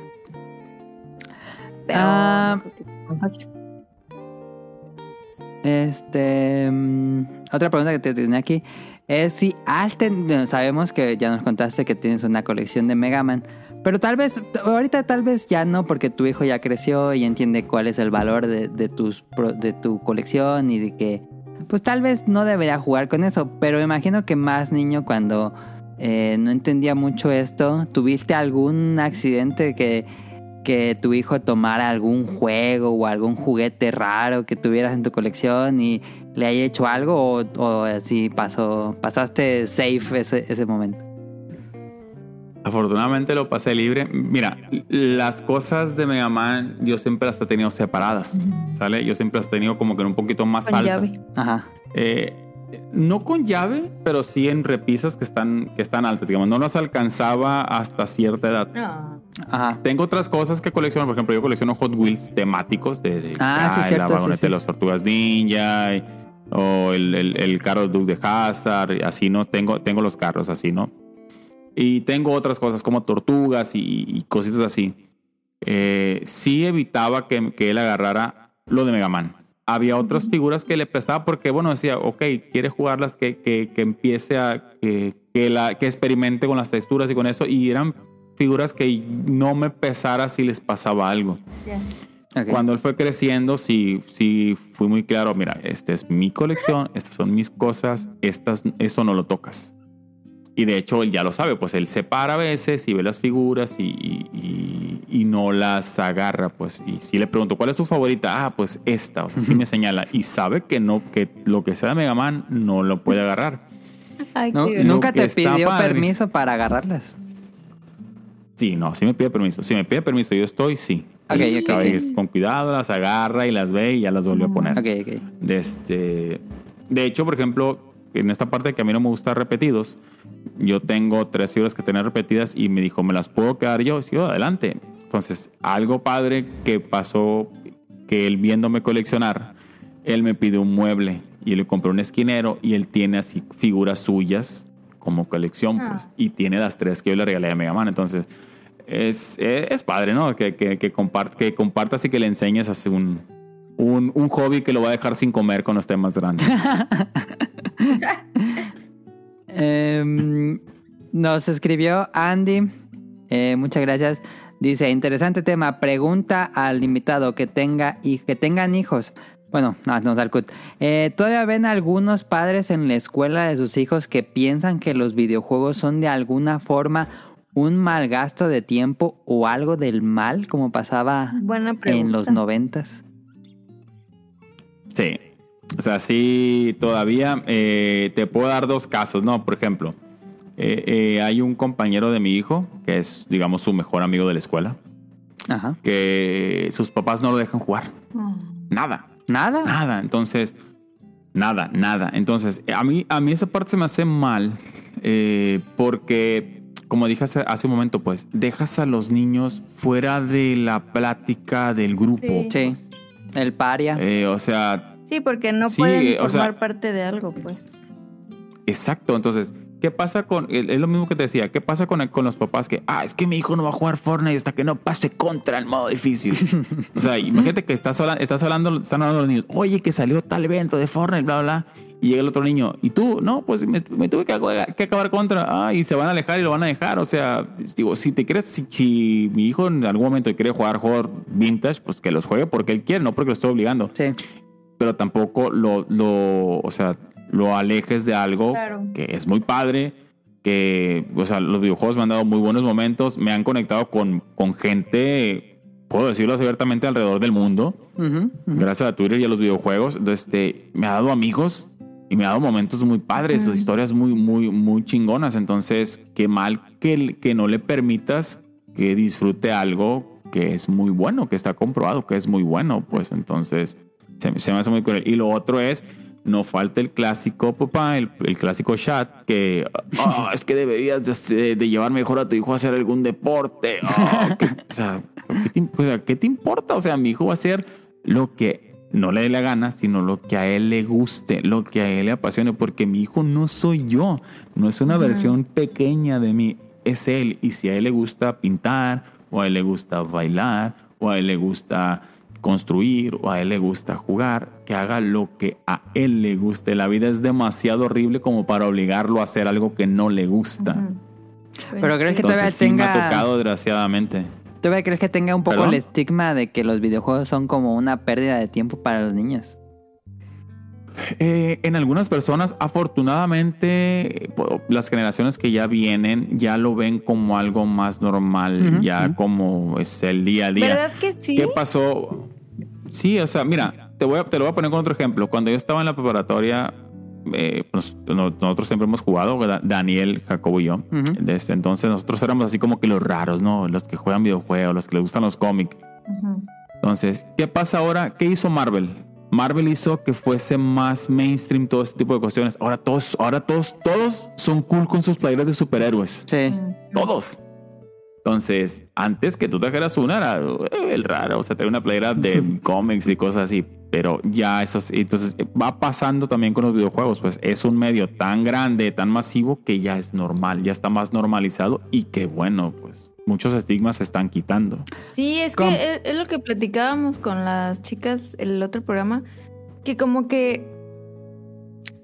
Pero Ah. no fácil. Este. mm, otra pregunta que te tenía aquí es si has ten- bueno, Sabemos que ya nos contaste que tienes una colección de Mega Man. Pero tal vez, ahorita tal vez ya no, porque tu hijo ya creció y entiende cuál es el valor de, de tus, de tu colección y de que, pues tal vez no debería jugar con eso. Pero imagino que más niño cuando eh, no entendía mucho esto, ¿tuviste algún accidente que, que tu hijo tomara algún juego o algún juguete raro que tuvieras en tu colección y le haya hecho algo o, o así pasó, pasaste safe ese, ese momento? Afortunadamente lo pasé libre. Mira, las cosas de Mega Man yo siempre las he tenido separadas, ¿sale? Yo siempre las he tenido como que un poquito más Con altas. llave. Ajá. Eh, no con llave, pero sí en repisas que están, que están altas, digamos. No las alcanzaba hasta cierta edad. No. Ajá. Tengo otras cosas que colecciono. Por ejemplo, yo colecciono Hot Wheels temáticos de, de Ah, sí, la cierto, sí, vagoneta sí. de las tortugas ninja y- o el, el, el carro Duke de Hazard. Así, ¿no? Tengo, tengo los carros así, ¿no? Y tengo otras cosas como tortugas y, y cositas así. Eh, sí evitaba que, que él agarrara lo de Mega Man. Había otras figuras que le prestaba porque, bueno, decía, ok, quiere jugarlas, que, que, que empiece a, que, que, la, que experimente con las texturas y con eso. Y eran figuras que no me pesara si les pasaba algo. Ok. Cuando él fue creciendo, sí, sí fui muy claro, mira, esta es mi colección, estas son mis cosas, estas, eso no lo tocas. Y de hecho él ya lo sabe, pues él se para a veces y ve las figuras y, y- y- y no las agarra, pues. Y si le pregunto, ¿cuál es tu favorita? Ah, pues esta, o sea, sí me señala. Y sabe que no, que lo que sea de Mega Man no lo puede agarrar. Ay, No-. ¿Nunca te pidió padre. permiso para agarrarlas? Sí, no, sí me pide permiso. Si me pide permiso, yo estoy, sí. Ok, Y ok, cada ok. vez Con cuidado las agarra y las ve y ya las vuelve a poner. Ok, ok. De, este, de hecho, por ejemplo, en esta parte que a mí no me gusta repetidos, yo tengo tres figuras que tenía repetidas y me dijo, ¿me las puedo quedar yo? Sí, adelante. Entonces, algo padre que pasó, que él viéndome coleccionar, él me pidió un mueble y le compré un esquinero y él tiene así figuras suyas como colección, pues, y tiene las tres que yo le regalé a Mega Man. Entonces, es, es, es padre, ¿no? Que, que, que, compart- que compartas y que le enseñes así un, un, un hobby que lo va a dejar sin comer con los temas grandes. Em, nos escribió Andy. Eh, muchas gracias. Dice, interesante tema. Pregunta al invitado que tenga y que tengan hijos. Bueno, no, no, Darkut. Eh, ¿Todavía ven algunos padres en la escuela de sus hijos que piensan que los videojuegos son de alguna forma un mal gasto de tiempo o algo del mal, como pasaba en los noventas? Sí. O sea, sí, todavía eh, te puedo dar dos casos, ¿no? Por ejemplo, eh, eh, hay un compañero de mi hijo, que es, digamos, su mejor amigo de la escuela, Ajá. que sus papás no lo dejan jugar. Nada. ¿Nada? Nada. Entonces, nada, nada. Entonces, a mí, a mí esa parte se me hace mal eh, porque, como dije hace, hace un momento, pues, dejas a los niños fuera de la plática del grupo. Sí. Sí. El paria. Eh, o sea, Sí, porque no Sí, pueden o sea- formar parte de algo, pues. exacto. Entonces, ¿qué pasa con... Es lo mismo que te decía. ¿Qué pasa con, con los papás que... Ah, es que mi hijo no va a jugar Fortnite hasta que no pase contra el modo difícil. o sea, imagínate que estás, habla- estás hablando... Están hablando los niños. Oye, que salió tal evento de Fortnite, bla, bla, bla. Y llega el otro niño. Y tú, no, pues me, me tuve que, que acabar contra. Ah, y se van a alejar y lo van a dejar. O sea, digo, si te crees... Si, si mi hijo en algún momento quiere jugar juegos vintage, pues que los juegue porque él quiere, no porque lo estoy obligando Sí. Pero tampoco lo, lo, o sea, lo alejes de algo Claro. que es muy padre, que, o sea, los videojuegos me han dado muy buenos momentos, me han conectado con, con gente, puedo decirlo abiertamente, alrededor del mundo, Ujú, ujú. gracias a Twitter y a los videojuegos, este, me ha dado amigos y me ha dado momentos muy padres, historias muy, muy, muy chingonas, entonces, qué mal que, que no le permitas que disfrute algo que es muy bueno, que está comprobado, que es muy bueno, pues entonces se, se me hace muy cruel. Y lo otro es, no falta el clásico, papá, el, el clásico chat, que "Ah, es que deberías de, de llevar mejor a tu hijo a hacer algún deporte. Ah, que- o, sea, ¿qué te, o sea, ¿qué te importa? O sea, mi hijo va a hacer lo que no le dé la gana, sino lo que a él le guste, lo que a él le apasione, porque mi hijo no soy yo, no es una versión pequeña de mí, es él. Y si a él le gusta pintar, o a él le gusta bailar, o a él le gusta construir o a él le gusta jugar, que haga lo que a él le guste. La vida es demasiado horrible como para obligarlo a hacer algo que no le gusta. Pero crees que todavía Entonces sí me ha tenga- tocado desgraciadamente. ¿Todavía crees que tenga un poco ¿Perdón? el estigma de que los videojuegos son como una pérdida de tiempo para los niños? Eh, en algunas personas, afortunadamente, las generaciones que ya vienen ya lo ven como algo más normal, ya como es el día a día. ¿Verdad que sí? ¿Qué pasó? Sí, o sea, mira, te, voy a, te lo voy a poner con otro ejemplo. Cuando yo estaba en la preparatoria, eh, pues, no- nosotros siempre hemos jugado. Daniel, Jacobo y yo. Desde entonces nosotros éramos así como que los raros, ¿no? Los que juegan videojuegos, los que les gustan los cómics. Entonces, ¿qué pasa ahora? ¿Qué hizo Marvel? Marvel hizo que fuese más mainstream todo este tipo de cuestiones. Ahora todos, ahora todos, todos son cool con sus playeras de superhéroes. Sí. Todos. Entonces, antes que tú trajeras una, era eh, el raro, o sea, tener una playera de cómics y cosas así. Pero ya eso, es- entonces eh, va pasando también con los videojuegos, pues es un medio tan grande, tan masivo que ya es normal, ya está más normalizado y que bueno, pues muchos estigmas se están quitando. Sí, es ¿Cómo? que es, es lo que platicábamos con las chicas el otro programa, que como que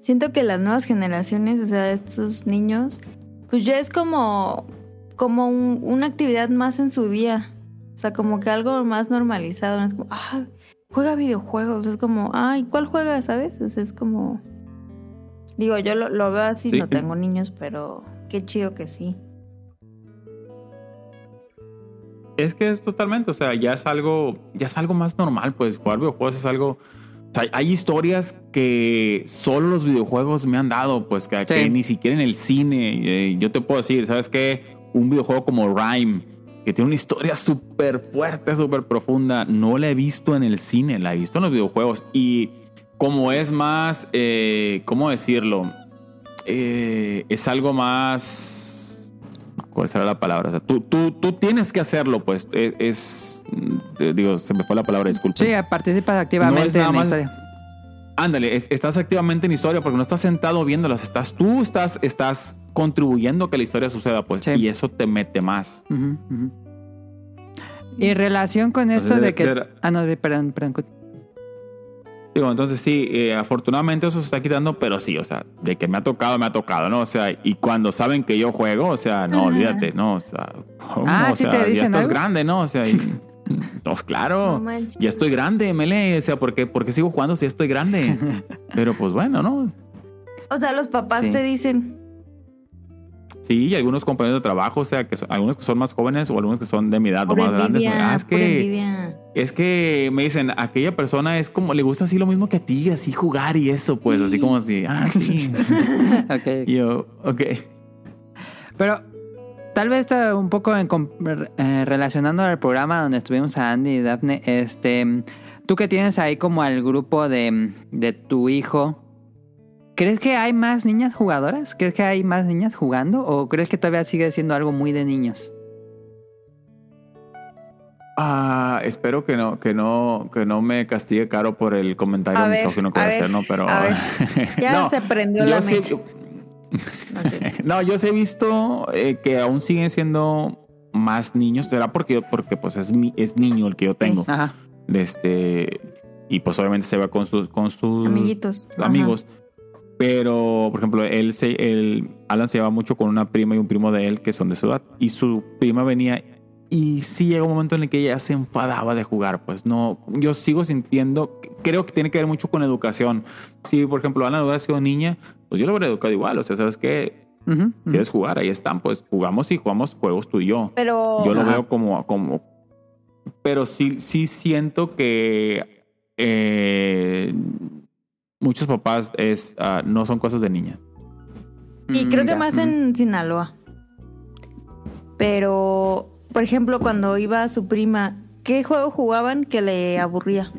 siento que las nuevas generaciones, o sea, estos niños, pues ya es como, como un- una actividad más en su día. O sea, como que algo más normalizado. ¿no? Es como, ah, juega videojuegos. Es como, ay, ¿cuál juega? ¿Sabes? O sea, es como... Digo, yo lo, lo veo así, Sí. no tengo niños, pero qué chido que sí. Es que es totalmente, o sea, ya es algo, ya es algo más normal, pues jugar videojuegos es algo. o sea, hay historias que solo los videojuegos me han dado, pues que, ni siquiera en el cine. eh, yo te puedo decir, ¿sabes qué? Un videojuego como Rhyme, que tiene una historia súper fuerte, súper profunda, no la he visto en el cine, la he visto en los videojuegos. Y como es más, eh, ¿cómo decirlo? Eh, es algo más ¿Cuál será la palabra? O sea, tú, tú, tú tienes que hacerlo, pues. Es. es- eh, digo, se me fue la palabra, disculpe. Sí, participas activamente No es nada en la más- historia. Ándale, es- estás activamente en historia porque no estás sentado viéndolas. Estás tú, estás, estás contribuyendo a que la historia suceda, pues. Sí. Y eso te mete más. Y en relación con esto Entonces, de que... Ah, no, perdón, perdón. Digo, entonces sí, eh, afortunadamente eso se está quitando, pero sí, o sea, de que me ha tocado, me ha tocado, ¿no? O sea, y cuando saben que yo juego, o sea, no, olvídate, ¿no? O sea, ¿cómo? Ah, o ¿sí sea, te ya dicen estás algo? grande, ¿no? O sea, y- pues claro. No ya estoy grande, mele, o sea, ¿por qué, por qué sigo jugando si ya estoy grande? Pero pues bueno, ¿no? O sea, los papás Sí. te dicen, Sí, y algunos compañeros de trabajo, o sea, que son- algunos que son más jóvenes o algunos que son de mi edad o más grandes. Ah, es que, es que me dicen, aquella persona es como, le gusta así lo mismo que a ti, así jugar y eso, pues, así como así, ah, sí. Ok. Y yo, ok. Pero tal vez está un poco en eh, relacionando al programa donde estuvimos a Andy y Daphne, este, tú que tienes ahí como al grupo de, de tu hijo, ¿crees que hay más niñas jugadoras? ¿Crees que hay más niñas jugando? ¿O crees que todavía sigue siendo algo muy de niños? Ah, espero que no, que no, que no me castigue caro por el comentario misógino que voy a hacer, ¿no? Pero a ver. Ya No, se prendió la sí- mecha. No sé. No, yo sí he visto eh, que aún siguen siendo más niños. ¿Será porque, porque pues es, mi, es niño el que yo tengo? Ajá. Este, y pues obviamente se va con sus, con sus Amiguitos. Ajá. amigos. Pero, por ejemplo, él se, él, Alan se lleva mucho con una prima y un primo de él que son de su edad. Y su prima venía y sí llega un momento en el que ella se enfadaba de jugar. Pues no, yo sigo sintiendo, creo que tiene que ver mucho con educación. Si, por ejemplo, Alan hubiera sido niña, pues yo lo hubiera educado igual. O sea, ¿sabes qué? ¿Quieres jugar? Ahí están, pues jugamos y jugamos juegos tú y yo. Pero Yo lo Ajá. veo como, como. Pero sí, sí siento que eh, muchos papás es, ah, no son cosas de niña. Y Mm, creo que más mm. en Sinaloa. Pero, por ejemplo, cuando iba su prima, ¿qué juego jugaban que le aburría?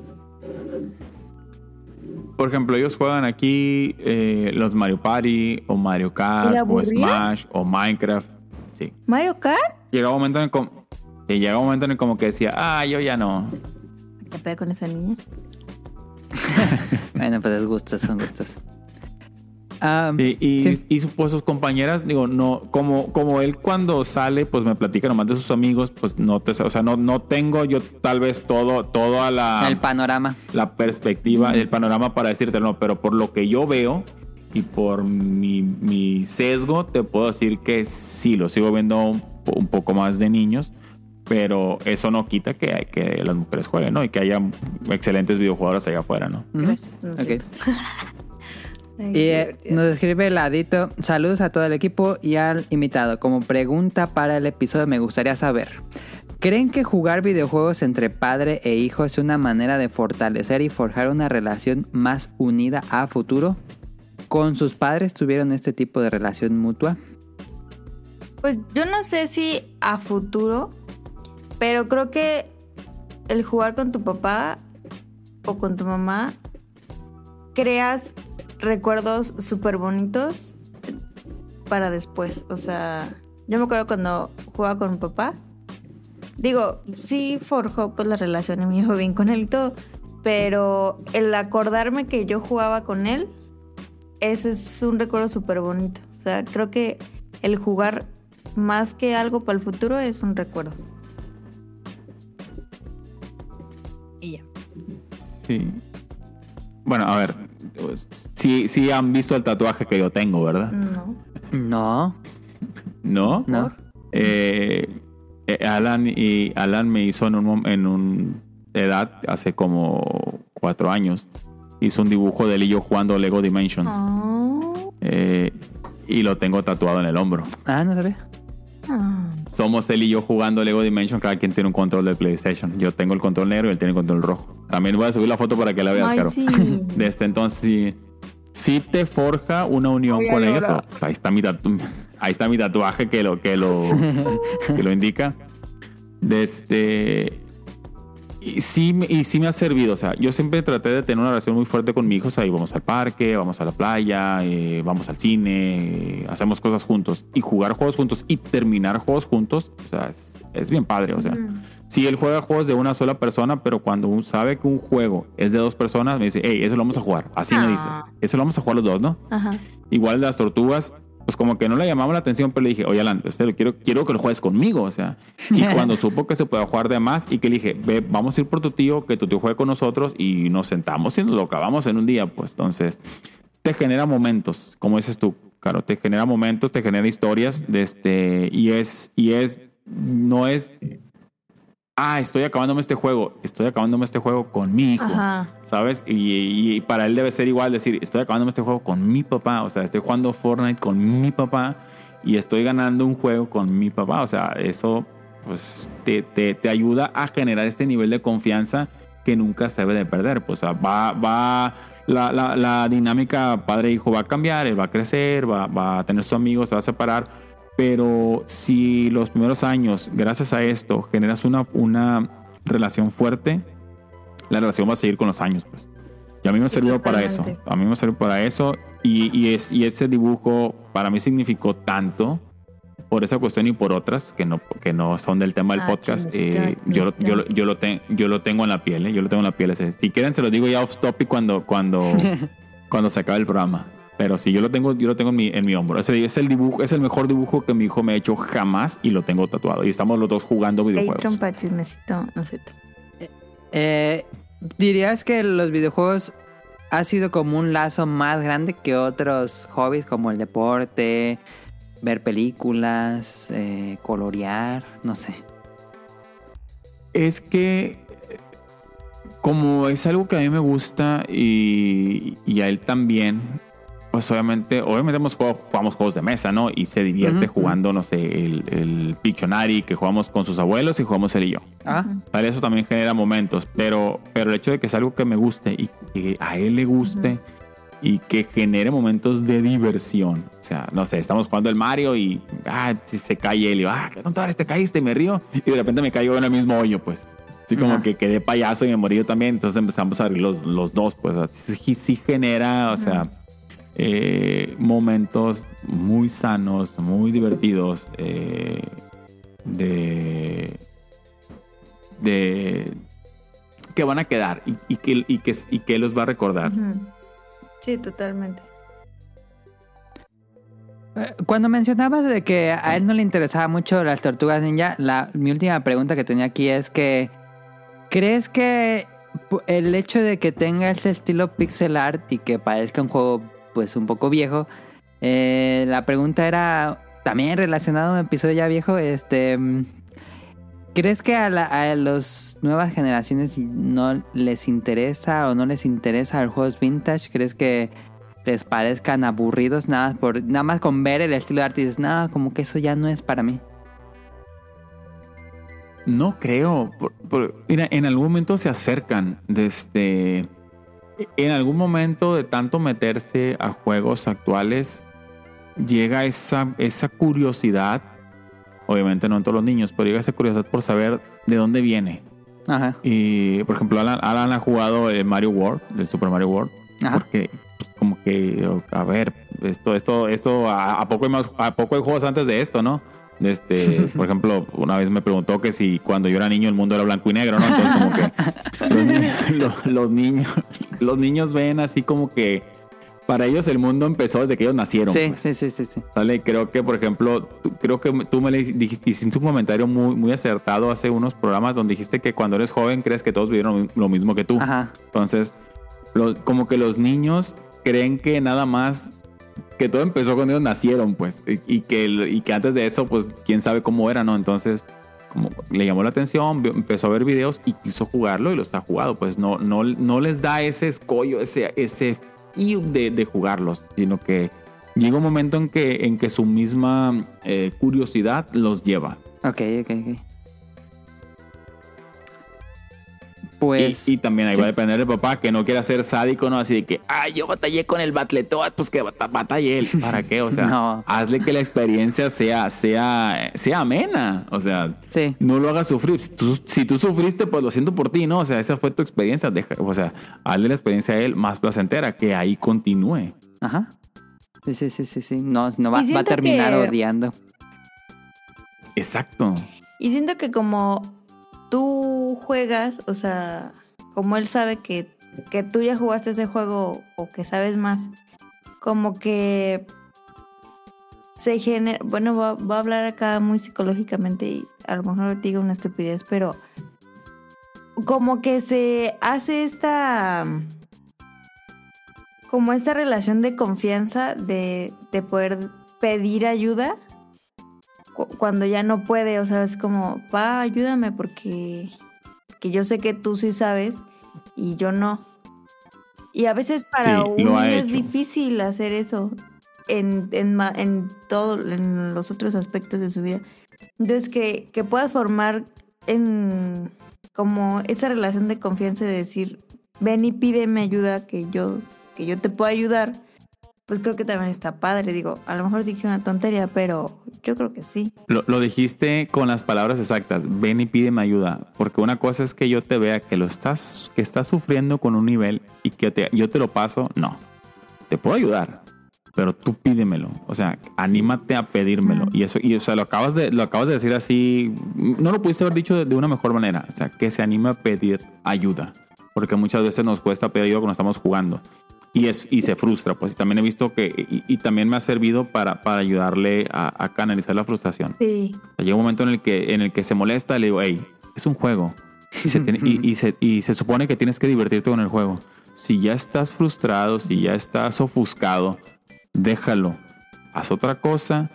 Por ejemplo, ellos juegan aquí eh, los Mario Party o Mario ¿Y Kart o? Smash o Minecraft. Sí. ¿Mario Kart? Llega un momento en el com- sí, llega un momento en el como que decía, ah, yo ya no. ¿Qué pedo con esa niña? Bueno, pues es gustos, son gustos. Ah, Y, y, sí. y pues sus compañeras, digo, no, como, como él cuando sale, pues me platica nomás de sus amigos, pues no te, o sea, no, no tengo yo tal vez todo, todo a la, El panorama. la perspectiva, el panorama para decirte no, pero por lo que yo veo y por mi, mi sesgo, te puedo decir que sí, lo sigo viendo un, un poco más de niños, pero eso no quita que, hay- que las mujeres jueguen, ¿no? Y que haya excelentes videojuegos allá afuera, ¿no? Ujú. Gracias. no es Ok. cierto. Ay, Y eh, nos escribe Ladito, saludos a todo el equipo y al invitado. Como pregunta para el episodio me gustaría saber, ¿creen que jugar videojuegos entre padre e hijo es una manera de fortalecer y forjar una relación más unida a futuro? ¿Con sus padres tuvieron este tipo de relación mutua? Pues yo no sé si a futuro, pero creo que el jugar con tu papá o con tu mamá creas recuerdos súper bonitos para después. O sea, yo me acuerdo cuando jugaba con mi papá. Digo, sí forjó pues la relación y me llevo bien con él y todo. Pero el acordarme que yo jugaba con él, eso es un recuerdo súper bonito. O sea, creo que el jugar más que algo para el futuro es un recuerdo. Y ya. Sí. Bueno, a ver, sí, sí han visto el tatuaje que yo tengo, ¿verdad? No. No, ¿No? no. Eh, eh, Alan y Alan me hizo en un en un edad hace como cuatro años. Hizo un dibujo de él y yo jugando Lego Dimensions. Ah. Eh, y lo tengo tatuado en el hombro. Ah, no sabía. Ah. Somos él y yo jugando Lego Dimension. Cada quien tiene un control de PlayStation. Yo tengo el control negro y él tiene el control rojo. También voy a subir la foto para que la veas, Ay, Caro. sí. Desde entonces sí, sí te forja una unión Voy con ellos. Ahí está mi tatu- ahí está mi tatuaje que lo que lo que lo indica. Desde y sí, me- y sí me ha servido. O sea, yo siempre traté de tener una relación muy fuerte con mi hijo. O sea, al parque, vamos a la playa, eh, vamos al cine, eh, hacemos cosas juntos. Y jugar juegos juntos y terminar juegos juntos, o sea, es, es bien padre. O sea. Sí, él juega juegos de una sola persona, pero cuando un- sabe que un juego es de dos personas, me dice, hey, eso lo vamos a jugar. Así me dice. Ah. Eso lo vamos a jugar los dos, ¿no? Ajá. Igual las tortugas, pues como que no le llamaba la atención, pero le dije, oye, Alan, este, quiero, quiero que lo juegues conmigo, o sea. Y cuando supo que se puede jugar de más y que le dije, ve, vamos a ir por tu tío, que tu tío juegue con nosotros y nos sentamos y nos lo acabamos en un día, pues entonces te genera momentos, como dices tú, claro, te genera momentos, te genera historias, de este, y es, y es, no es, ah, estoy acabándome este juego, estoy acabándome este juego con mi hijo. Ajá. ¿Sabes? Y, y para él debe ser igual decir, estoy acabándome este juego con mi papá, o sea, estoy jugando Fortnite con mi papá y estoy ganando un juego con mi papá, o sea, eso pues te, te, te ayuda a generar este nivel de confianza que nunca se debe de perder, pues o sea, va, va, la, la, la dinámica padre-hijo va a cambiar, él va a crecer, va, va a tener sus amigos, se va a separar, pero si los primeros años, gracias a esto, generas una, una relación fuerte, la relación va a seguir con los años, pues. Y a mí me sirvió para eso. A mí me sirvió para eso. Y, y, es, y ese dibujo para mí significó tanto por esa cuestión y por otras que no, que no son del tema del Ah, podcast. eh, yo, lo- yo, lo- yo, lo ten- yo lo tengo en la piel, eh, yo lo tengo en la piel. ese. Si quieren, se lo digo ya off topic cuando, cuando, cuando se acabe el programa. Pero sí, yo lo tengo, yo lo tengo en mi, en mi hombro. Ese es el dibujo, es el mejor dibujo que mi hijo me ha hecho jamás y lo tengo tatuado. Y estamos los dos jugando videojuegos. Para chismecito, no es cierto. Eh, ¿Dirías que los videojuegos ha sido como un lazo más grande que otros hobbies como el deporte, ver películas, eh, colorear, no sé? Es que eh, como es algo que a mí me gusta y, y a él también, pues obviamente, obviamente hemos jugado- jugamos juegos de mesa, ¿no? Y se divierte Ujú, jugando, no sé, el, el Pictionary que jugamos con sus abuelos y jugamos él y yo. Ah, Tal, Eso también genera momentos, pero, pero el hecho de que es algo que me guste y que a él le guste y que genere momentos de diversión. O sea, no sé, estamos jugando el Mario y ah, se cae él y yo, ah, qué tonto eres, te caíste y me río y de repente me caigo en el mismo hoyo, pues. Así como Ajá. que quedé payaso y me morí yo también, entonces empezamos a reír los, los dos, pues. Sí, sí genera, o sea, eh, momentos muy sanos, muy divertidos, eh, de de que van a quedar y, y que, y, que, y que los va a recordar. Sí, totalmente. Cuando mencionabas de que a él no le interesaba mucho las tortugas ninja, la, mi última pregunta que tenía aquí es que ¿crees que el hecho de que tenga ese estilo pixel art y que parezca un juego pues un poco viejo, eh, la pregunta era también relacionado a un episodio ya viejo, este ¿crees que a, la- a las nuevas generaciones no les interesa o no les interesa los juegos vintage? ¿Crees que les parezcan aburridos nada más por nada más con ver el estilo de arte y dices, no, como que eso ya no es para mí. No creo. por- mira, en algún momento se acercan. Desde, en algún momento de tanto meterse a juegos actuales, llega esa, esa curiosidad. Obviamente no en todos los niños, pero llega esa curiosidad por saber de dónde viene. Ajá. Y, por ejemplo, Alan, Alan ha jugado el Mario World, el Super Mario World. Ajá. Porque, como que, a ver, esto, esto, esto, a, a poco hay más, a poco hay juegos antes de esto, ¿no? Este, por ejemplo, una vez me preguntó que si cuando yo era niño el mundo era blanco y negro, ¿no? Entonces, como que los, los- los niños, los niños ven así como que para ellos el mundo empezó desde que ellos nacieron. Sí, pues. sí, sí, sí, sí. ¿Sale? Creo que, por ejemplo, tú- creo que tú me le dijiste, hiciste un comentario muy, muy acertado hace unos programas donde dijiste que cuando eres joven crees que todos vivieron lo mismo que tú. Ajá. Entonces, lo- como que los niños creen que nada más que todo empezó cuando ellos nacieron, pues, y, y que, y que antes de eso, pues, quién sabe cómo era, ¿no? Entonces, le llamó la atención, empezó a ver videos y quiso jugarlo y los ha jugado, pues, no, no, no les da ese escollo, ese, ese de, de jugarlos, sino que llega un momento en que, en que su misma eh, curiosidad los lleva. Ok, ok, ok. Pues. y, y también ahí sí. va a depender del papá que no quiera ser sádico, ¿no? Así de que, ay, yo batallé con el Batletoad, pues que bat- batallé él. ¿Para qué? O sea, No. hazle que la experiencia sea, sea, sea amena. O sea, Sí. no lo hagas sufrir. Si tú, si tú sufriste, pues lo siento por ti, ¿no? O sea, esa fue tu experiencia. Deja- o sea, hazle la experiencia a él más placentera, que ahí continúe. Ajá. Sí, sí, sí, sí, sí. No, no va, a terminar que- odiando. Exacto. Y siento que como tú juegas, o sea, como él sabe que, que tú ya jugaste ese juego o que sabes más, como que se genera, bueno, voy a, hablar acá muy psicológicamente y a lo mejor digo una estupidez, pero como que se hace esta como esta relación de confianza de, de poder pedir ayuda cu- cuando ya no puede, o sea, es como, pa, ayúdame porque que yo sé que tú sí sabes y yo no. Y a veces para Sí, un niño es difícil hacer eso en, en, ma- en todo, en los otros aspectos de su vida. Entonces, que, que puedas formar en como esa relación de confianza de decir, ven y pídeme ayuda, que yo, que yo te puedo ayudar, pues creo que también está padre. Digo, a lo mejor dije una tontería, pero yo creo que sí. Lo, lo dijiste con las palabras exactas. Ven y pídeme ayuda. Porque una cosa es que yo te vea que lo estás, que estás sufriendo con un nivel y que te- yo te lo paso. No. Te puedo ayudar. Pero tú pídemelo. O sea, anímate a pedírmelo. Y eso, y o sea, lo acabas de, lo acabas de decir así. No lo pudiste haber dicho de, de una mejor manera. O sea, que se anime a pedir ayuda. Porque muchas veces nos cuesta pedir ayuda cuando estamos jugando. Y, es, y se frustra, pues también he visto que, y, y también me ha servido para, para ayudarle a, a canalizar la frustración. Sí. O sea, llega un momento en el que, en el que se molesta, le digo, hey, es un juego. Y se, tiene- y, y se, y se supone que tienes que divertirte con el juego. Si ya estás frustrado, si ya estás ofuscado, déjalo. Haz otra cosa,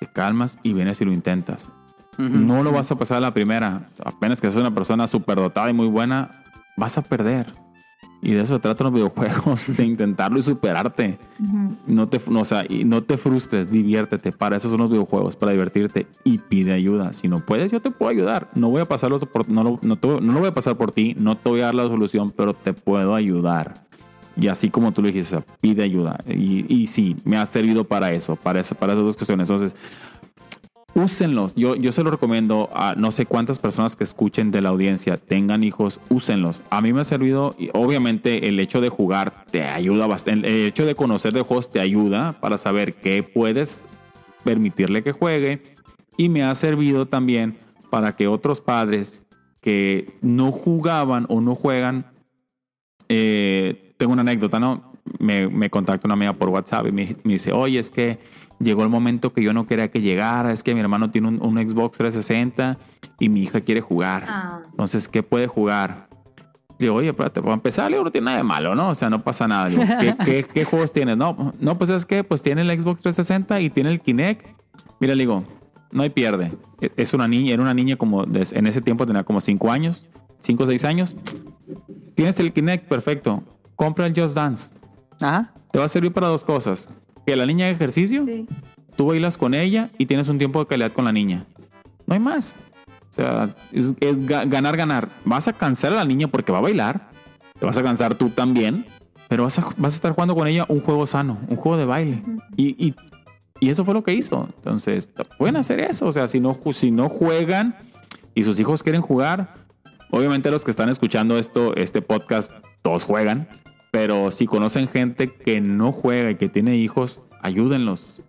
te calmas y vienes y lo intentas. No lo vas a pasar a la primera. Apenas que seas una persona súper dotada y muy buena, vas a perder. Y de eso se tratan los videojuegos, de intentarlo y superarte. No te, no, o sea, y no te frustres, diviértete. Para eso son los videojuegos, para divertirte y pide ayuda. Si no puedes, yo te puedo ayudar. No voy a pasarlo por, no, lo, no, te- no lo voy a pasar por ti, no te voy a dar la solución, pero te puedo ayudar. Y así como tú lo dijiste, pide ayuda. Y, y sí, me ha servido para eso, para, eso, para esas dos cuestiones. Entonces, úsenlos. Yo, yo se lo recomiendo a no sé cuántas personas que escuchen de la audiencia, tengan hijos, úsenlos. A mí me ha servido, y obviamente el hecho de jugar te ayuda bastante, el hecho de conocer de juegos te ayuda para saber qué puedes permitirle que juegue y me ha servido también para que otros padres que no jugaban o no juegan, eh, tengo una anécdota, ¿no? Me, me contacta una amiga por WhatsApp y me, me dice, oye, es que llegó el momento que yo no quería que llegara, es que mi hermano tiene un, un Xbox 360 y mi hija quiere jugar. Ah. Entonces, ¿qué puede jugar? Digo, oye, espérate, para empezar, le digo, no tiene nada de malo, ¿no? O sea, no pasa nada. Digo, ¿qué, qué, qué juegos tienes? No, no, pues es que pues tiene el Xbox 360 y tiene el Kinect. Mira, le digo, no hay pierde. E- Es una niña, era una niña como, en ese tiempo tenía como 5 años, 5 o 6 años. Tienes el Kinect, perfecto. Compra el Just Dance. Ajá. Te va a servir para dos cosas. Que la niña haga ejercicio, Sí. tú bailas con ella y tienes un tiempo de calidad con la niña. No hay más. O sea, es, es ga- ganar, ganar. Vas a cansar a la niña porque va a bailar. Te vas a cansar tú también. Pero vas a, vas a estar jugando con ella un juego sano, un juego de baile. Y, y- y eso fue lo que hizo. Entonces, pueden hacer eso. O sea, si no, si no juegan y sus hijos quieren jugar, obviamente los que están escuchando esto, este podcast, todos juegan. Pero si conocen gente que no juega y que tiene hijos, ayúdenlos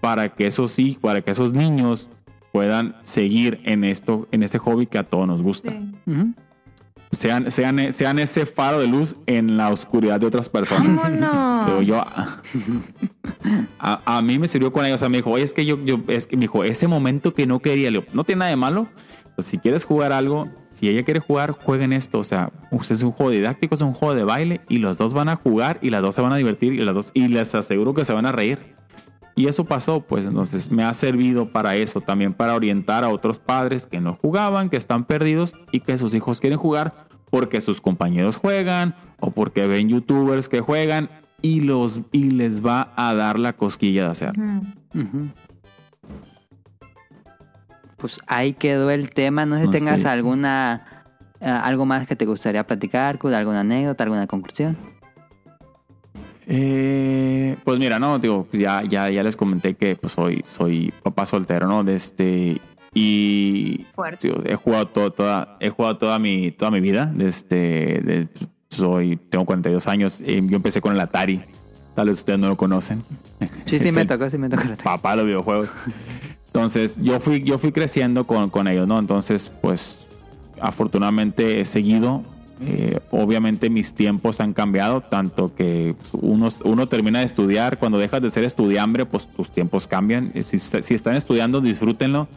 para que esos sí, para que esos niños puedan seguir en esto, en este hobby que a todos nos gusta. Sí. Sean, sean, sean ese faro de luz en la oscuridad de otras personas. Digo, yo, a, a mí me sirvió con ellos. O sea, me dijo, oye, es que yo, yo, es que me dijo, ese momento que no quería, no tiene nada de malo. Pues si quieres jugar algo, si ella quiere jugar, jueguen esto. O sea, usted es un juego didáctico, es un juego de baile y los dos van a jugar y las dos se van a divertir y las dos, y les aseguro que se van a reír. Y eso pasó, pues entonces me ha servido para eso, también para orientar a otros padres que no jugaban, que están perdidos y que sus hijos quieren jugar porque sus compañeros juegan o porque ven youtubers que juegan y, los, y les va a dar la cosquilla de hacer. Ujú. Pues ahí quedó el tema. No sé si No tengas sé. alguna eh, algo más que te gustaría platicar, alguna anécdota, alguna conclusión. Eh, pues mira, no, digo, ya, ya, ya les comenté que pues soy, soy papá soltero, ¿no? De este, y Fuerte. digo, he jugado todo, toda, he jugado toda mi, toda mi vida. De este, de- soy, tengo 42 años. eh, yo empecé con el Atari. Tal vez ustedes no lo conocen. Sí, sí, me tocó, sí me tocó. Papá de los videojuegos. Entonces, yo fui, yo fui creciendo con, con ellos, ¿no? Entonces, pues, afortunadamente he seguido. Eh, obviamente mis tiempos han cambiado, tanto que uno, uno termina de estudiar, cuando dejas de ser estudiambre, pues tus tiempos cambian. Eh, Si, si están estudiando, disfrútenlo,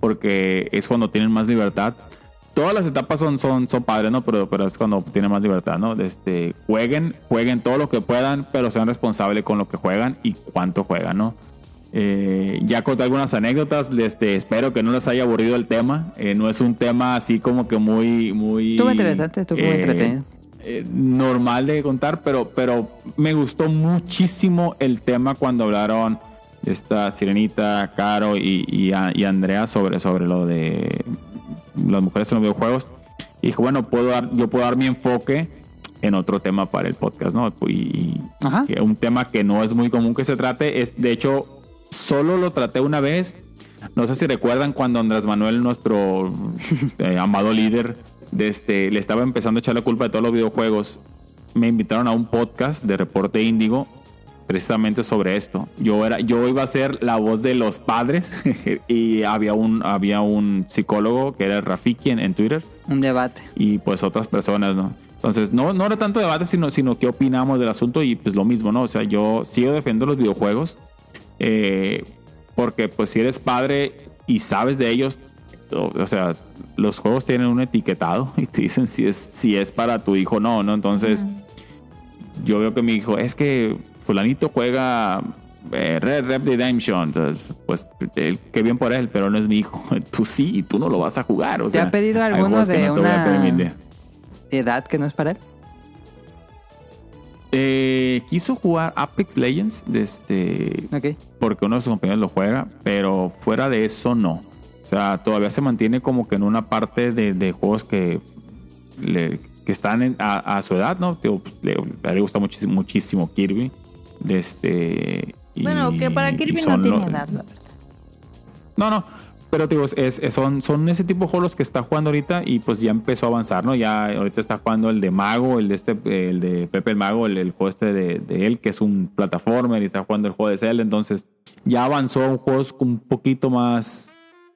porque es cuando tienen más libertad. Todas las etapas son, son, son padres, ¿no? Pero, pero es cuando tienen más libertad, ¿no? Este, jueguen, jueguen todo lo que puedan, pero sean responsables con lo que juegan y cuánto juegan, ¿no? Eh, ya conté algunas anécdotas. Este, espero que no les haya aburrido el tema. Eh, no es un tema así como que muy, muy. Estuvo interesante, estuvo muy entretenido. eh, normal de contar, pero, pero me gustó muchísimo el tema cuando hablaron esta Sirenita, Caro y, y, Andrea sobre, sobre lo de las mujeres en los videojuegos. Y dije, bueno, puedo dar, yo puedo dar mi enfoque en otro tema para el podcast, ¿no? Y, y Ajá. que un tema que no es muy común que se trate. Es, de hecho, solo lo traté una vez. No sé si recuerdan cuando Andrés Manuel, nuestro eh, amado líder, de este, le estaba empezando a echar la culpa de todos los videojuegos. Me invitaron a un podcast de Reporte Índigo precisamente sobre esto. Yo era, yo iba a ser la voz de los padres y había un, había un psicólogo que era Rafiki en, en Twitter Un debate. y pues otras personas, ¿no? Entonces, no, no era tanto debate, sino, sino qué opinamos del asunto y pues lo mismo, ¿no? O sea, yo sigo defendiendo los videojuegos eh, porque pues si eres padre y sabes de ellos, o, o sea, los juegos tienen un etiquetado y te dicen si es, si es para tu hijo o no, ¿no? Entonces, yo veo que mi hijo, es que fulanito juega eh, Red Red Redemption, entonces, pues él, qué bien por él, pero no es mi hijo. Tú sí, y tú no lo vas a jugar. O ¿Te sea, ha pedido alguno de no una-. Edad que no es para él. Eh, quiso jugar Apex Legends este, Ok. porque uno de sus compañeros lo juega, pero fuera de eso no. O sea, todavía se mantiene como que en una parte de, de juegos que, le- que están en- a, a su edad, ¿no? Pues, le, gusta muchísimo, muchísimo Kirby. De este, y- Bueno, que para Kirby no tiene lo- edad, la verdad. No, no. Pero digo, es, es- son, son ese tipo de juegos que está jugando ahorita y pues ya empezó a avanzar, ¿no? Ya ahorita está jugando el de Mago, el de este, el de Pepe el Mago, el, el juego este de, de él, que es un plataformer y está jugando el juego de Zelda. Entonces ya avanzó a un juego un poquito más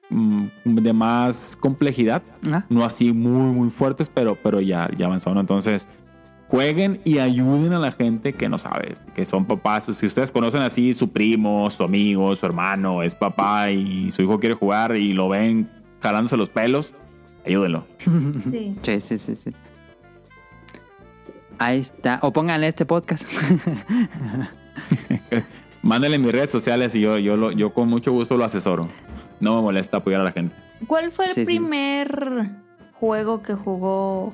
mm, de más complejidad. Ah. No así muy, muy fuertes, pero, pero ya, ya avanzó, ¿no? Entonces, jueguen y ayuden a la gente que no sabe, que son papás. Si ustedes conocen así su primo, su amigo, su hermano, es papá y su hijo quiere jugar y lo ven jalándose los pelos, ayúdenlo. Sí. Sí, sí, sí, sí. Ahí está. O pónganle este podcast. Mándenle mis redes sociales y yo, yo, lo- yo con mucho gusto lo asesoro. No me molesta apoyar a la gente. ¿Cuál fue el Sí, sí. primer juego que jugó?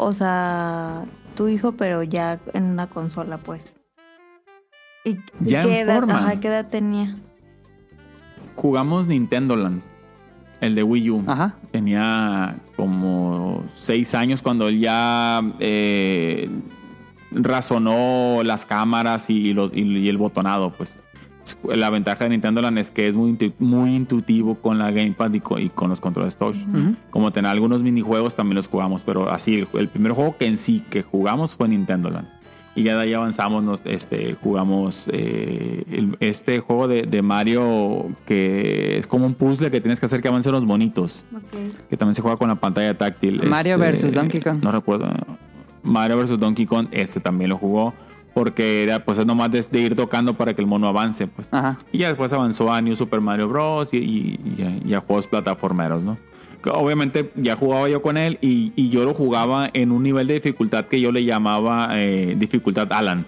O sea, tu hijo, pero ya en una consola, pues. ¿Y, Ya en qué edad, forma. ajá, qué edad tenía? Jugamos Nintendo Land, el de Wii U. Ajá. Tenía como seis años cuando él ya eh, razonó las cámaras y, los- y- y el botonado, pues. La ventaja de Nintendo Land es que es muy, intu- muy intuitivo con la Gamepad y con, y con los controles touch. Ujú. Como tener algunos minijuegos también los jugamos, pero así, el, el primer juego que en sí que jugamos fue Nintendo Land. Y ya de ahí avanzamos, nos, este, jugamos eh, el- este juego de, de Mario que es como un puzzle que tienes que hacer que avancen los bonitos, que también se juega con la pantalla táctil. Mario Este, versus Donkey Kong. No recuerdo. Mario versus Donkey Kong, este también lo jugó porque era, pues es nomás de, de ir tocando para que el mono avance, pues. Ajá. Y ya después avanzó a New Super Mario Bros. y, y- y a, y a juegos plataformeros, ¿no? Que Obviamente ya jugaba yo con él y, y yo lo jugaba en un nivel de dificultad que yo le llamaba eh, dificultad Alan.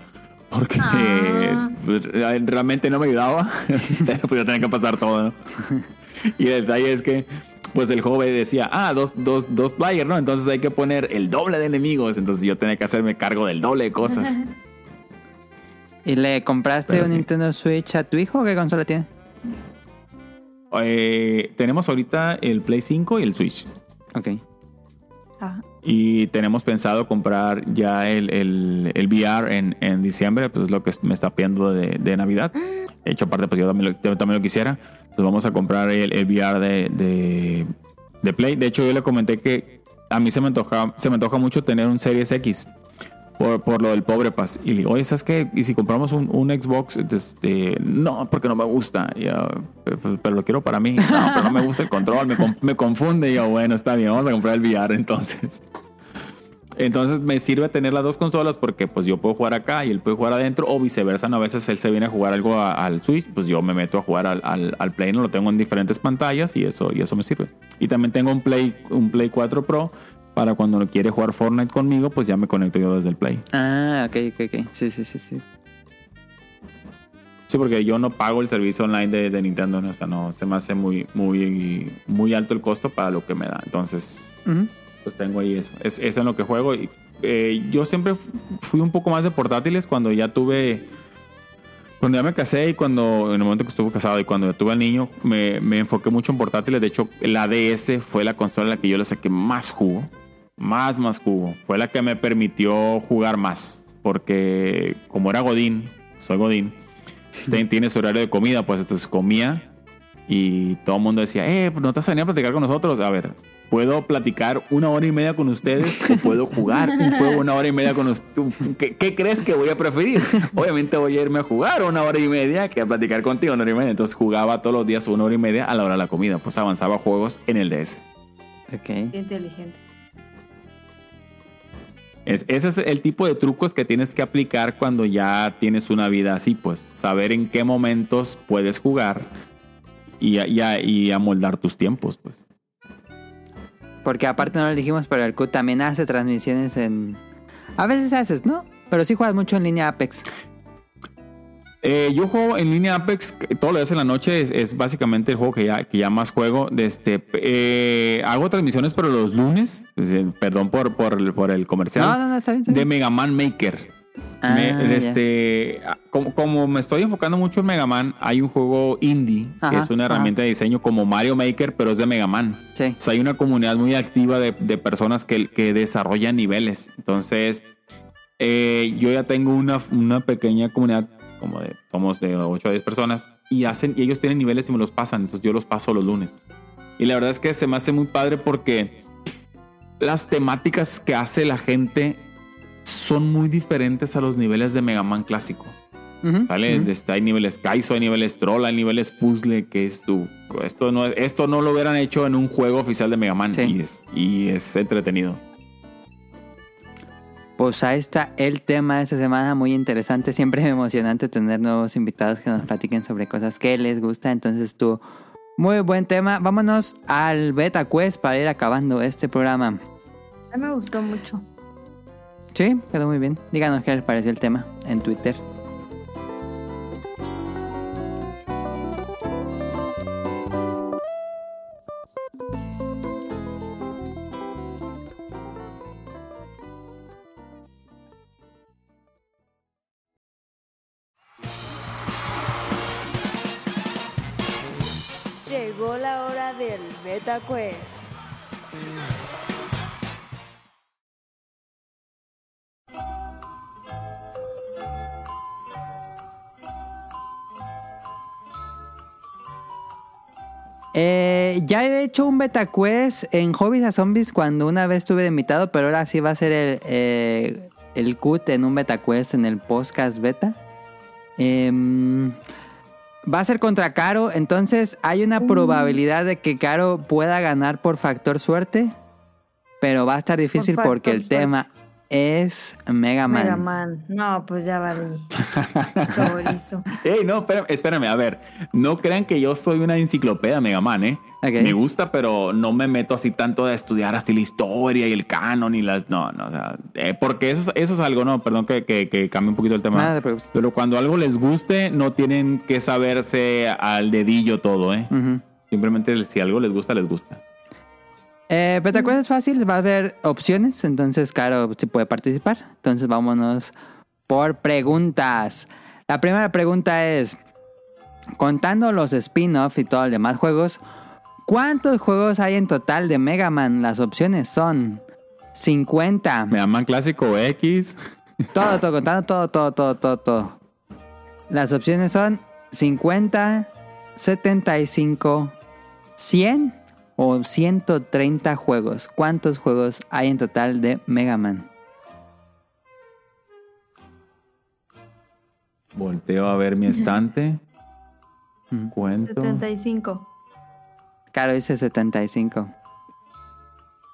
Porque Ah. pues, realmente no me ayudaba, pero pues yo tenía que pasar todo, ¿no? y el detalle es que pues el joven decía, ah, dos, dos, dos players, ¿no? Entonces hay que poner el doble de enemigos. Entonces yo tenía que hacerme cargo del doble de cosas. ¿Y le compraste Pero un sí. Nintendo Switch a tu hijo? ¿Qué consola tiene? Eh, tenemos ahorita el Play 5 y el Switch. Ok. Ajá. Y tenemos pensado comprar ya el, el, el VR en, en diciembre, pues es lo que me está pidiendo de, de Navidad. De hecho, aparte, pues yo también lo, también lo quisiera. Entonces vamos a comprar el, el VR de, de, de Play. De hecho, yo le comenté que a mí se me antoja, se me antoja mucho tener un Series X por, por lo del pobre Paz. Y le digo, oye, ¿sabes qué? Y si compramos un, un Xbox, este, no, porque no me gusta. Yo, pero, pero lo quiero para mí. No, pero no me gusta el control, me, me confunde. Y yo, bueno, está bien, vamos a comprar el VR entonces. Entonces me sirve tener las dos consolas porque pues yo puedo jugar acá y él puede jugar adentro o viceversa. A veces él se viene a jugar algo a- al Switch, pues yo me meto a jugar al, al, al Play, no lo tengo en diferentes pantallas y eso, y eso me sirve. Y también tengo un Play, un Play 4 Pro para cuando no quiere jugar Fortnite conmigo, pues ya me conecto yo desde el Play. Ah, ok, ok, ok. Sí, sí, sí, sí. Sí, porque yo no pago el servicio online de, de Nintendo, ¿no? o sea, no, se me hace muy, muy, muy alto el costo para lo que me da. Entonces, pues tengo ahí eso. Es, es en lo que juego. Y, eh, yo siempre fui un poco más de portátiles cuando ya tuve. Cuando ya me casé y cuando, en el momento que estuve casado y cuando ya tuve al niño, me, me enfoqué mucho en portátiles. De hecho, la DS fue la consola en la que yo le saqué más jugo. Más, más jugo. Fue la que me permitió jugar más. Porque como era Godín, soy Godín, ten- tiene su horario de comida, pues entonces comía y todo el mundo decía, eh, pues no te vas a platicar con nosotros. A ver, ¿puedo platicar una hora y media con ustedes o puedo jugar un juego una hora y media con ustedes? ¿Qué, qué crees que voy a preferir? Obviamente voy a irme a jugar una hora y media que a platicar contigo una hora y media. Entonces jugaba todos los días una hora y media a la hora de la comida. Pues avanzaba juegos en el DS. Ok. Qué inteligente. Es- ese es el tipo de trucos que tienes que aplicar cuando ya tienes una vida así, pues saber en qué momentos puedes jugar y, y, y amoldar tus tiempos, pues. Porque aparte no lo dijimos, pero el Q también hace transmisiones en... A veces haces, ¿no? Pero sí juegas mucho en línea Apex. Eh, yo juego en línea Apex todos los días en la noche. Es, es básicamente el juego que ya, que ya más juego. De este, eh, hago transmisiones, pero los lunes. es decir, Perdón por, por, por el comercial. No, no, no, está bien. está de. Mega Man Maker. Ah, Me- este, como, como me estoy enfocando mucho en Mega Man, hay un juego indie que es una ajá. herramienta de diseño como Mario Maker, pero es de Mega Man. Sí. O sea, hay una comunidad muy activa de, de personas que, que desarrollan niveles. Entonces, eh, yo ya tengo una, una pequeña comunidad, como de, somos de 8 a 10 personas, y hacen, y ellos tienen niveles y me los pasan. Entonces yo los paso los lunes. Y la verdad es que se me hace muy padre porque las temáticas que hace la gente son muy diferentes a los niveles de Mega Man clásico. ¿Vale? ujú. Este, hay niveles Kaizo, hay niveles Troll, hay niveles Puzzle, que es tu. Esto no, esto no lo hubieran hecho en un juego oficial de Mega Man Sí. y, es, y es entretenido. Pues ahí está el tema de esta semana, muy interesante. Siempre es emocionante tener nuevos invitados que nos platiquen sobre cosas que les gusta. Entonces tú, muy buen tema. Vámonos al Beta Quest para ir acabando este programa. A mí me gustó mucho. Sí, quedó muy bien. Díganos qué les pareció el tema en Twitter. La hora del Beta Quest. Eh, ya he hecho un beta quest en Hobbies a Zombies cuando una vez estuve invitado, pero ahora sí va a ser el, eh, el CUT en un beta quest en el podcast beta. Em, va a ser contra Caro, entonces hay una probabilidad de que Caro pueda ganar por factor suerte, pero va a estar difícil porque el suerte. tema es Mega Man. Mega Man. No, pues ya valí. Chorizo. Ey, no, espérame, espérame, a ver. No crean que yo soy una enciclopedia Mega Man, ¿eh? Me gusta, pero no me meto así tanto a estudiar así la historia y el canon y las... No, no, o sea... eh, porque eso, es- eso es algo, no, perdón que, que, que cambie un poquito el tema. Nada preocupes. Pero cuando algo les guste, no tienen que saberse al dedillo todo, ¿eh? Simplemente si algo les gusta, les gusta. Eh, Beta Quest es fácil, va a haber opciones, entonces Caro sí puede participar. Entonces vámonos por preguntas. La primera pregunta es, contando los spin-off y todos los demás juegos, ¿cuántos juegos hay en total de Mega Man? Las opciones son 50. Me llaman clásico X. Todo, todo, contando todo, todo, todo, todo, todo. Las opciones son 50, 75, 100 o 130 juegos. ¿Cuántos juegos hay en total de Mega Man? Volteo a ver mi estante. Mm. Cuento. 75. Claro, dice 75.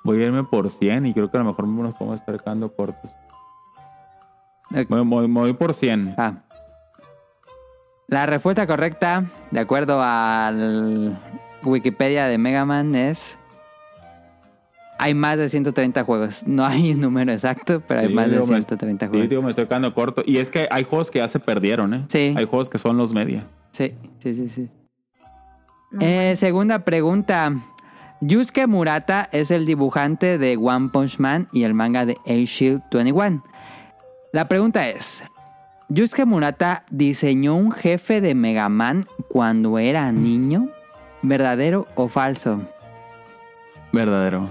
Voy a irme por 100 y creo que a lo mejor nos podemos estar quedando cortos. Ok. Me, me- me voy por 100. Ah. La respuesta correcta, de acuerdo al Wikipedia de Mega Man, es... Hay más de 130 juegos. No hay un número exacto, pero hay Sí, más de digo, me- 130 Sí, juegos. digo, me estoy quedando corto. Y es que hay juegos que ya se perdieron, ¿eh? Sí. Hay juegos que son los media. Sí, sí, sí, sí. No Eh, segunda pregunta. Yusuke Murata es el dibujante de One Punch Man y el manga de A-Shield 21. La pregunta es, ¿Yusuke Murata diseñó un jefe de Mega Man cuando era niño? ¿Verdadero o falso? Verdadero.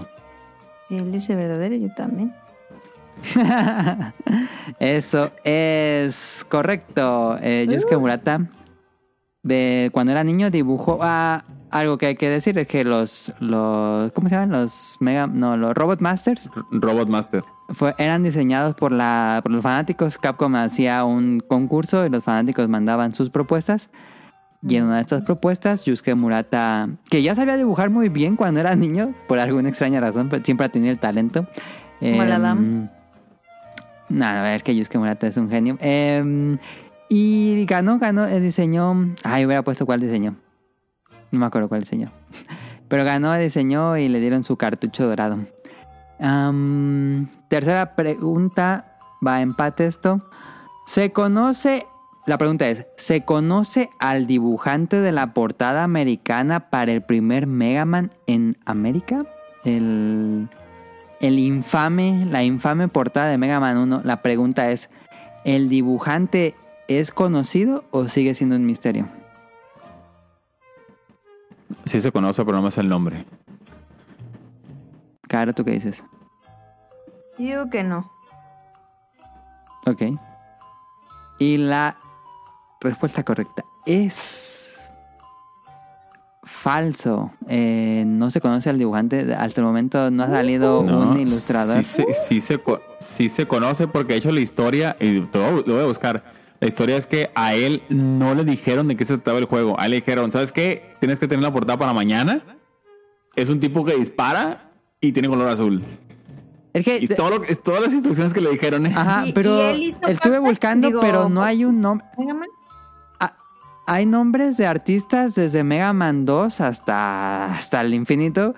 Si él dice verdadero, yo también. Eso es correcto. Eh, Yusuke Murata, de cuando era niño, dibujó. Ah, algo que hay que decir es que los, los. ¿Cómo se llaman? Los Mega. No, los Robot Masters Robot Master. fue- eran diseñados por, la, por los fanáticos. Capcom hacía un concurso y los fanáticos mandaban sus propuestas. Y en una de estas propuestas, Yusuke Murata, que ya sabía dibujar muy bien cuando era niño, por alguna extraña razón, pero siempre ha tenido el talento. El Em. Nada, a ver que Yusuke Murata es un genio. Em, y ganó, ganó, el diseño. Ay, hubiera puesto cuál diseño. No me acuerdo cuál diseño. Pero ganó, diseñó y le dieron su cartucho dorado. Tercera pregunta. Va a empate esto. Se conoce. La pregunta es: ¿se conoce al dibujante de la portada americana para el primer Mega Man en América? El el infame, la infame portada de Mega Man 1, la pregunta es, ¿el dibujante es conocido o sigue siendo un misterio? Sí se conoce, pero no me el nombre. Caro, ¿tú qué dices? Yo digo que no. Ok. Y la respuesta correcta es falso. Eh, no se conoce al dibujante. Hasta el momento no ha salido No, un ilustrador. Sí, se- sí se, sí se conoce porque de hecho la historia, y lo, lo voy a buscar. La historia es que a él no le dijeron de qué se trataba el juego. A él le dijeron, ¿sabes qué? Tienes que tener la portada para mañana. Es un tipo que dispara y tiene color azul. Es que... Y todo lo- es todas las instrucciones que le dijeron. ¿eh? Ajá, pero y él hizo estuve parte, buscando, digo, pero no hay un nombre. Hay nombres de artistas desde Mega Man 2 hasta, hasta el infinito,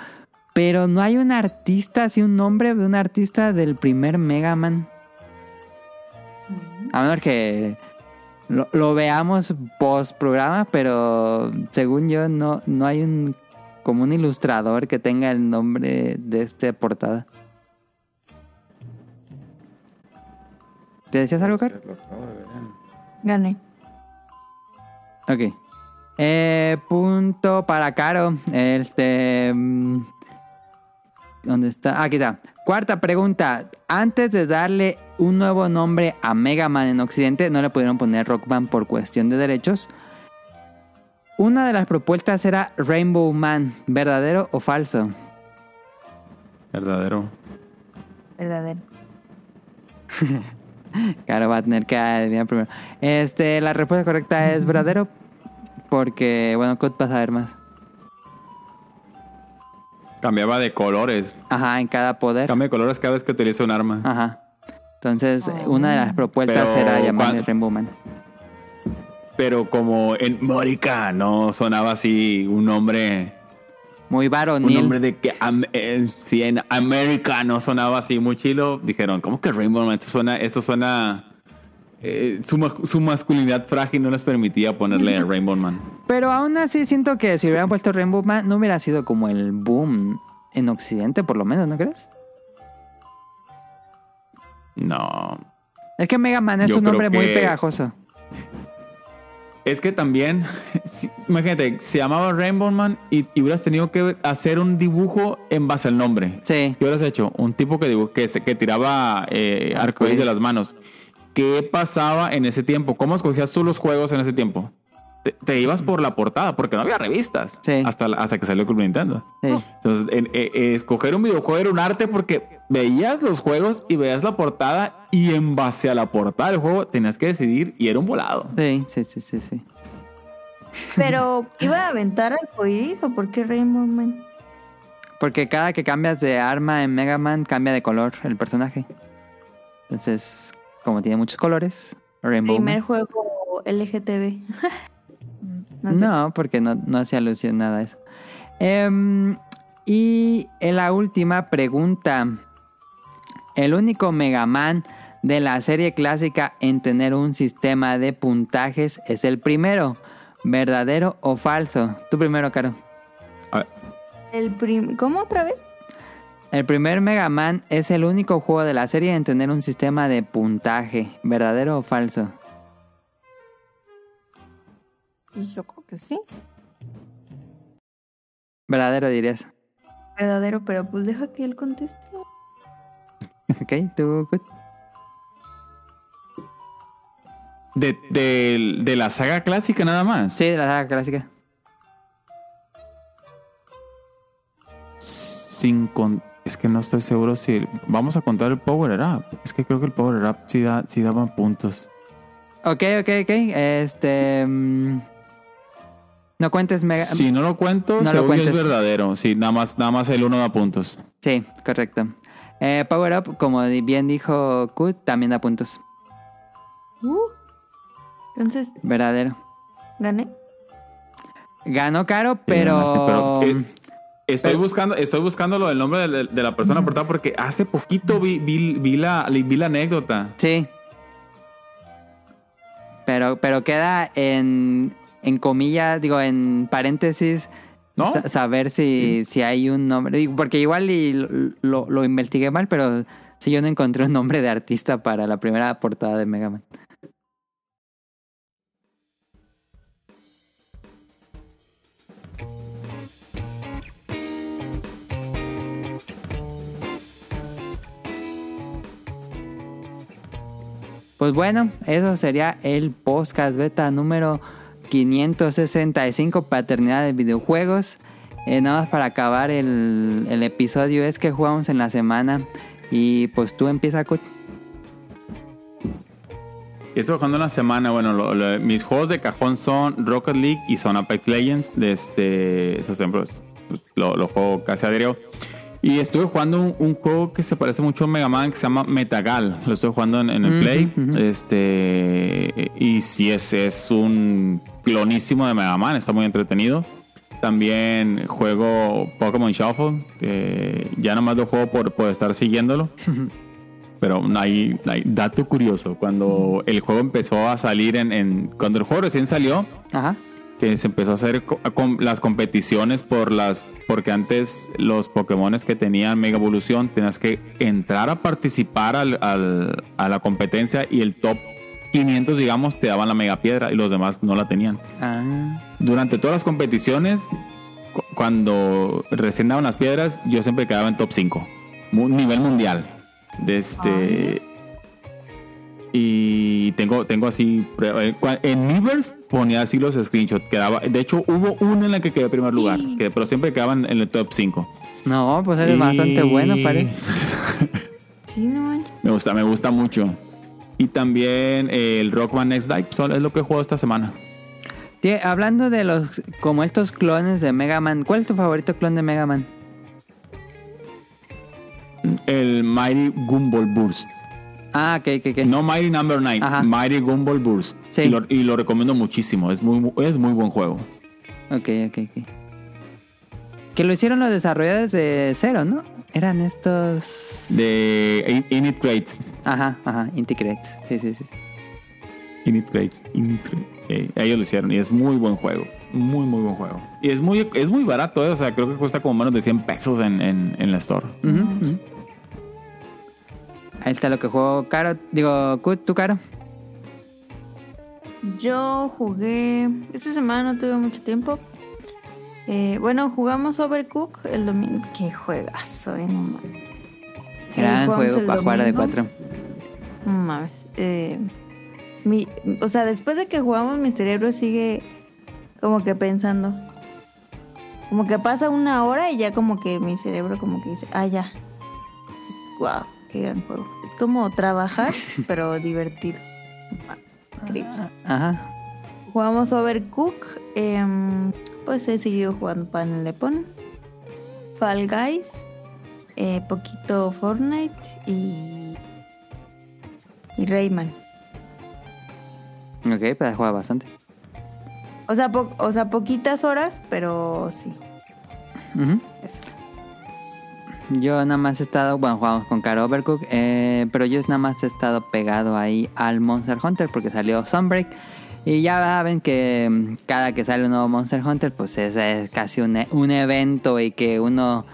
pero no hay un artista, así un nombre de un artista del primer Mega Man. A menos que lo, lo veamos post programa, pero según yo no, no hay un como un ilustrador que tenga el nombre de esta portada. ¿Te decías algo, Car? Gané. Ok. Eh, punto para Caro. Este. mm, ¿Dónde está? Ah, Aquí está. Cuarta pregunta. Antes de darle un nuevo nombre a Mega Man en Occidente, no le pudieron poner Rockman por cuestión de derechos. Una de las propuestas era Rainbow Man. ¿Verdadero o falso? Verdadero. Verdadero. Claro, va a tener que adivinar primero. Este, la respuesta correcta es verdadero. Porque, bueno, Kut va a saber más. Cambiaba de colores. Ajá, en cada poder. Cambia de colores cada vez que utiliza un arma. Ajá. Entonces, una de las propuestas Pero, era llamarle. Rainbow Man. Pero como en Mórica no sonaba así un nombre. Muy Un varonil. nombre de que am- eh, si en América no sonaba así muy chilo. Dijeron, ¿cómo que Rainbow Man? Esto suena. Esto suena eh, su, ma- su masculinidad frágil no les permitía ponerle Rainbow Man. Pero aún así siento que si hubieran puesto Rainbow Man no hubiera sido como el boom en Occidente, por lo menos, ¿no crees? No. Es que Mega Man es Yo un nombre muy pegajoso. Es que también, si- imagínate, se llamaba Rainbow Man y, y hubieras tenido que hacer un dibujo en base al nombre. Sí. ¿Qué hubieras hecho? Un tipo que, que, tiraba eh, Arcoíris. de las manos. ¿Qué pasaba en ese tiempo? ¿Cómo escogías tú los juegos en ese tiempo? Te, te ibas por la portada, porque no había revistas. Sí. Hasta, hasta que salió Club Nintendo. Sí. Entonces, en- eh, eh, escoger un videojuego era un arte porque veías los juegos y veías la portada y en base a la portada del juego tenías que decidir y era un volado. Sí, sí, sí, sí, sí. Pero, ¿iba a aventar arcoíris o por qué Rainbow Man? Porque cada que cambias de arma en Mega Man cambia de color el personaje. Entonces, como tiene muchos colores, Rainbow Primer Man. juego LGTB. no porque no, no hace alusión nada a eso. Em, y en la última pregunta. El único Mega Man de la serie clásica en tener un sistema de puntajes es el primero. ¿Verdadero o falso? Tú primero, Caro. A ver, El prim- ¿Cómo otra vez? El primer Mega Man es el único juego de la serie en tener un sistema de puntaje. ¿Verdadero o falso? Pues yo creo que sí. Verdadero dirías. Verdadero, pero pues deja que él conteste. Ok, tú. De, de- de la saga clásica nada más. Sí, de la saga clásica. Sin con- es que no estoy seguro si. Vamos a contar el Power Up. Es que creo que el Power Up sí, da, sí daba puntos. Ok, ok, ok. Este. mm, no cuentes Mega. Si no lo cuento, No lo yo es cuentes. verdadero. Sí, nada más, nada más el uno da puntos. Sí, correcto. Eh, Power Up, como bien dijo Kut, también da puntos. Uh. Entonces, Verdadero. gané. Ganó caro, Sí, pero. ganaste, pero, eh, Estoy Pero- buscando, estoy buscando lo del nombre de, de la persona portada porque hace poquito vi, vi, vi la, vi la anécdota. Sí. Pero, pero queda en, en comillas, digo, en paréntesis, ¿No? sa- saber si, si hay un nombre. Porque igual y lo, lo- investigué mal, pero si yo no encontré un nombre de artista para la primera portada de Mega Man. Pues bueno, eso sería el podcast beta número 565, Paternidad de Videojuegos. Eh, nada más para acabar el, el episodio es que jugamos en la semana. Y pues tú empieza, Kut. Estoy jugando una semana. Bueno, mis juegos de cajón son Rocket League y son Apex Legends. De este, esos ejemplos lo, lo juego casi a. Y estuve jugando un, un juego que se parece mucho a Mega Man que se llama Metagal. Lo estoy jugando en, en el Play. Este. Y sí, es, es un clonísimo de Mega Man. Está muy entretenido. También juego Pokémon Shuffle. Que ya nomás lo juego por, por estar siguiéndolo. Pero hay, hay dato curioso. Cuando el juego empezó a salir en, en- Cuando el juego recién salió, Ajá. Que se empezó a hacer co- com- las competiciones por las porque antes los Pokémones que tenían Mega Evolución tenías que entrar a participar al- al- a la competencia y el top 500 digamos te daban la Mega Piedra y los demás no la tenían. Ah. Durante todas las competiciones cu- cuando recién daban las piedras yo siempre quedaba en top 5, mu- nivel mundial. De este y tengo, tengo así. eh, En Miiverse ponía así los screenshots. Quedaba, de hecho, hubo una en la que quedé en primer lugar. que- pero siempre quedaban en el top 5. No, pues eres Y- bastante bueno, parece. Sí, no. Me gusta, me gusta mucho. Y también eh, el Rockman Next Dive son- es lo que he jugado esta semana. Tie- hablando de los, como estos clones de Mega Man, ¿cuál es tu favorito clon de Mega Man? El Mighty Gumball Burst. Ah, ok, ok, ok. No Mighty Number 9, Ajá. Mighty Gumball Burst. Sí. Y, lo, y lo recomiendo muchísimo. Es muy, es muy buen juego. Ok, ok, ok. Que lo hicieron los desarrolladores de cero, ¿no? Eran estos... De In- Init Crates. Ajá, ajá, Integrate. Sí, sí, sí. Init Crates. Init Crates. Sí, ellos lo hicieron y es muy buen juego. Muy, muy buen juego. Y es muy, es muy barato, ¿eh? O sea, creo que cuesta como menos de 100 pesos en, en, en la store. Ujú, ujú. Ahí está lo que juego Caro. Digo, Kut, ¿tú Caro? Yo jugué. Esta semana no tuve mucho tiempo. Eh, bueno, jugamos Overcook el domingo. Qué juegazo, eh, no mames. Gran juego para jugar a de cuatro. No mames. Eh, mi, o sea, después de que jugamos, mi cerebro sigue como que pensando. Como que pasa una hora y ya como que mi cerebro como que dice, ah, ya. Wow, qué gran juego. Es como trabajar, pero divertido. Increíble. Ajá. Jugamos Overcook. em, pues he seguido jugando Panel de Pon. Fall Guys. eh, poquito Fortnite y. Y Rayman. Ok, pero juega bastante. O sea, po- o sea, poquitas horas, pero sí. Ujú. Eso. Yo nada más he estado, bueno, jugamos con Caro Overcook, eh, pero yo nada más he estado pegado ahí al Monster Hunter porque salió Sunbreak. Y ya saben que mm, cada que sale un nuevo Monster Hunter, pues es, es casi un, e- un evento y que uno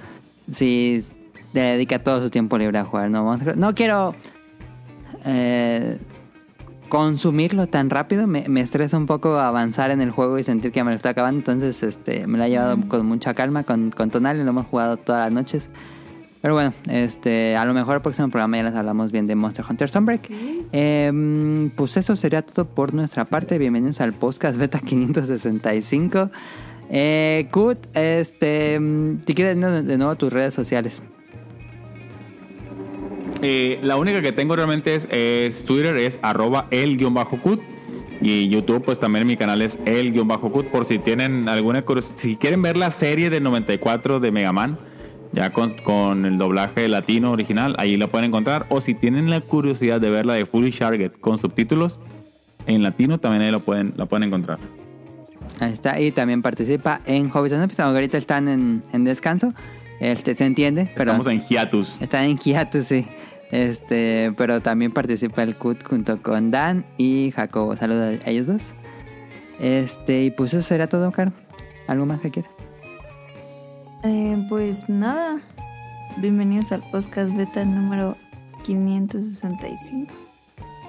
sí le dedica todo su tiempo libre a jugar nuevo Monster Hunter. No quiero eh, consumirlo tan rápido, me, me estresa un poco avanzar en el juego y sentir que me lo está acabando, entonces este me lo he llevado con mucha calma, con, con Tonali, lo hemos jugado todas las noches. Pero bueno, este, a lo mejor el próximo programa ya les hablamos bien de Monster Hunter Sunbreak. Em, pues eso sería todo por nuestra parte. Bienvenidos al podcast Beta 565. Eh, Kut, este, mm, si quieres de nuevo tus redes sociales. Eh, la única que tengo realmente es, es Twitter, es arroba el-cut. Y YouTube, pues también mi canal es el-cut. Por si tienen alguna curiosidad, si quieren ver la serie del 94 de Mega Man, ya con, con el doblaje latino original, ahí la pueden encontrar. O si tienen la curiosidad de ver la de Fully Target con subtítulos en latino, también ahí lo pueden, la pueden encontrar. Ahí está, y también participa en Hobbies and aunque ahorita están en, en descanso. Este, se entiende, pero Estamos en hiatus. están en hiatus, sí. Este, pero también participa el CUT junto con Dan y Jacobo. Saludos a ellos dos. Este, y pues eso será todo, Caro. ¿Algo más que quieras? Eh, pues nada. Bienvenidos al podcast beta número 565.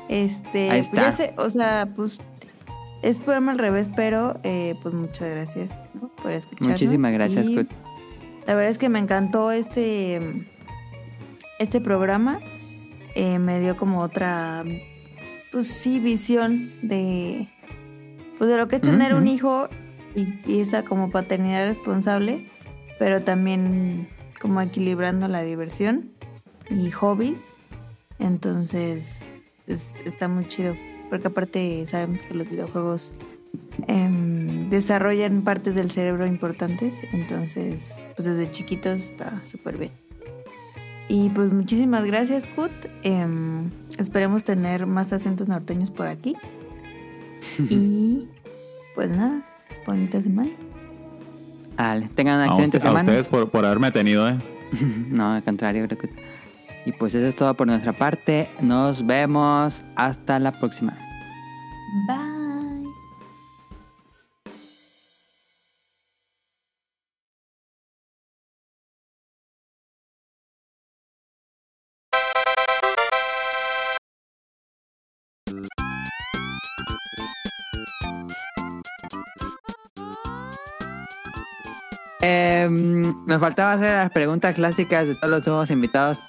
Este, Ahí pues ya está. sé, o sea, pues es programa al revés, pero eh, pues muchas gracias ¿no? por escucharnos. Muchísimas gracias, Y. La verdad es que me encantó este este programa. Eh, me dio como otra, pues sí, visión de, pues de lo que es tener un hijo y, y esa como paternidad responsable, pero también como equilibrando la diversión y hobbies. Entonces, pues, está muy chido, porque aparte sabemos que los videojuegos em, desarrollan partes del cerebro importantes, entonces, pues desde chiquitos está súper bien. Y pues muchísimas gracias, Kut. Em, esperemos tener más acentos norteños por aquí. y pues nada, bonita semana. Vale, tengan una A, excelente usted- a semana. ustedes por, por haberme tenido, ¿eh? No, al contrario, creo que... Y pues eso es todo por nuestra parte. Nos vemos hasta la próxima. Bye. Nos faltaba hacer las preguntas clásicas de todos los nuevos invitados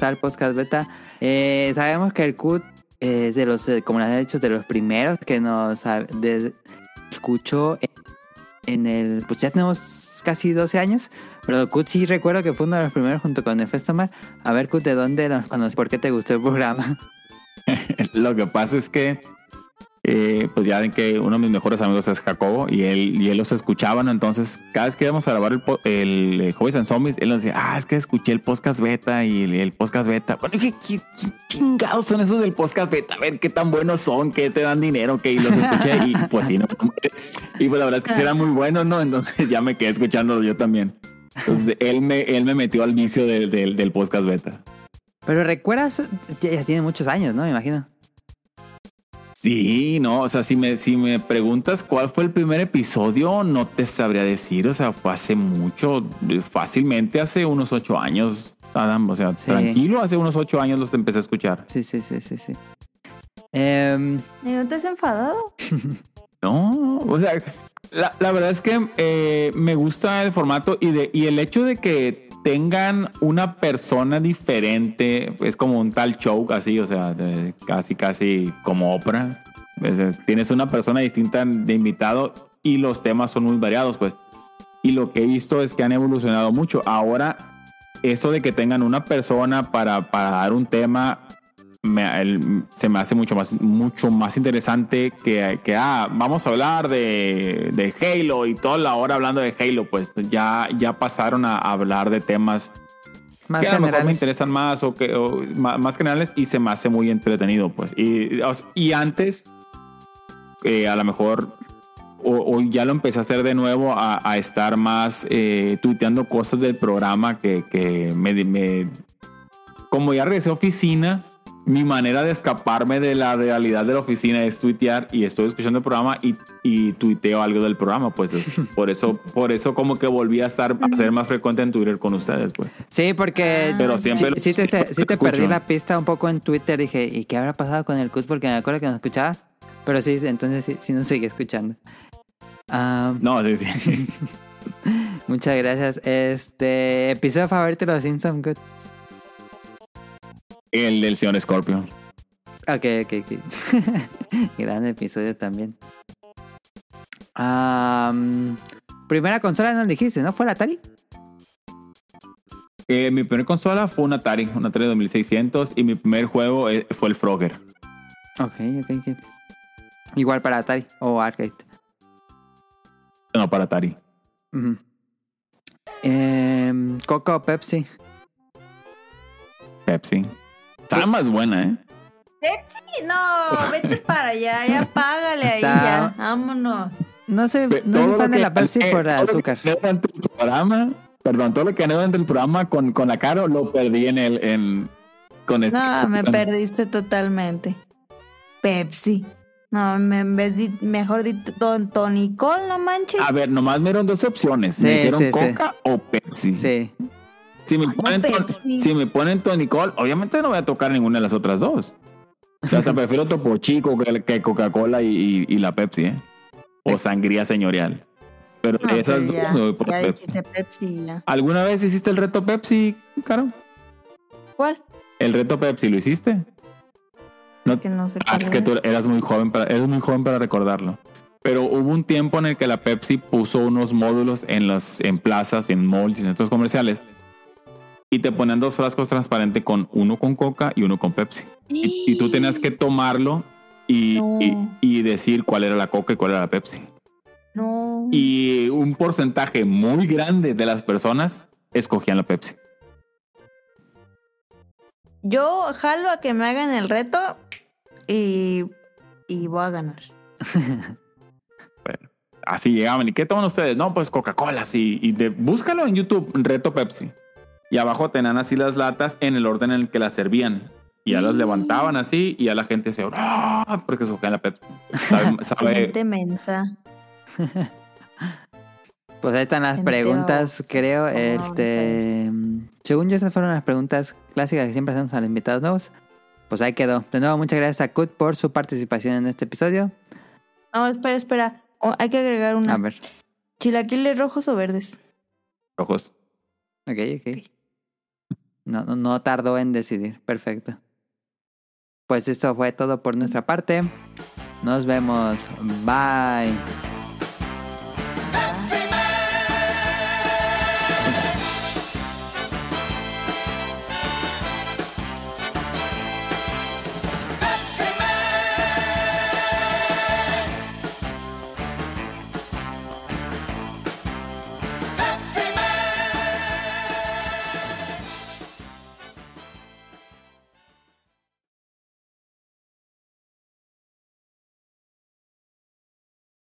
al podcast beta. Eh, sabemos que el CUT es de los, eh, como les he dicho, de los primeros que nos escuchó en, en el. Pues ya tenemos casi 12 años. Pero CUT sí recuerdo que fue uno de los primeros junto con el Festomar. A ver, CUT, ¿de dónde nos conoces? ¿Por qué te gustó el programa? Lo que pasa es que, eh, pues ya ven que uno de mis mejores amigos es Jacobo y él, y él los escuchaban. Entonces, cada vez que íbamos a grabar el, po- el, eh, Hobbies and Zombies, él nos decía, ah, es que escuché el podcast beta y el, el podcast beta. Bueno, dije, ¿qué, qué chingados son esos del podcast beta? A ver qué tan buenos son, qué te dan dinero, que los escuché y pues sí, no. Y pues la verdad es que sí eran muy buenos, ¿no? Entonces ya me quedé escuchándolo yo también. Entonces él me, él me metió al vicio del- del- del podcast beta. Pero recuerdas, ya, ya tiene muchos años, ¿no? Me imagino. Sí, no, o sea, si me, si me preguntas cuál fue el primer episodio, no te sabría decir, o sea, fue hace mucho, fácilmente hace unos ocho años, Adam, o sea, Sí. tranquilo, hace unos ocho años los empecé a escuchar. Sí, sí, sí, sí, sí. Em, ¿Y no te has enfadado? No, o sea, la, la verdad es que eh, me gusta el formato y, de, y el hecho de que tengan una persona diferente, es como un tal show así, o sea, casi, casi como Oprah. Es- es- tienes una persona distinta de invitado y los temas son muy variados, pues. Y lo que he visto es que han evolucionado mucho. Ahora, eso de que tengan una persona para, para dar un tema me- el- se me hace mucho más, mucho más interesante que, que ah, vamos a hablar de, de Halo y toda la hora hablando de Halo, pues ya, ya pasaron a hablar de temas más que a lo mejor me interesan más o que o ma- más, generales y se me hace muy entretenido, pues. Y, y antes, eh, a lo mejor, o, o ya lo empecé a hacer de nuevo, a, a estar más eh, tuiteando cosas del programa que, que me, me- Como ya regresé a oficina, mi manera de escaparme de la realidad de la oficina es tuitear y estoy escuchando el programa y, y tuiteo algo del programa, pues es- por eso, por eso como que volví a estar a ser más frecuente en Twitter con ustedes, pues. Sí, porque Pero siempre sí, lo- sí te, sí perdí la pista un poco en Twitter. Dije, ¿y qué habrá pasado con el CUS? Porque me acuerdo que nos escuchaba. Pero sí, entonces sí, sí nos sigue escuchando. Ah, No, sí, sí. muchas gracias. Este episodio favorito de los Simpsons. Good. El del señor Scorpion. Ok, ok, ok. Gran episodio también. Am, primera consola no dijiste, ¿no? ¿Fue la Atari? Eh, mi primer consola fue un Atari, un Atari 2600 y mi primer juego eh, fue el Frogger. Ok, ok, ok. Igual para Atari o Arcade. No, para Atari. Ujú. Em, Coca o Pepsi. Pepsi. Está más buena, ¿eh? Pepsi, no, vete para allá, ya págale ahí, ya, vámonos. No soy, no soy lo fan de que- la Pepsi eh, por todo lo que azúcar. durante el programa, perdón, todo lo que gané durante el programa con, con la Caro lo perdí en el en con este- No, me perdiste totalmente. Pepsi. No, me, en vez de, mejor di ton, tonicol, no manches. A ver, nomás me dieron dos opciones. Sí, me dijeron sí, sí. Coca o Pepsi. Sí. Si me, ponen Pepsi. si me ponen tonicol, obviamente no voy a tocar ninguna de las otras dos. O sea, hasta prefiero Topo Chico que, que Coca-Cola y, y- y la Pepsi, ¿eh? O sangría señorial. Pero No, de esas pero dos me voy por ya Pepsi. dijiste Pepsi ya. ¿Alguna vez hiciste el reto Pepsi, Caro? ¿Cuál? ¿El reto Pepsi lo hiciste? No- Es que no sé Ah, es que tú eras muy joven para, eres muy joven para recordarlo. Pero hubo un tiempo en el que la Pepsi puso unos módulos en los, en plazas, en malls y centros comerciales. Y te ponían dos frascos transparentes con uno con Coca y uno con Pepsi. Y, y tú tenías que tomarlo y, No. y- y decir cuál era la Coca y cuál era la Pepsi. No. Y un porcentaje muy grande de las personas escogían la Pepsi. Yo jalo a que me hagan el reto y, y voy a ganar. Bueno, así llegaban. ¿Y qué toman ustedes? No, pues Coca-Cola, sí. Y de, búscalo en YouTube, Reto Pepsi. Y abajo tenían así las latas en el orden en el que las servían. Y ya las levantaban así y ya la gente se... ¡Ah! Porque se la Pepsi. Sabe, sabe- Gente mensa. Pues ahí están las Gente preguntas, creo. ¿cómo Este, según yo, esas fueron las preguntas clásicas que siempre hacemos a los invitados nuevos. Pues ahí quedó. De nuevo, muchas gracias a Kut por su participación en este episodio. No, espera, espera. Oh, hay que agregar una. A ver. ¿Chilaquiles rojos o verdes? Rojos. Ok, ok. No, no, no tardó en decidir. Perfecto. Pues esto fue todo por nuestra parte. Nos vemos. Bye.